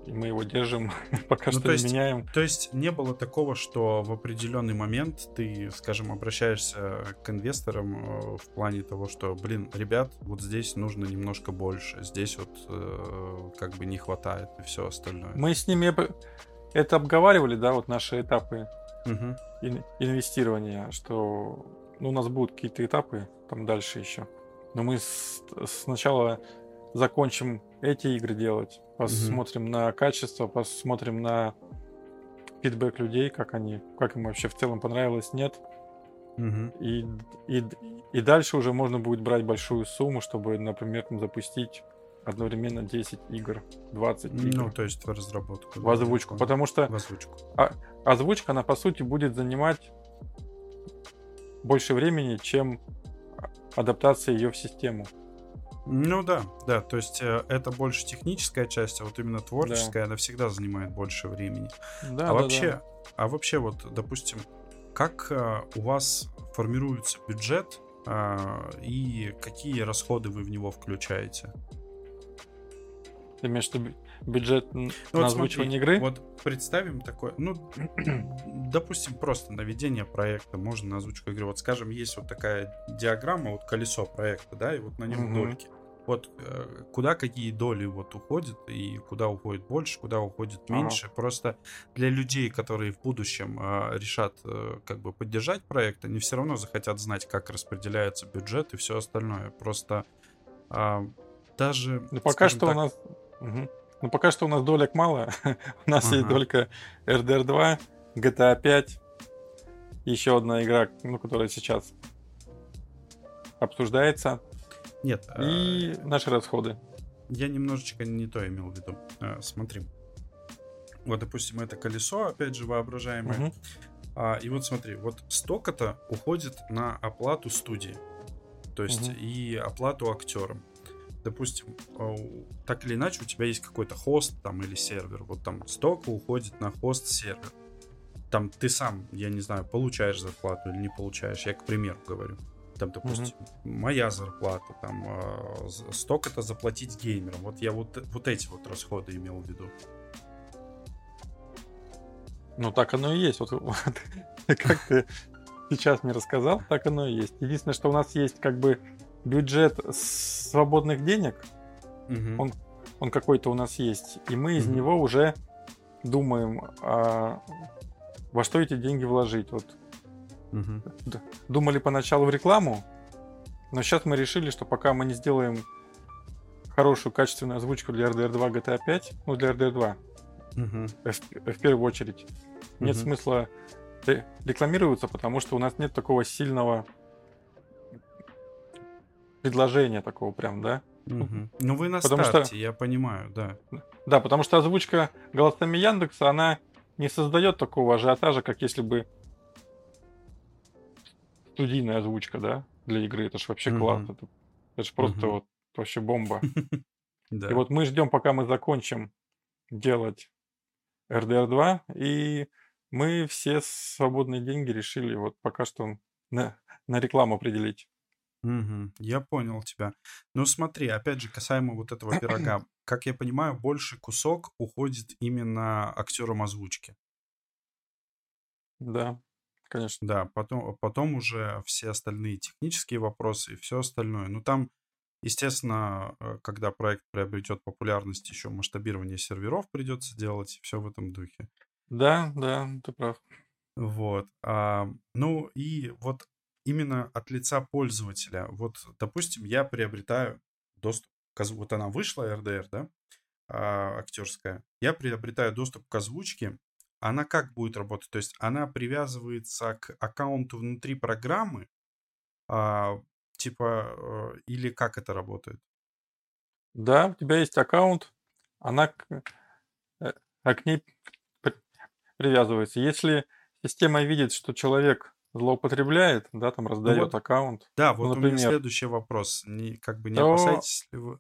мы его держим, *laughs* пока ну, что есть, не меняем. То есть не было такого, что в определенный момент ты, скажем, обращаешься к инвесторам э, в плане того, что, блин, ребят, вот здесь нужно немножко больше, здесь вот э, как бы не хватает и все остальное. Мы с ними это обговаривали, да, вот наши этапы Мгм. ин- инвестирования, что ну, у нас будут какие-то этапы там дальше еще. Но мы с- сначала закончим эти игры делать, посмотрим на качество, посмотрим на фидбэк людей, как они, как им вообще в целом понравилось, нет. Мгм. И, и, и дальше уже можно будет брать большую сумму, чтобы, например, там запустить одновременно 10 игр, 20 игр Ну, то есть в разработку. в да, озвучку. понял. Потому что В озвучку. озвучка, она по сути будет занимать больше времени, чем адаптация ее в систему. Ну да, да, то есть э, это больше техническая часть, а вот именно творческая, она всегда занимает больше времени. Да, а да, вообще, а вообще вот, допустим, как э, у вас формируется бюджет а, и какие расходы вы в него включаете? да. Ты имеешь в виду бю- бюджет Ну, на вот озвучивание смотри, игры? Вот представим такое, ну, *clears throat* допустим, просто наведение проекта, можно на озвучку игры. Вот, скажем, есть вот такая диаграмма, вот колесо проекта, да, и вот на нем Мгм. дольки. Вот э, куда какие доли вот уходят и куда уходит больше, куда уходит Ага. меньше. Просто для людей, которые в будущем э, решат э, как бы поддержать проект, они все равно захотят знать, как распределяется бюджет и все остальное. Просто а, даже Ну, пока что так, у нас... Мгм. Ну, пока что у нас долек мало. *laughs* у нас есть Ага. только RDR 2, GTA 5, еще одна игра, ну, которая сейчас обсуждается, нет. и наши расходы. Я немножечко не то имел в виду. А, смотри. Вот, допустим, это колесо, опять же, воображаемое. Мгм. А, и вот смотри, вот столько-то уходит на оплату студии. То есть Мгм. и оплату актерам. Допустим, а, так или иначе, у тебя есть какой-то хост там или сервер. Вот там столько уходит на хост сервер. Там ты сам, я не знаю, получаешь зарплату или не получаешь. Я к примеру говорю. Там, допустим, моя зарплата, там з- столько-то заплатить геймерам. Вот я вот, вот эти вот расходы имел в виду. Ну, так оно и есть. Вот, *laughs* вот как ты сейчас мне рассказал, так оно и есть. Единственное, что у нас есть как бы бюджет свободных денег, Мгм. Он- он какой-то у нас есть, и мы из Мгм. него уже думаем, а, во что эти деньги вложить. Вот Мгм. думали поначалу в рекламу, но сейчас мы решили, что пока мы не сделаем хорошую качественную озвучку для RDR 2 GTA 5, ну для RDR 2 Мгм. в, в первую очередь, нет Мгм. смысла ре- рекламироваться, потому что у нас нет такого сильного предложения такого прям, да? Мгм. Ну вы на Потому что- старте, я понимаю, да. Да, потому что озвучка голосами Яндекса, она не создает такого ажиотажа, как если бы студийная озвучка, да, для игры. Это же вообще Мгм. класс. Это, это же просто Мгм. вот вообще бомба. *laughs* И вот мы ждем, пока мы закончим делать RDR 2, и мы все свободные деньги решили вот пока что на, на рекламу определить. Мгм. Я понял тебя. Ну смотри, опять же, касаемо вот этого пирога. *clears throat* Как я понимаю, больший кусок уходит именно актерам озвучки. Да, конечно. Да, потом, потом уже все остальные технические вопросы и все остальное. Ну там, естественно, э, когда проект приобретет популярность, еще масштабирование серверов придется делать, все в этом духе. Да, да, ты прав. Вот. а, ну и вот именно от лица пользователя. Вот, допустим, я приобретаю доступ к. Вот она вышла, RDR, да, а, актерская. Я приобретаю доступ к озвучке. Она как будет работать? То есть она привязывается к аккаунту внутри программы, а, типа, э, или как это работает? Да, у тебя есть аккаунт, она к, э, а к ней при- привязывается. Если система видит, что человек злоупотребляет, да, там раздает вот аккаунт, Да, ну, вот у меня например, следующий вопрос. Не, как бы не то, опасаетесь ли вы...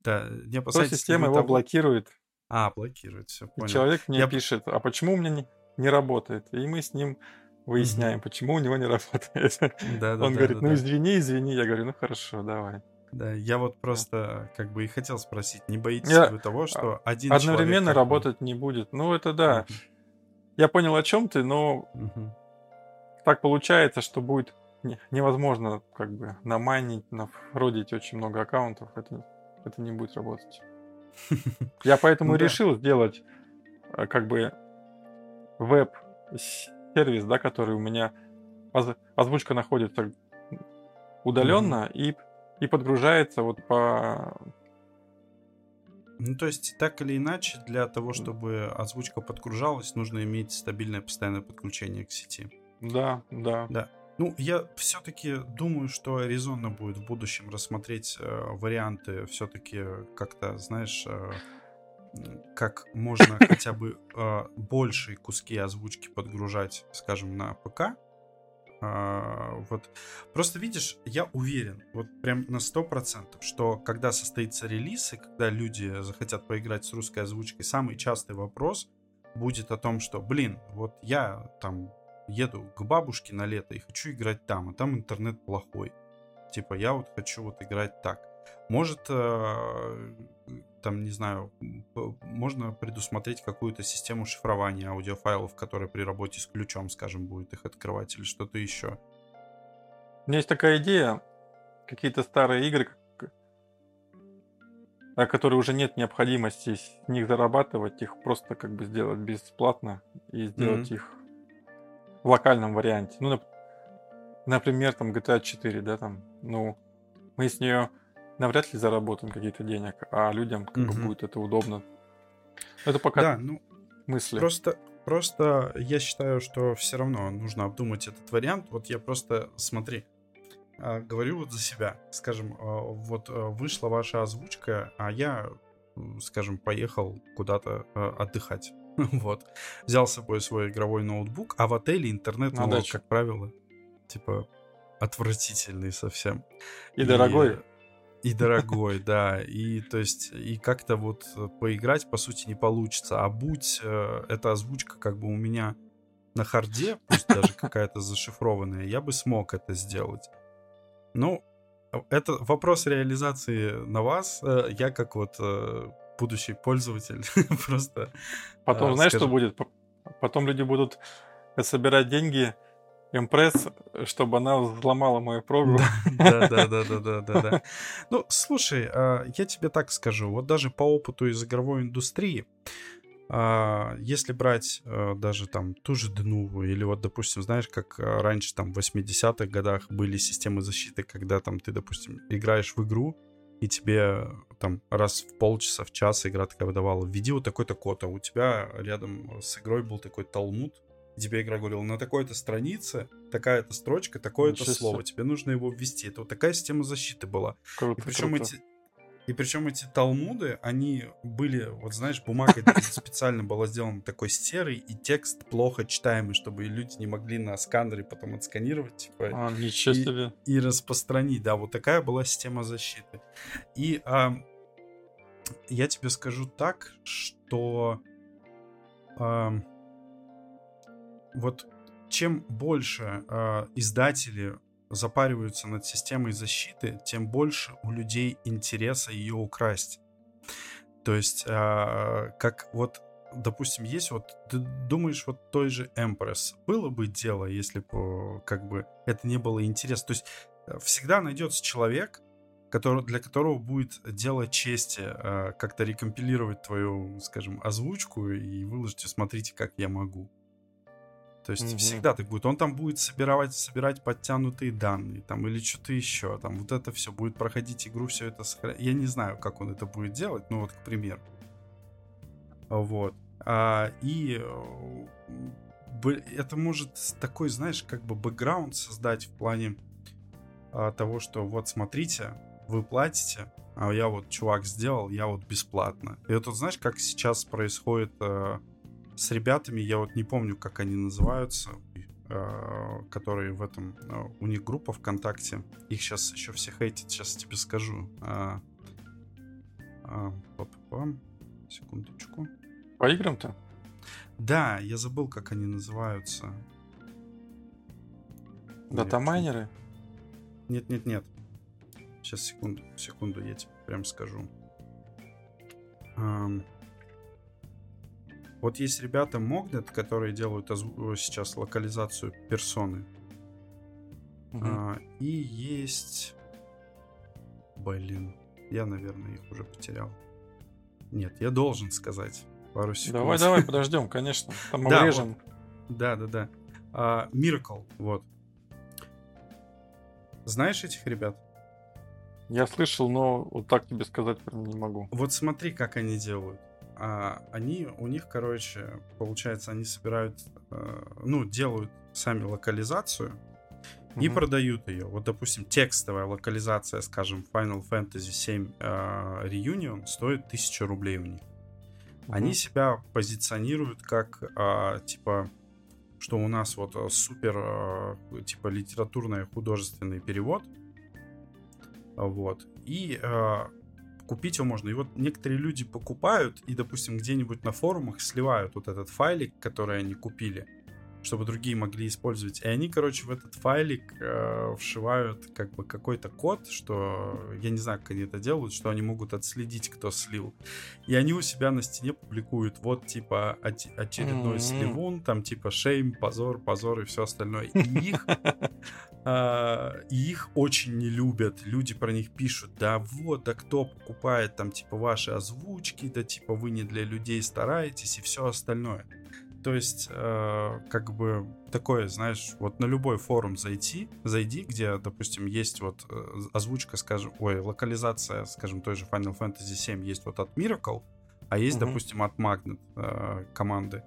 Да, не то опасаетесь ли система его того... блокирует. А, блокирует, все, И понял. человек мне Я... пишет, а почему у меня не, не работает? И мы с ним выясняем, почему у него не *laughs* работает. Да, да, Он да, говорит, да, ну да. извини, извини. Я говорю, ну хорошо, давай. Да, я вот просто как бы и хотел спросить, не боитесь ли Я вы того, а, что один человек одновременно бы... работать не будет. Ну это да. Мгм, Я понял, о чем ты, но мгм. Так получается, что будет не- невозможно как бы намайнить, нафродить очень много аккаунтов. Это, это не будет работать. *laughs* Я поэтому Ну решил сделать э, как бы веб-сервис, да, который у меня оз- озвучка находится удаленно и, и подгружается вот по... Ну, то есть, так или иначе, для того, чтобы озвучка подгружалась, нужно иметь стабильное постоянное подключение к сети. Да, да. Да. Ну, я все-таки думаю, что резонно будет в будущем рассмотреть э, варианты все-таки как-то, знаешь, э, как можно *laughs* хотя бы э, большие куски озвучки подгружать, скажем, на ПК. Э, вот. Просто видишь, я уверен, вот прям на 100%, что когда состоится релиз, и когда люди захотят поиграть с русской озвучкой, самый частый вопрос будет о том, что, блин, вот я там еду к бабушке на лето и хочу играть там, а там интернет плохой. Типа, я вот хочу вот играть так. Может, э, там, не знаю, можно предусмотреть какую-то систему шифрования аудиофайлов, которая при работе с ключом, скажем, будет их открывать или что-то еще. У меня есть такая идея, какие-то старые игры, о которые уже нет необходимости с них зарабатывать, их просто как бы сделать бесплатно и сделать mm-hmm. их в локальном варианте. Ну, например, там GTA 4, да, там, ну, мы с нее навряд ли заработаем какие-то денег, а людям как угу. бы будет это удобно. Это пока да, ну, мысли. Просто, просто я считаю, что все равно нужно обдумать этот вариант. Вот я просто, смотри, а, говорю вот за себя. Скажем, а, вот а, вышла ваша озвучка, а я, скажем, поехал куда-то отдыхать. *laughs* Вот. Взял с собой свой игровой ноутбук, а в отеле интернет, ну, как правило, типа отвратительный совсем. И, и дорогой. И дорогой, да. И то есть, и как-то вот поиграть, по сути, не получится. А будь э, эта озвучка как бы у меня на харде, пусть даже *laughs* какая-то зашифрованная, я бы смог это сделать. Ну, это вопрос реализации на вас. Э, я как вот э, будущий пользователь *laughs* просто... Потом э, знаешь, скажем... что будет? Потом люди будут собирать деньги импресс, чтобы она взломала мою программу. *laughs* Да, да, да, да, да, да, да. *laughs* Ну, слушай, а, я тебе так скажу, вот даже по опыту из игровой индустрии, если брать даже там ту же Денуву, или вот, допустим, знаешь, как раньше там в 80-х годах были системы защиты, когда там ты, допустим, играешь в игру, и тебе там раз в полчаса, в час игра такая выдавала, введи вот такой-то код, а у тебя рядом с игрой был такой талмуд, тебе игра говорила, на такой-то странице такая-то строчка, такое-то слово, тебе нужно его ввести. Это вот такая система защиты была. Круто, и причем круто. эти и причем эти талмуды, они были, вот знаешь, бумагой специально была сделана такой серый, и текст плохо читаемый, чтобы люди не могли на сканере потом отсканировать, типа, а, ничего и, себе. и распространить. Да, вот такая была система защиты. И а, я тебе скажу так, что а, вот чем больше э, издатели запариваются над системой защиты, тем больше у людей интереса ее украсть. То есть, э, как вот, допустим, есть вот, ты думаешь, вот той же Empress, было бы дело, если бы, как бы, это не было интересно. То есть, э, всегда найдется человек, который, для которого будет дело чести э, как-то рекомпилировать твою, скажем, озвучку и выложить, смотрите, как я могу. То есть угу. всегда так будет. Он там будет собирать, собирать подтянутые данные, там, или что-то еще. Там вот это все будет проходить игру, все это сохранять. Я не знаю, как он это будет делать, ну вот, к примеру. Вот. А, и э, это может такой, знаешь, как бы бэкграунд создать в плане а, того, что вот смотрите, вы платите, а я вот чувак сделал, я вот бесплатно. И это, знаешь, как сейчас происходит а, с ребятами, я вот не помню, как они называются, э, которые в этом... Э, у них группа ВКонтакте. Их сейчас еще все хейтят, сейчас тебе скажу. А, Секундочку. По играм-то? Да, я забыл, как они называются. Датамайнеры? Нет, нет, нет. Сейчас, секунду, секунду, я тебе прям скажу. Um, вот есть ребята Mognet, которые делают сейчас локализацию персоны. Угу. А, и есть... Блин, я, наверное, их уже потерял. Нет, я должен сказать. пару секунд. Давай, давай, подождем, конечно. Там *laughs* Да, обрежем. Да, да, да. А, Miracle, вот. Знаешь этих ребят? Я слышал, но вот так тебе сказать прям не могу. Вот смотри, как они делают. А, они, у них, короче, получается, они собирают, э, ну, делают сами локализацию и Мгм. продают ее. Вот, допустим, текстовая локализация, скажем, Final Fantasy VII э, Reunion стоит 1000 рублей у них. Они Мгм. себя позиционируют как, а, типа, что у нас вот э, супер, э, типа, литературный художественный перевод. Вот. И э, купить его можно. И вот некоторые люди покупают и, допустим, где-нибудь на форумах сливают вот этот файлик, который они купили, чтобы другие могли использовать. И они, короче, в этот файлик э, вшивают как бы какой-то код, что я не знаю, как они это делают, что они могут отследить, кто слил. И они у себя на стене публикуют вот типа оч- очередной М. сливун, там типа шейм, позор, позор и все остальное. И их *laughs* и их очень не любят. Люди про них пишут, да вот, да кто покупает там типа ваши озвучки, да типа вы не для людей стараетесь и все остальное. То есть, э, как бы такое, знаешь, вот на любой форум зайти, зайди, где, допустим, есть вот э, озвучка, скажем, ой, локализация, скажем, той же Final Fantasy 7 есть вот от Miracle, а есть, Мгм. допустим, от Magnet э, команды.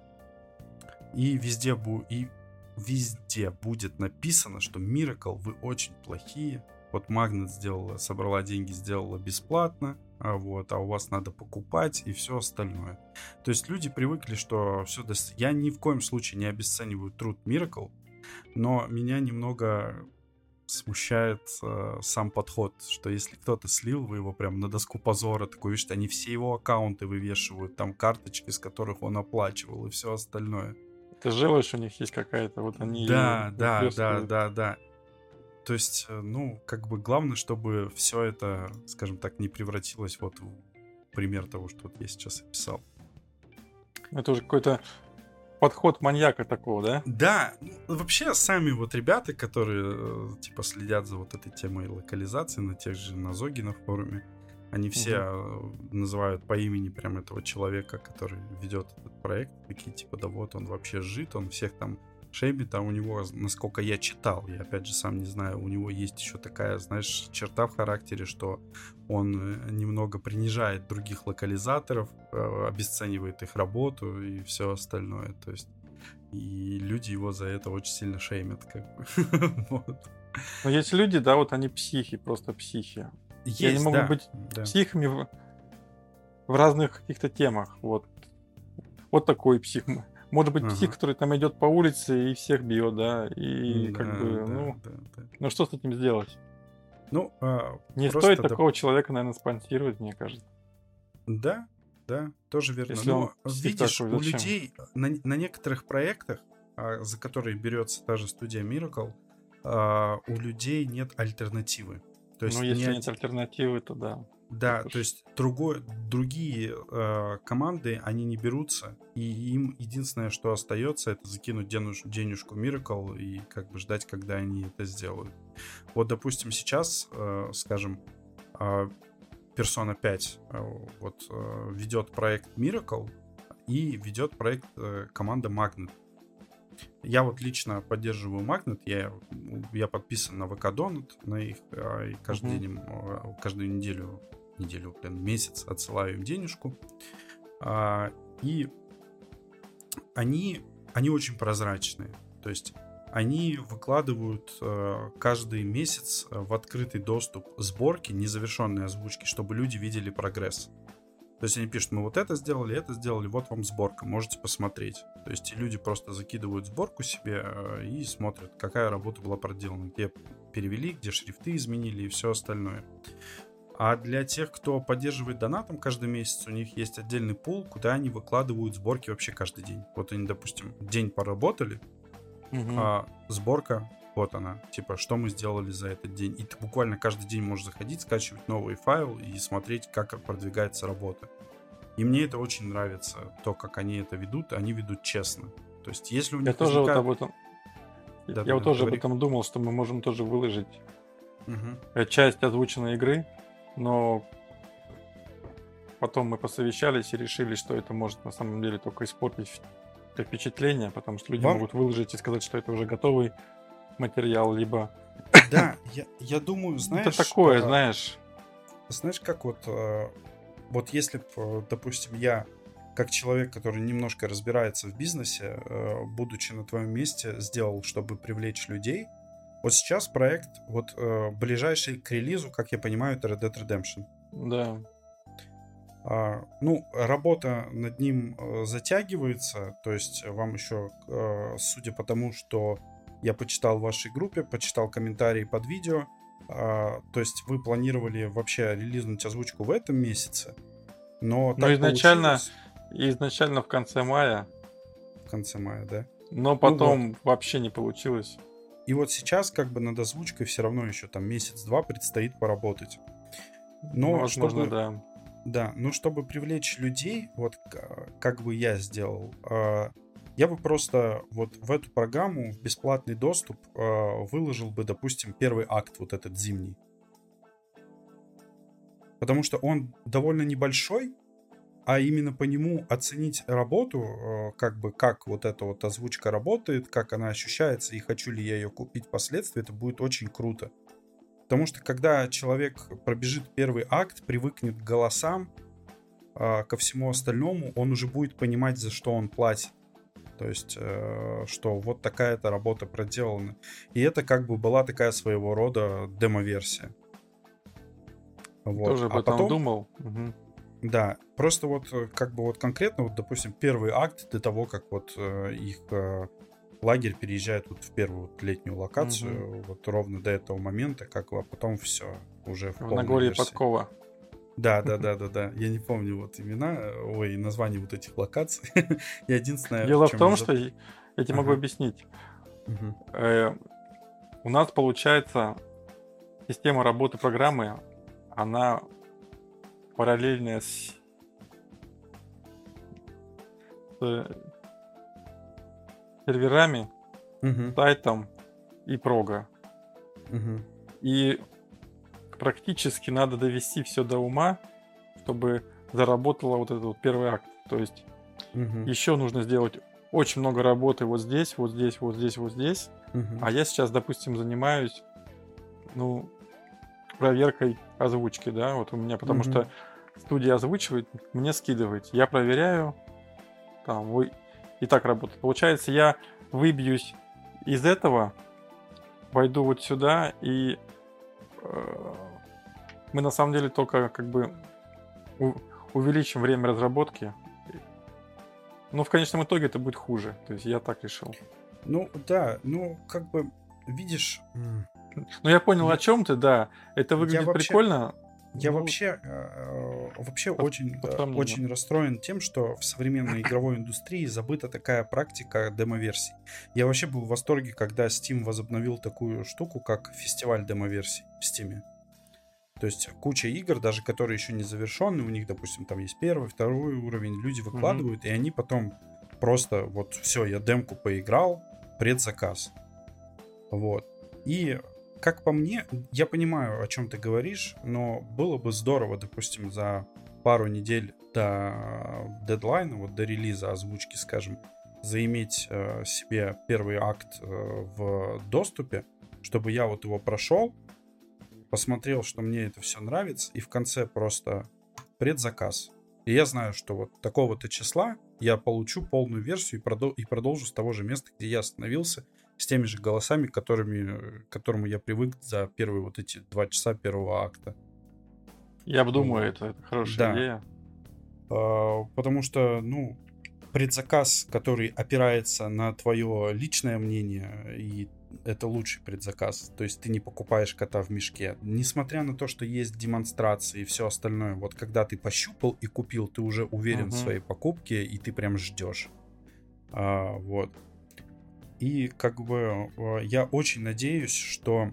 И везде бу и везде будет написано, что Miracle вы очень плохие. Вот Magnet сделала, собрала деньги, сделала бесплатно, вот, а у вас надо покупать и все остальное. То есть люди привыкли, что все, я ни в коем случае не обесцениваю труд Miracle, но меня немного смущает э, сам подход, что если кто-то слил, вы его прям на доску позора, такой, видишь, они все его аккаунты вывешивают, там карточки, с которых он оплачивал и все остальное. Ты желаешь, у них есть какая-то, вот они... Да, да, да, да, да. То есть, э, ну, как бы главное, чтобы все это, скажем так, не превратилось вот в пример того, что вот я сейчас описал. Это уже какой-то подход маньяка такого, да? Да, ну, вообще сами вот ребята, которые э, типа следят за вот этой темой локализации на тех же на Зоге на форуме, они все э, называют по имени прям этого человека, который ведет этот проект, такие типа, да вот он вообще жит, он всех там шеймит, а у него, насколько я читал, я опять же сам не знаю, у него есть еще такая, знаешь, черта в характере, что он э, немного принижает других локализаторов, э, обесценивает их работу и все остальное. То есть и люди его за это очень сильно шеймят, как бы. *laughs* Вот. Но есть люди, да, вот они психи, просто психи. И они Есть, могут да, быть да. психами в, в разных каких-то темах. Вот. Вот такой псих. Может быть, псих, Ага. который там идет по улице и всех бьет, да, и Да, как бы, да, ну, да, да. ну что с этим сделать? Ну, а, Не стоит доп- такого человека, наверное, спонсировать, мне кажется. Да, да, тоже верно. Если Но псих видишь, такой, у зачем? людей на, на некоторых проектах, а, за которые берется та же студия Miracle, а, у людей нет альтернативы. То есть ну, если один- нет альтернативы, то да. Да, то есть другой, другие э, команды, они не берутся, и им единственное, что остается, это закинуть денуж, денежку Miracle и как бы ждать, когда они это сделают. Вот, допустим, сейчас, э, скажем, э, Persona 5 э, вот, э, ведет проект Miracle и ведет проект э, команда Magnet. Я вот лично поддерживаю Magnet, я, я подписан на ВК Donut, на их, и каждый Мгм. день, а, каждую неделю, неделю, блин, месяц отсылаю им денежку. А, И они, они очень прозрачные. То есть они выкладывают э, каждый месяц э, в открытый доступ сборки незавершенной озвучки, чтобы люди видели прогресс. То есть они пишут, мы вот это сделали, это сделали, вот вам сборка, можете посмотреть. То есть люди просто закидывают сборку себе э, и смотрят, какая работа была проделана, где перевели, где шрифты изменили и все остальное. А для тех, кто поддерживает донатом каждый месяц, у них есть отдельный пул, куда они выкладывают сборки вообще каждый день. Вот они, допустим, день поработали, Мгм. а сборка, вот она, типа, что мы сделали за этот день. И ты буквально каждый день можешь заходить, скачивать новый файл и смотреть, как продвигается работа. И мне это очень нравится, то, как они это ведут, они ведут честно. То есть, если у них Я тоже вот возникает- об этом... Да, я да, вот тоже говори. об этом думал, что мы можем тоже выложить э, часть озвученной игры, но потом мы посовещались и решили, что это может на самом деле только испортить впечатление, потому что люди Вам... могут выложить и сказать, что это уже готовый материал, либо... *coughs* Да, я, я думаю, знаешь... Это такое, а, знаешь... Знаешь, как вот... А, вот если, допустим, я как человек, который немножко разбирается в бизнесе, э, будучи на твоем месте, сделал, чтобы привлечь людей. Вот сейчас проект, вот э, ближайший к релизу, как я понимаю, это Red Dead Redemption. Да. А, ну, работа над ним э, затягивается, то есть вам еще, судя по тому, что я почитал в вашей группе, почитал комментарии под видео, а, то есть вы планировали вообще релизнуть озвучку в этом месяце, но ну, изначально, получилось... изначально в конце мая. В конце мая, да? Но потом ну, вот. вообще не получилось. И вот сейчас как бы над озвучкой все равно еще там месяц-два предстоит поработать. Но ну, Возможно, чтобы, да. Да, но чтобы привлечь людей, вот как бы я сделал, а, я бы просто вот в эту программу, в бесплатный доступ, а, выложил бы, допустим, первый акт, вот этот зимний. Потому что он довольно небольшой, а именно по нему оценить работу, а, как бы как вот эта вот озвучка работает, как она ощущается и хочу ли я ее купить впоследствии, это будет очень круто. Потому что когда человек пробежит первый акт, привыкнет к голосам, а, ко всему остальному, он уже будет понимать, за что он платит. То есть, э, что вот такая-то работа проделана. И это как бы была такая своего рода демо-версия. Вот. Тоже об а этом потом, думал. Угу. Да, просто вот э, как бы вот конкретно, вот, допустим, первый акт до того, как вот э, их э, лагерь переезжает вот в первую вот летнюю локацию, угу. вот ровно до этого момента, как а потом все уже в, в Нагорье Подкова. Да, да, *laughs* да, да, да. Я не помню вот имена, ой, названия вот этих локаций. *laughs* Я единственное... Дело в, том, что я тебе могу объяснить. Э, у нас получается система работы программы, она параллельная с серверами, угу. сайтом и прога. Угу. И практически надо довести все до ума, чтобы заработало вот этот вот первый акт. То есть угу. еще нужно сделать очень много работы вот здесь, вот здесь, вот здесь, вот здесь. Угу. А я сейчас, допустим, занимаюсь, ну, проверкой озвучки, да, вот у меня, потому угу. что студия озвучивает, мне скидывает. Я проверяю, там, вы и так работает. Получается, я выбьюсь из этого, войду вот сюда, и э, мы на самом деле только как бы у, увеличим время разработки. Но в конечном итоге это будет хуже. То есть я так решил. Ну да, ну как бы видишь. *laughs* Ну я понял, о чем ты, да. Это выглядит вообще... прикольно. Я ну, вообще, э, вообще по, очень, э, очень расстроен тем, что в современной игровой индустрии забыта такая практика демо-версий. Я вообще был в восторге, когда Steam возобновил такую штуку, как фестиваль демо-версий в Steam. То есть куча игр, даже которые еще не завершены, у них, допустим, там есть первый, второй уровень, люди выкладывают, mm-hmm. и они потом просто вот все, я демку поиграл, предзаказ. Вот. И как по мне, я понимаю, о чем ты говоришь, но было бы здорово, допустим, за пару недель до дедлайна, вот до релиза озвучки, скажем, заиметь э, себе первый акт э, в доступе, чтобы я вот его прошел, посмотрел, что мне это все нравится, и в конце просто предзаказ. И я знаю, что вот такого-то числа я получу полную версию и, продол- и продолжу с того же места, где я остановился, с теми же голосами, которыми, к которому я привык за первые вот эти два часа первого акта. Я думаю, это, это хорошая да. идея. А, потому что, ну, предзаказ, который опирается на твое личное мнение, и это лучший предзаказ. То есть ты не покупаешь кота в мешке. Несмотря на то, что есть демонстрации и все остальное, вот когда ты пощупал и купил, ты уже уверен uh-huh. в своей покупке, и ты прям ждешь. А, вот. И как бы э, я очень надеюсь, что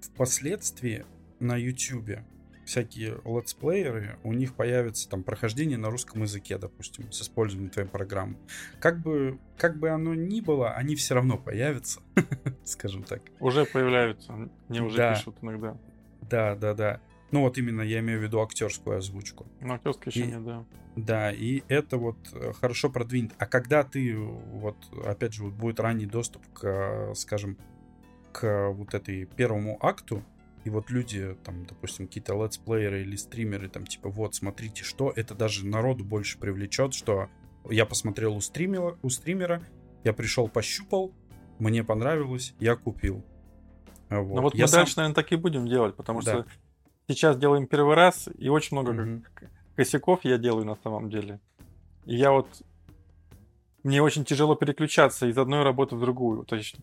впоследствии на YouTube всякие летсплееры, у них появится там прохождение на русском языке, допустим, с использованием твоей программы. Как бы, как бы оно ни было, они все равно появятся, *laughs* скажем так. Уже появляются, мне уже да. пишут иногда. Да, да, да. Ну вот именно я имею в виду актерскую озвучку. Ну, актерская еще И- нет, да. Да, и это вот э, хорошо продвинет. А когда ты, вот, опять же, вот будет ранний доступ к, скажем, к вот этой первому акту, и вот люди, там, допустим, какие-то летсплееры или стримеры, там, типа, вот, смотрите, что, это даже народу больше привлечет, что я посмотрел у стримера, у стримера я пришел, пощупал, мне понравилось, я купил. Вот. Ну вот я мы сам- дальше, наверное, так и будем делать, потому Да. что сейчас делаем первый раз, и очень много к- косяков я делаю на самом деле. И я вот... Мне очень тяжело переключаться из одной работы в другую. То есть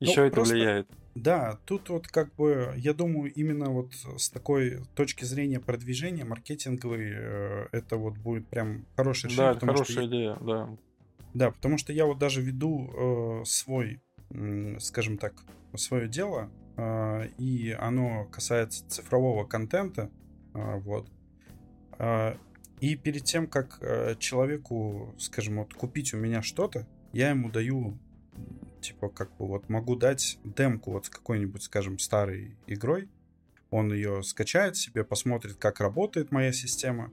Ну, еще это просто- влияет. Да, тут вот как бы, я думаю, именно вот с такой точки зрения продвижения маркетинговой, э, это вот будет прям хорошее решение. Да, хорошая я- идея, да. да, потому что я вот даже веду э, свой, скажем так, свое дело, и оно касается цифрового контента, э, вот. А, И перед тем, как э, человеку, скажем, вот купить у меня что-то, я ему даю, типа, как бы вот могу дать демку вот с какой-нибудь, скажем, старой игрой. Он ее скачает себе, посмотрит, как работает моя система.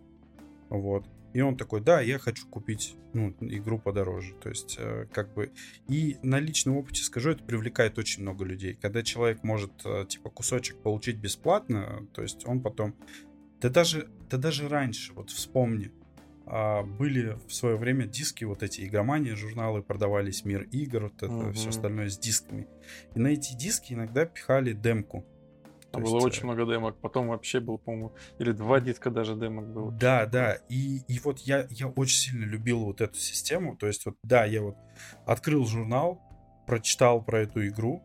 Вот. И он такой, да, я хочу купить ну, игру подороже. То есть, э, как бы... И на личном опыте скажу, это привлекает очень много людей. Когда человек может, э, типа, кусочек получить бесплатно, то есть он потом... Да даже, да даже раньше, вот вспомни, а, были в свое время диски, вот эти игромания, журналы, продавались Мир игр, вот это все Мгм. остальное с дисками. И на эти диски иногда пихали демку. То Там было есть, очень э, много демок. Потом вообще был, по-моему, или два диска даже демок было. Да, да. И, и вот я, я очень сильно любил вот эту систему. То есть вот, да, я вот открыл журнал, прочитал про эту игру,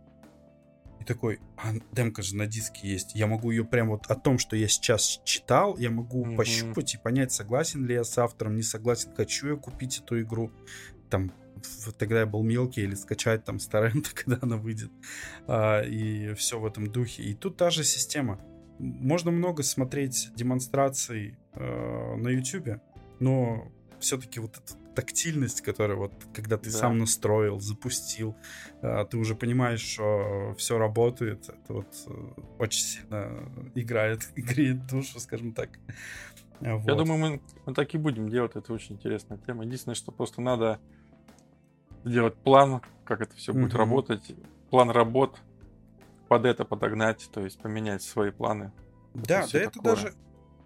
и такой, а демка же на диске есть. Я могу ее прям вот о том, что я сейчас читал, я могу Мгм. пощупать и понять, согласен ли я с автором, не согласен, хочу я купить эту игру. Там тогда я был мелкий, или скачать там с торрента, *laughs* когда она выйдет. А, и все в этом духе. И тут та же система. Можно много смотреть демонстраций э, на YouTube, но все-таки вот эта тактильность, которая вот, когда ты Да. сам настроил, запустил, э, ты уже понимаешь, что все работает, это вот э, очень сильно играет, *laughs* греет душу, скажем так. Я Вот. думаю, мы, мы так и будем делать. Это очень интересная тема. Единственное, что просто надо сделать план, как это все будет Мгм. работать. План работ под это подогнать, то есть поменять свои планы. Да, всё да это такое. даже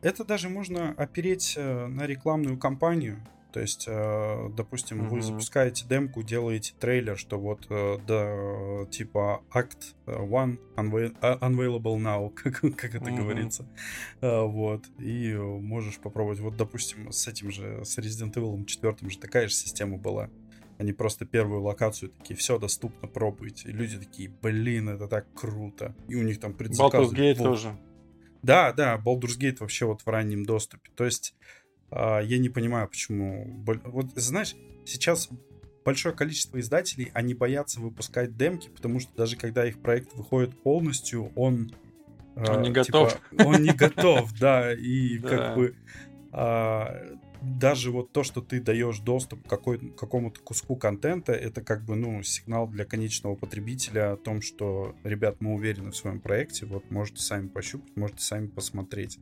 это даже можно опереть э, на рекламную кампанию. То есть, э, допустим, вы Мгм. запускаете демку, делаете трейлер, что вот э, да, типа Act One а, Unavailable Now, *laughs* как, как это Мгм. говорится. Вот. И можешь попробовать. Вот, допустим, с этим же, с Resident Evil 4 же такая же система была. Они просто первую локацию такие, все доступно, пробуйте. И люди такие, блин, это так круто. И у них там Baldur's предзаказы. Gate пол- тоже. да, да, Baldur's Gate вообще вот в раннем доступе. То есть а, я не понимаю, почему... Вот знаешь, сейчас большое количество издателей, они боятся выпускать демки, потому что даже когда их проект выходит полностью, он... а, Он не готов. типа, он не готов, *laughs* да, и как бы а, даже вот то, что ты даешь доступ к какому-то куску контента, это как бы, ну, сигнал для конечного потребителя о том, что, ребят, мы уверены в своем проекте, вот, можете сами пощупать, можете сами посмотреть.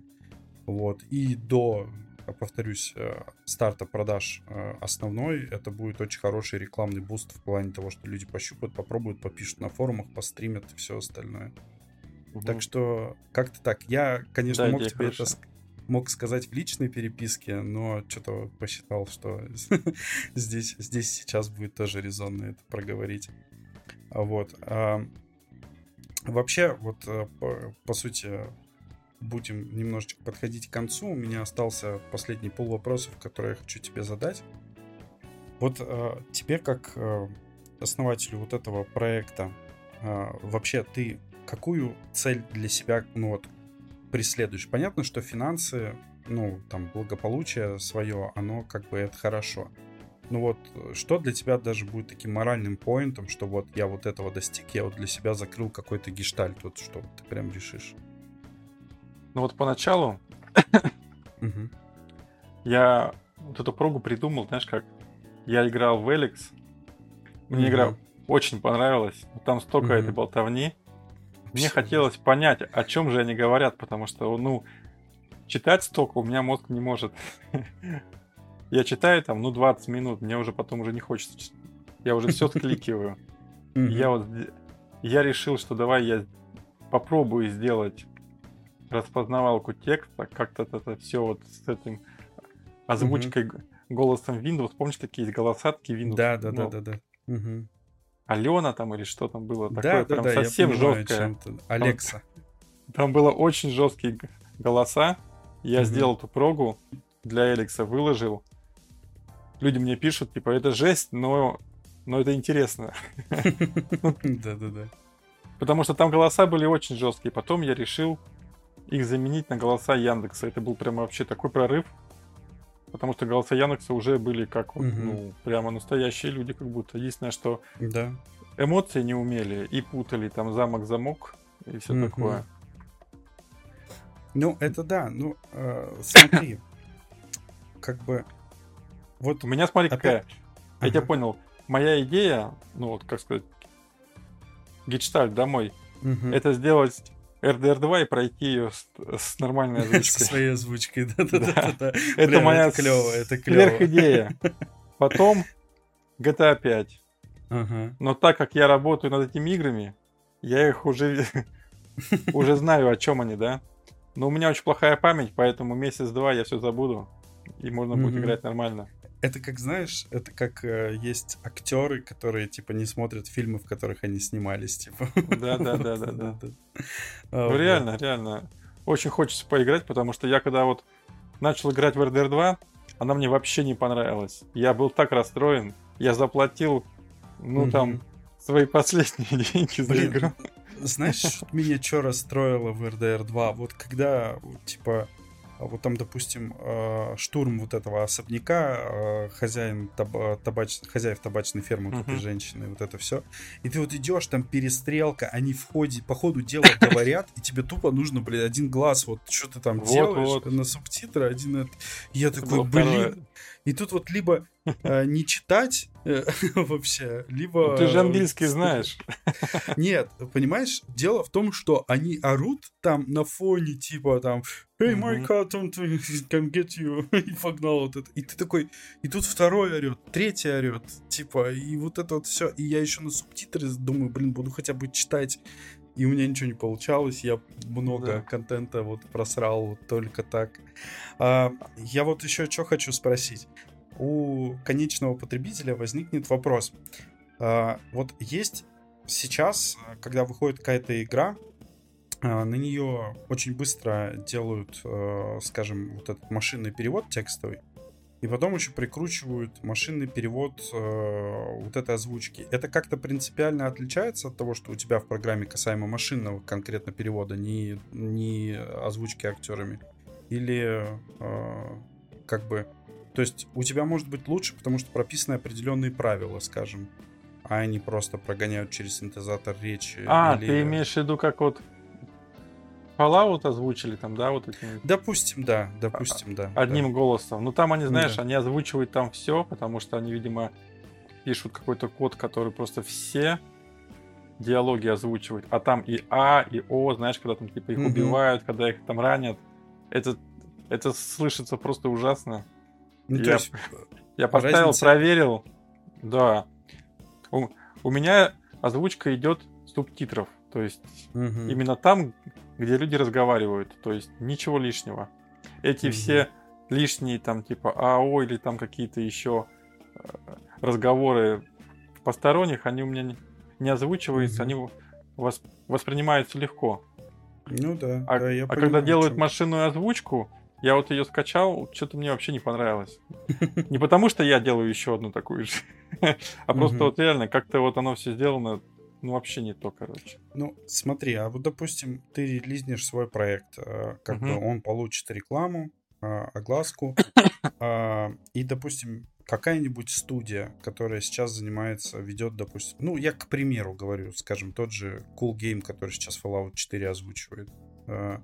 Вот, и до, повторюсь, э, старта продаж э, основной, это будет очень хороший рекламный буст в плане того, что люди пощупают, попробуют, попишут на форумах, постримят и все остальное. Так Мгм. что как-то так. Я, конечно, Да, мог тебе это хорошая. ск- мог сказать в личной переписке, но что-то посчитал, что *laughs* здесь, здесь сейчас будет тоже резонно это проговорить. А Вот. а, Вообще, вот э, по, по сути, будем немножечко подходить к концу. У меня остался последний пол вопросов, которые я хочу тебе задать. Вот э, тебе, как э, основателю вот этого проекта, э, вообще ты какую цель для себя, ну вот, преследуешь? Понятно, что финансы, ну, там, благополучие свое, оно как бы это хорошо. Ну вот, что для тебя даже будет таким моральным поинтом, что вот я вот этого достиг, я вот для себя закрыл какой-то гештальт, вот что ты прям решишь? Ну вот поначалу я вот эту прогу придумал, знаешь как? Я играл в Эликс. Мне Мгм. игра очень понравилась. Там столько этой болтовни. Мне хотелось понять, о чем же они говорят, потому что, ну, читать столько у меня мозг не может. *laughs* Я читаю там, ну, 20 минут, мне уже потом уже не хочется. Я уже все скликиваю. *laughs* Я вот я решил, что давай я попробую сделать распознавалку текста, как-то это все вот с этим озвучкой голосом Windows. Помнишь, такие есть голоса, такие Windows? Да, да, да, да, да. Алена там или что там было такое, прям совсем жесткое. Алекса. Там было очень жесткие голоса. Я сделал эту прогу для Алекса, выложил. Люди мне пишут, типа, это жесть, но, но это интересно. *laughs* Да-да-да. Потому что там голоса были очень жесткие. Потом я решил их заменить на голоса Яндекса. Это был прямо вообще такой прорыв. Потому что голоса Яндекса уже были как вот, ну, прямо настоящие люди, как будто. Единственное, что да. эмоции не умели и путали там замок-замок и все такое. Ну, это да. Ну, э, смотри. *coughs* как бы... Вот у меня, смотри, какая. Я тебя понял. Моя идея, ну вот, как сказать, гештальт домой, это сделать RDR 2 и пройти ее с, с нормальной *laughs* озвучкой. Со своей озвучкой, да-да-да. Это моя клево, это клево. идея. *laughs* Потом GTA 5. Но так как я работаю над этими играми, я их уже *laughs* уже знаю, о чем они, да. Но у меня очень плохая память, поэтому месяц-два я все забуду, и можно будет играть нормально это как, знаешь, это как э, есть актеры, которые, типа, не смотрят фильмы, в которых они снимались, типа. Да, да, да, да, да. Ну, реально, реально. Очень хочется поиграть, потому что я когда вот начал играть в RDR 2, она мне вообще не понравилась. Я был так расстроен. Я заплатил, ну, там, свои последние *laughs* деньги за игру. Знаешь, меня что расстроило в RDR 2? Вот когда, типа, а вот там, допустим, э, штурм вот этого особняка, э, хозяин табач... хозяев табачной фермы, вот uh-huh. этой женщины, вот это все. И ты вот идешь, там перестрелка, они в ходе, по ходу дела *laughs* говорят, и тебе тупо нужно, блин, один глаз, вот что ты там делаешь на субтитры, один. Я такой, блин. И тут вот либо э, не читать э, *laughs* вообще, либо... Ну, ты же английский *laughs* знаешь. Нет, понимаешь, дело в том, что они орут там на фоне, типа там «Hey, my cat can get you», *laughs* и погнал вот это. И ты такой, и тут второй орет, третий орет, типа, и вот это вот все. И я еще на субтитры думаю, блин, буду хотя бы читать и у меня ничего не получалось, я много да. контента вот просрал вот только так. А, я вот еще что хочу спросить. У конечного потребителя возникнет вопрос. А, вот есть сейчас, когда выходит какая-то игра, а, на нее очень быстро делают, а, скажем, вот этот машинный перевод текстовый. И потом еще прикручивают машинный перевод вот этой озвучки. Это как-то принципиально отличается от того, что у тебя в программе касаемо машинного конкретно перевода, не, не озвучки актерами? Или как бы... То есть у тебя может быть лучше, потому что прописаны определенные правила, скажем, а они просто прогоняют через синтезатор речи. А, или... ты имеешь в виду, как вот Fallout озвучили там, да, вот этим. Допустим, да, допустим, да. Одним да. голосом. Ну там они, знаешь, да. они озвучивают там все, потому что они, видимо, пишут какой-то код, который просто все диалоги озвучивают. А там и А, и О, знаешь, когда там типа их mm-hmm. убивают, когда их там ранят. Это, это слышится просто ужасно. Ну, я, есть, я поставил, разница... проверил. Да. У, у меня озвучка идет субтитров. То есть угу. именно там, где люди разговаривают, то есть ничего лишнего. Эти угу. все лишние там типа АО или там какие-то еще э, разговоры посторонних, они у меня не, не озвучиваются, угу. они восп, воспринимаются легко. Ну да. А, да, я а когда делают машинную озвучку, я вот ее скачал, что-то мне вообще не понравилось. Не потому что я делаю еще одну такую же, *laughs* а просто вот реально как-то вот оно все сделано ну, вообще не то, короче. Ну, смотри, а вот, допустим, ты релизнешь свой проект, э, как бы он получит рекламу, а, огласку, *coughs* а, и, допустим, какая-нибудь студия, которая сейчас занимается, ведет, допустим, ну, я к примеру говорю, скажем, тот же Cool Game, который сейчас Fallout 4 озвучивает, а,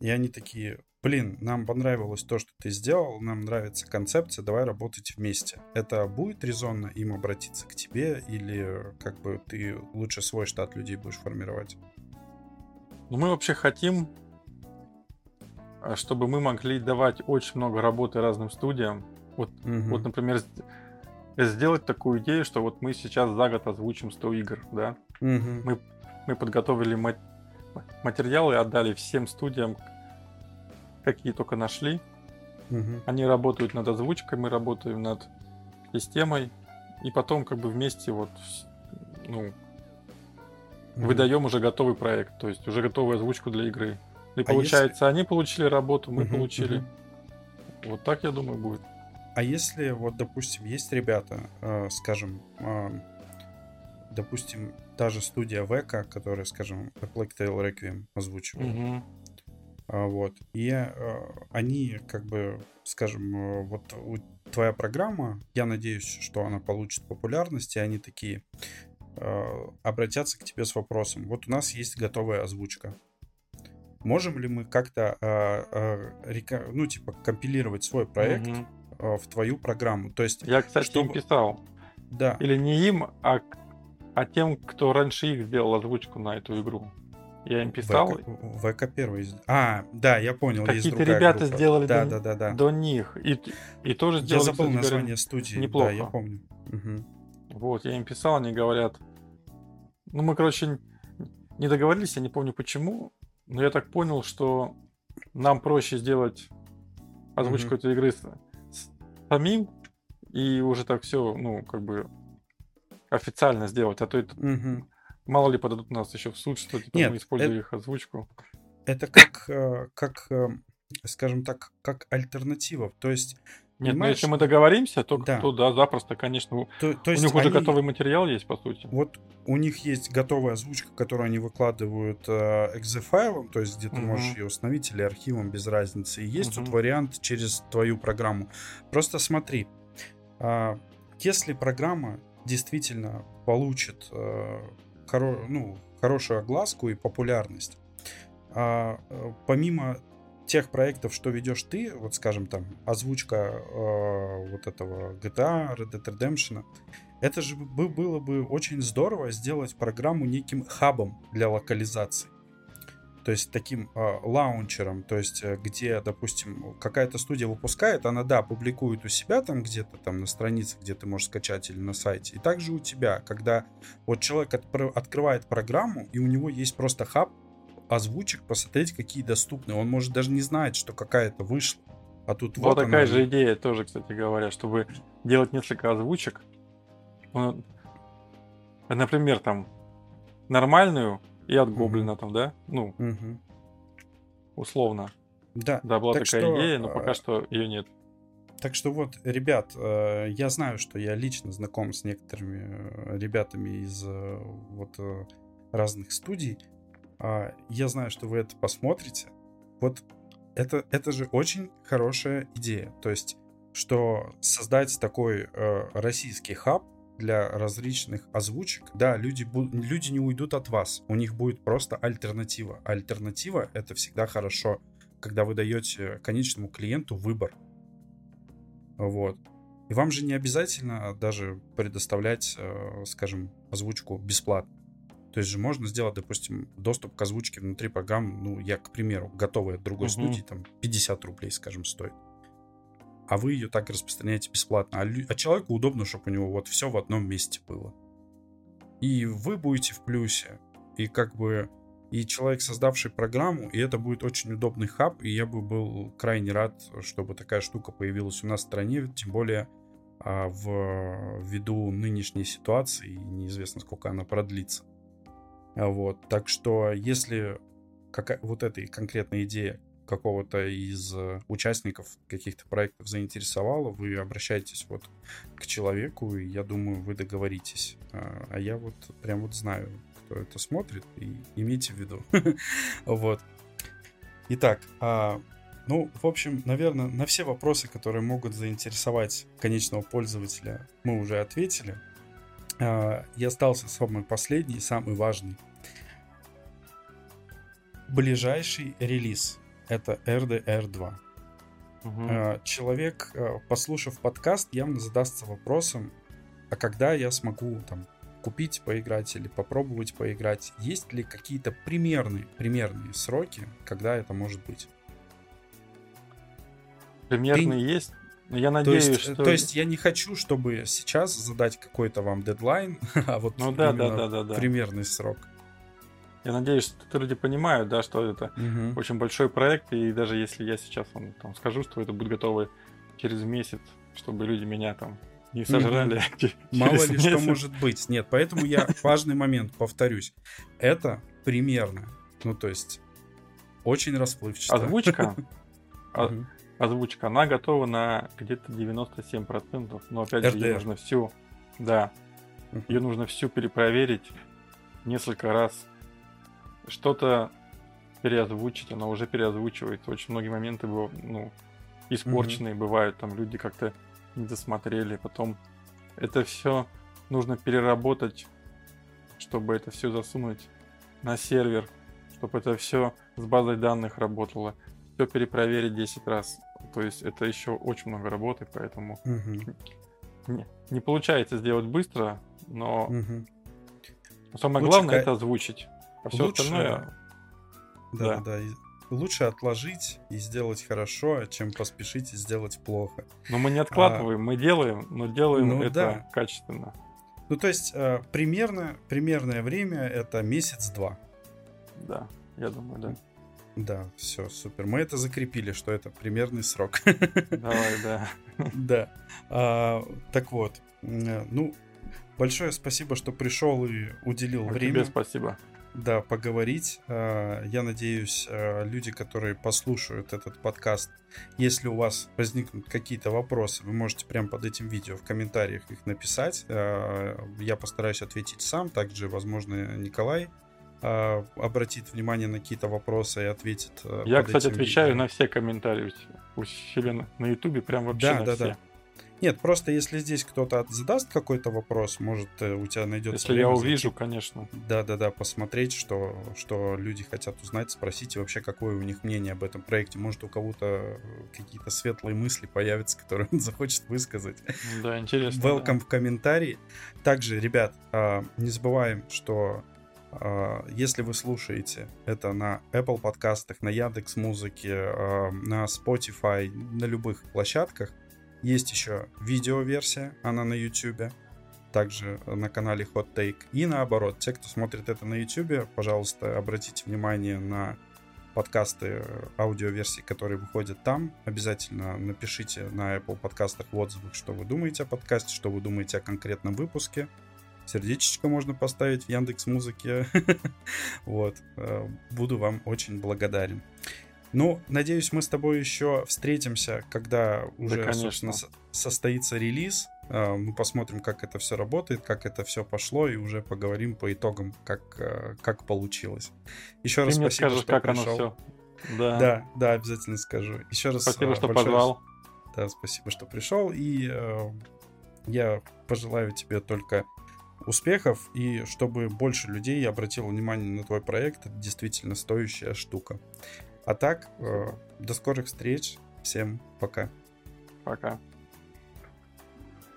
и они такие, блин, нам понравилось то, что ты сделал, нам нравится концепция, давай работать вместе. Это будет резонно им обратиться к тебе или как бы ты лучше свой штат людей будешь формировать? Ну, мы вообще хотим, а, чтобы мы могли давать очень много работы разным студиям. Вот, Мгм. вот например, сделать такую идею, что вот мы сейчас за год озвучим 100 игр, да? Мгм. мы- Мы подготовили ма- материалы, отдали всем студиям, какие только нашли. Мгм. Они работают над озвучкой, мы работаем над системой. И потом как бы вместе вот ну, Мгм. выдаем уже готовый проект, то есть уже готовую озвучку для игры. И А получается, они получили работу, мы Мгм, получили. мгм. Вот так, я думаю, будет. А если, вот, допустим, есть ребята, э, скажем, э, допустим, та же студия Века, которая, скажем, A Plague Tale Requiem озвучивала, а, вот, и э, они, как бы, скажем, э, вот твоя программа, я надеюсь, что она получит популярность, и они такие э, обратятся к тебе с вопросом, вот у нас есть готовая озвучка, можем ли мы как-то, э, э, река- ну, типа, компилировать свой проект Мгм. э, в твою программу? То есть, Я, кстати, им чтобы- писал. да, Или не им, а, а тем, кто раньше их сделал озвучку на эту игру. Я им писал, ВК, ВК первый. А, да, я понял. Какие-то ребята группа. сделали Да, до- да, да, да. до них. И, и тоже Я сделали, забыл кстати говоря, название студии. неплохо. Да, я помню. Мгм. Вот, я им писал, они говорят. Ну, мы, короче, не договорились, я не помню почему, но я так понял, что нам проще сделать озвучку Мгм. этой игры с, с самим и уже так все, ну, как бы официально сделать, а то это Мгм. Мало ли подадут нас еще в суд, что типа, Нет, мы используем это- их озвучку. Это как, э, как, э, скажем так, как альтернатива. То есть, Нет, ну Понимаешь? если мы договоримся, то Да. то да, запросто, конечно. У то, то у них уже они- готовый материал есть, по сути. Вот у них есть готовая озвучка, которую они выкладывают э, exe-файлом, то есть где ты Мгм. можешь ее установить или архивом без разницы. И есть тут Мгм. вариант через твою программу. Просто смотри, а, если программа действительно получит э, хоро- ну, хорошую огласку и популярность, а, э, помимо тех проектов, что ведешь ты, вот скажем там озвучка э, вот этого GTA, Red Dead Redemption, это же бы- было бы очень здорово сделать программу неким хабом для локализации. То есть таким э, лаунчером, то есть э, где, допустим, какая-то студия выпускает, она, да, публикует у себя там где-то там на странице, где ты можешь скачать или на сайте. И также у тебя, когда вот человек отпр- открывает программу, и у него есть просто хаб озвучек, посмотреть, какие доступны. Он может даже не знать, что какая-то вышла. А тут Была вот такая она. же идея тоже, кстати говоря, чтобы делать несколько озвучек. Например, там нормальную и от гоблина там, да? Ну, Мгм. условно. Да, Да, была Так такая что, идея, но э, пока что ее нет. Так что вот, ребят, э, я знаю, что я лично знаком с некоторыми э, ребятами из э, вот разных студий. А, Я знаю, что вы это посмотрите. Вот это, это же очень хорошая идея. То есть, что создать такой российский хаб для различных озвучек, да, люди, люди не уйдут от вас. У них будет просто альтернатива. Альтернатива — это всегда хорошо, когда вы даете конечному клиенту выбор. Вот. И вам же не обязательно даже предоставлять, э, скажем, озвучку бесплатно. То есть же можно сделать, допустим, доступ к озвучке внутри программы, ну, я, к примеру, готовый от другой Мгм. студии, там, 50 рублей, скажем, стоит. А вы ее так распространяете бесплатно. А, лю- а человеку удобно, чтобы у него вот все в одном месте было. И вы будете в плюсе. И как бы и человек, создавший программу, и это будет очень удобный хаб, и я бы был крайне рад, чтобы такая штука появилась у нас в стране, тем более а, в ввиду нынешней ситуации, и неизвестно, сколько она продлится. Вот, так что если какая, вот эта конкретная идея какого-то из э, участников каких-то проектов заинтересовала, вы обращаетесь вот к человеку, и я думаю, вы договоритесь. А а я вот прям вот знаю, кто это смотрит, и имейте в виду. *laughs* Вот. Итак, а, ну, в общем, наверное, на все вопросы, которые могут заинтересовать конечного пользователя, мы уже ответили. А, И остался самый последний, самый важный. Ближайший релиз — это RDR 2. Мгм. Э, Человек, э, послушав подкаст, явно задастся вопросом, а когда я смогу там купить, поиграть или попробовать поиграть. Есть ли какие-то примерные, примерные сроки, когда это может быть? Примерные Ты... есть. Но я надеюсь, то есть, что... То есть я не хочу, чтобы сейчас задать какой-то вам дедлайн, *laughs* а вот ну, да, да, да, да, да. примерный срок. Я надеюсь, что люди понимают, да, что это угу. очень большой проект, и даже если я сейчас вам там скажу, что это будет готово через месяц, чтобы люди меня там не сожрали. *laughs* Угу. Мало ли что может быть. Нет, поэтому я *laughs* важный момент повторюсь. Это примерно. Ну, то есть, очень расплывчато. Озвучка. *laughs* Озвучка, она готова на где-то 97%. Но опять же, ее нужно всю. Да. Ее нужно всю перепроверить несколько раз что-то переозвучить, она уже переозвучивается. Очень многие моменты ну, испорченные mm-hmm. бывают, там люди как-то не досмотрели. Потом это все нужно переработать, чтобы это все засунуть на сервер, чтобы это все с базой данных работало, все перепроверить 10 раз. То есть это еще очень много работы, поэтому mm-hmm. не, не получается сделать быстро, но mm-hmm. самое Лучше главное ка... это озвучить. А все лучше... остальное... Да, да, да. Лучше отложить и сделать хорошо, чем поспешить и сделать плохо. Но мы не откладываем, а... мы делаем, но делаем ну, это да. качественно. Ну, то есть, э, примерно, примерное время это месяц-два. Да, я думаю, да. Да, все, супер. Мы это закрепили, что это примерный срок. Давай, да. *laughs* Да. А, так вот, э, ну, большое спасибо, что пришел и уделил а время. Тебе спасибо да, поговорить. Э, я надеюсь, э, люди, которые послушают этот подкаст, если у вас возникнут какие-то вопросы, вы можете прямо под этим видео в комментариях их написать. Э, я постараюсь ответить сам. Также, возможно, Николай обратит внимание на какие-то вопросы и ответит. Я, кстати, отвечаю видео. на все комментарии у себя на Ютубе, прям вообще да, на да, все. Да. Нет, просто если здесь кто-то задаст какой-то вопрос, может, э, у тебя найдется... Если я увижу, зайти. конечно. Да-да-да, посмотреть, что, что люди хотят узнать, спросить, и вообще, какое у них мнение об этом проекте. Может, у кого-то э, какие-то светлые мысли появятся, *laughs* которые он захочет высказать. Да, интересно. Welcome да. в комментарии. Также, ребят, а, не забываем, что а, если вы слушаете это на Apple подкастах, на Яндекс Музыке, а, на Spotify, на любых площадках, есть еще видеоверсия, она на YouTube, также на канале Hot Take. И наоборот, те, кто смотрит это на YouTube, пожалуйста, обратите внимание на подкасты, аудиоверсии, которые выходят там. Обязательно напишите на Apple подкастах в отзывах, что вы думаете о подкасте, что вы думаете о конкретном выпуске. Сердечечко можно поставить в Яндекс Музыке. *laughs* Вот. Э, буду вам очень благодарен. Ну, надеюсь, мы с тобой еще встретимся, когда уже, да, собственно, состоится релиз. А, мы посмотрим, как это все работает, как это все пошло, и уже поговорим по итогам, как, э, как получилось. Еще Ты раз мне спасибо, скажешь, что как пришел. оно все. Да. да, да, обязательно скажу. Еще раз спасибо, э, что позвал. Да, спасибо, что пришел. И э, я пожелаю тебе только успехов и чтобы больше людей обратило внимание на твой проект. Это действительно стоящая штука. А так, э, до скорых встреч. Всем пока. Пока.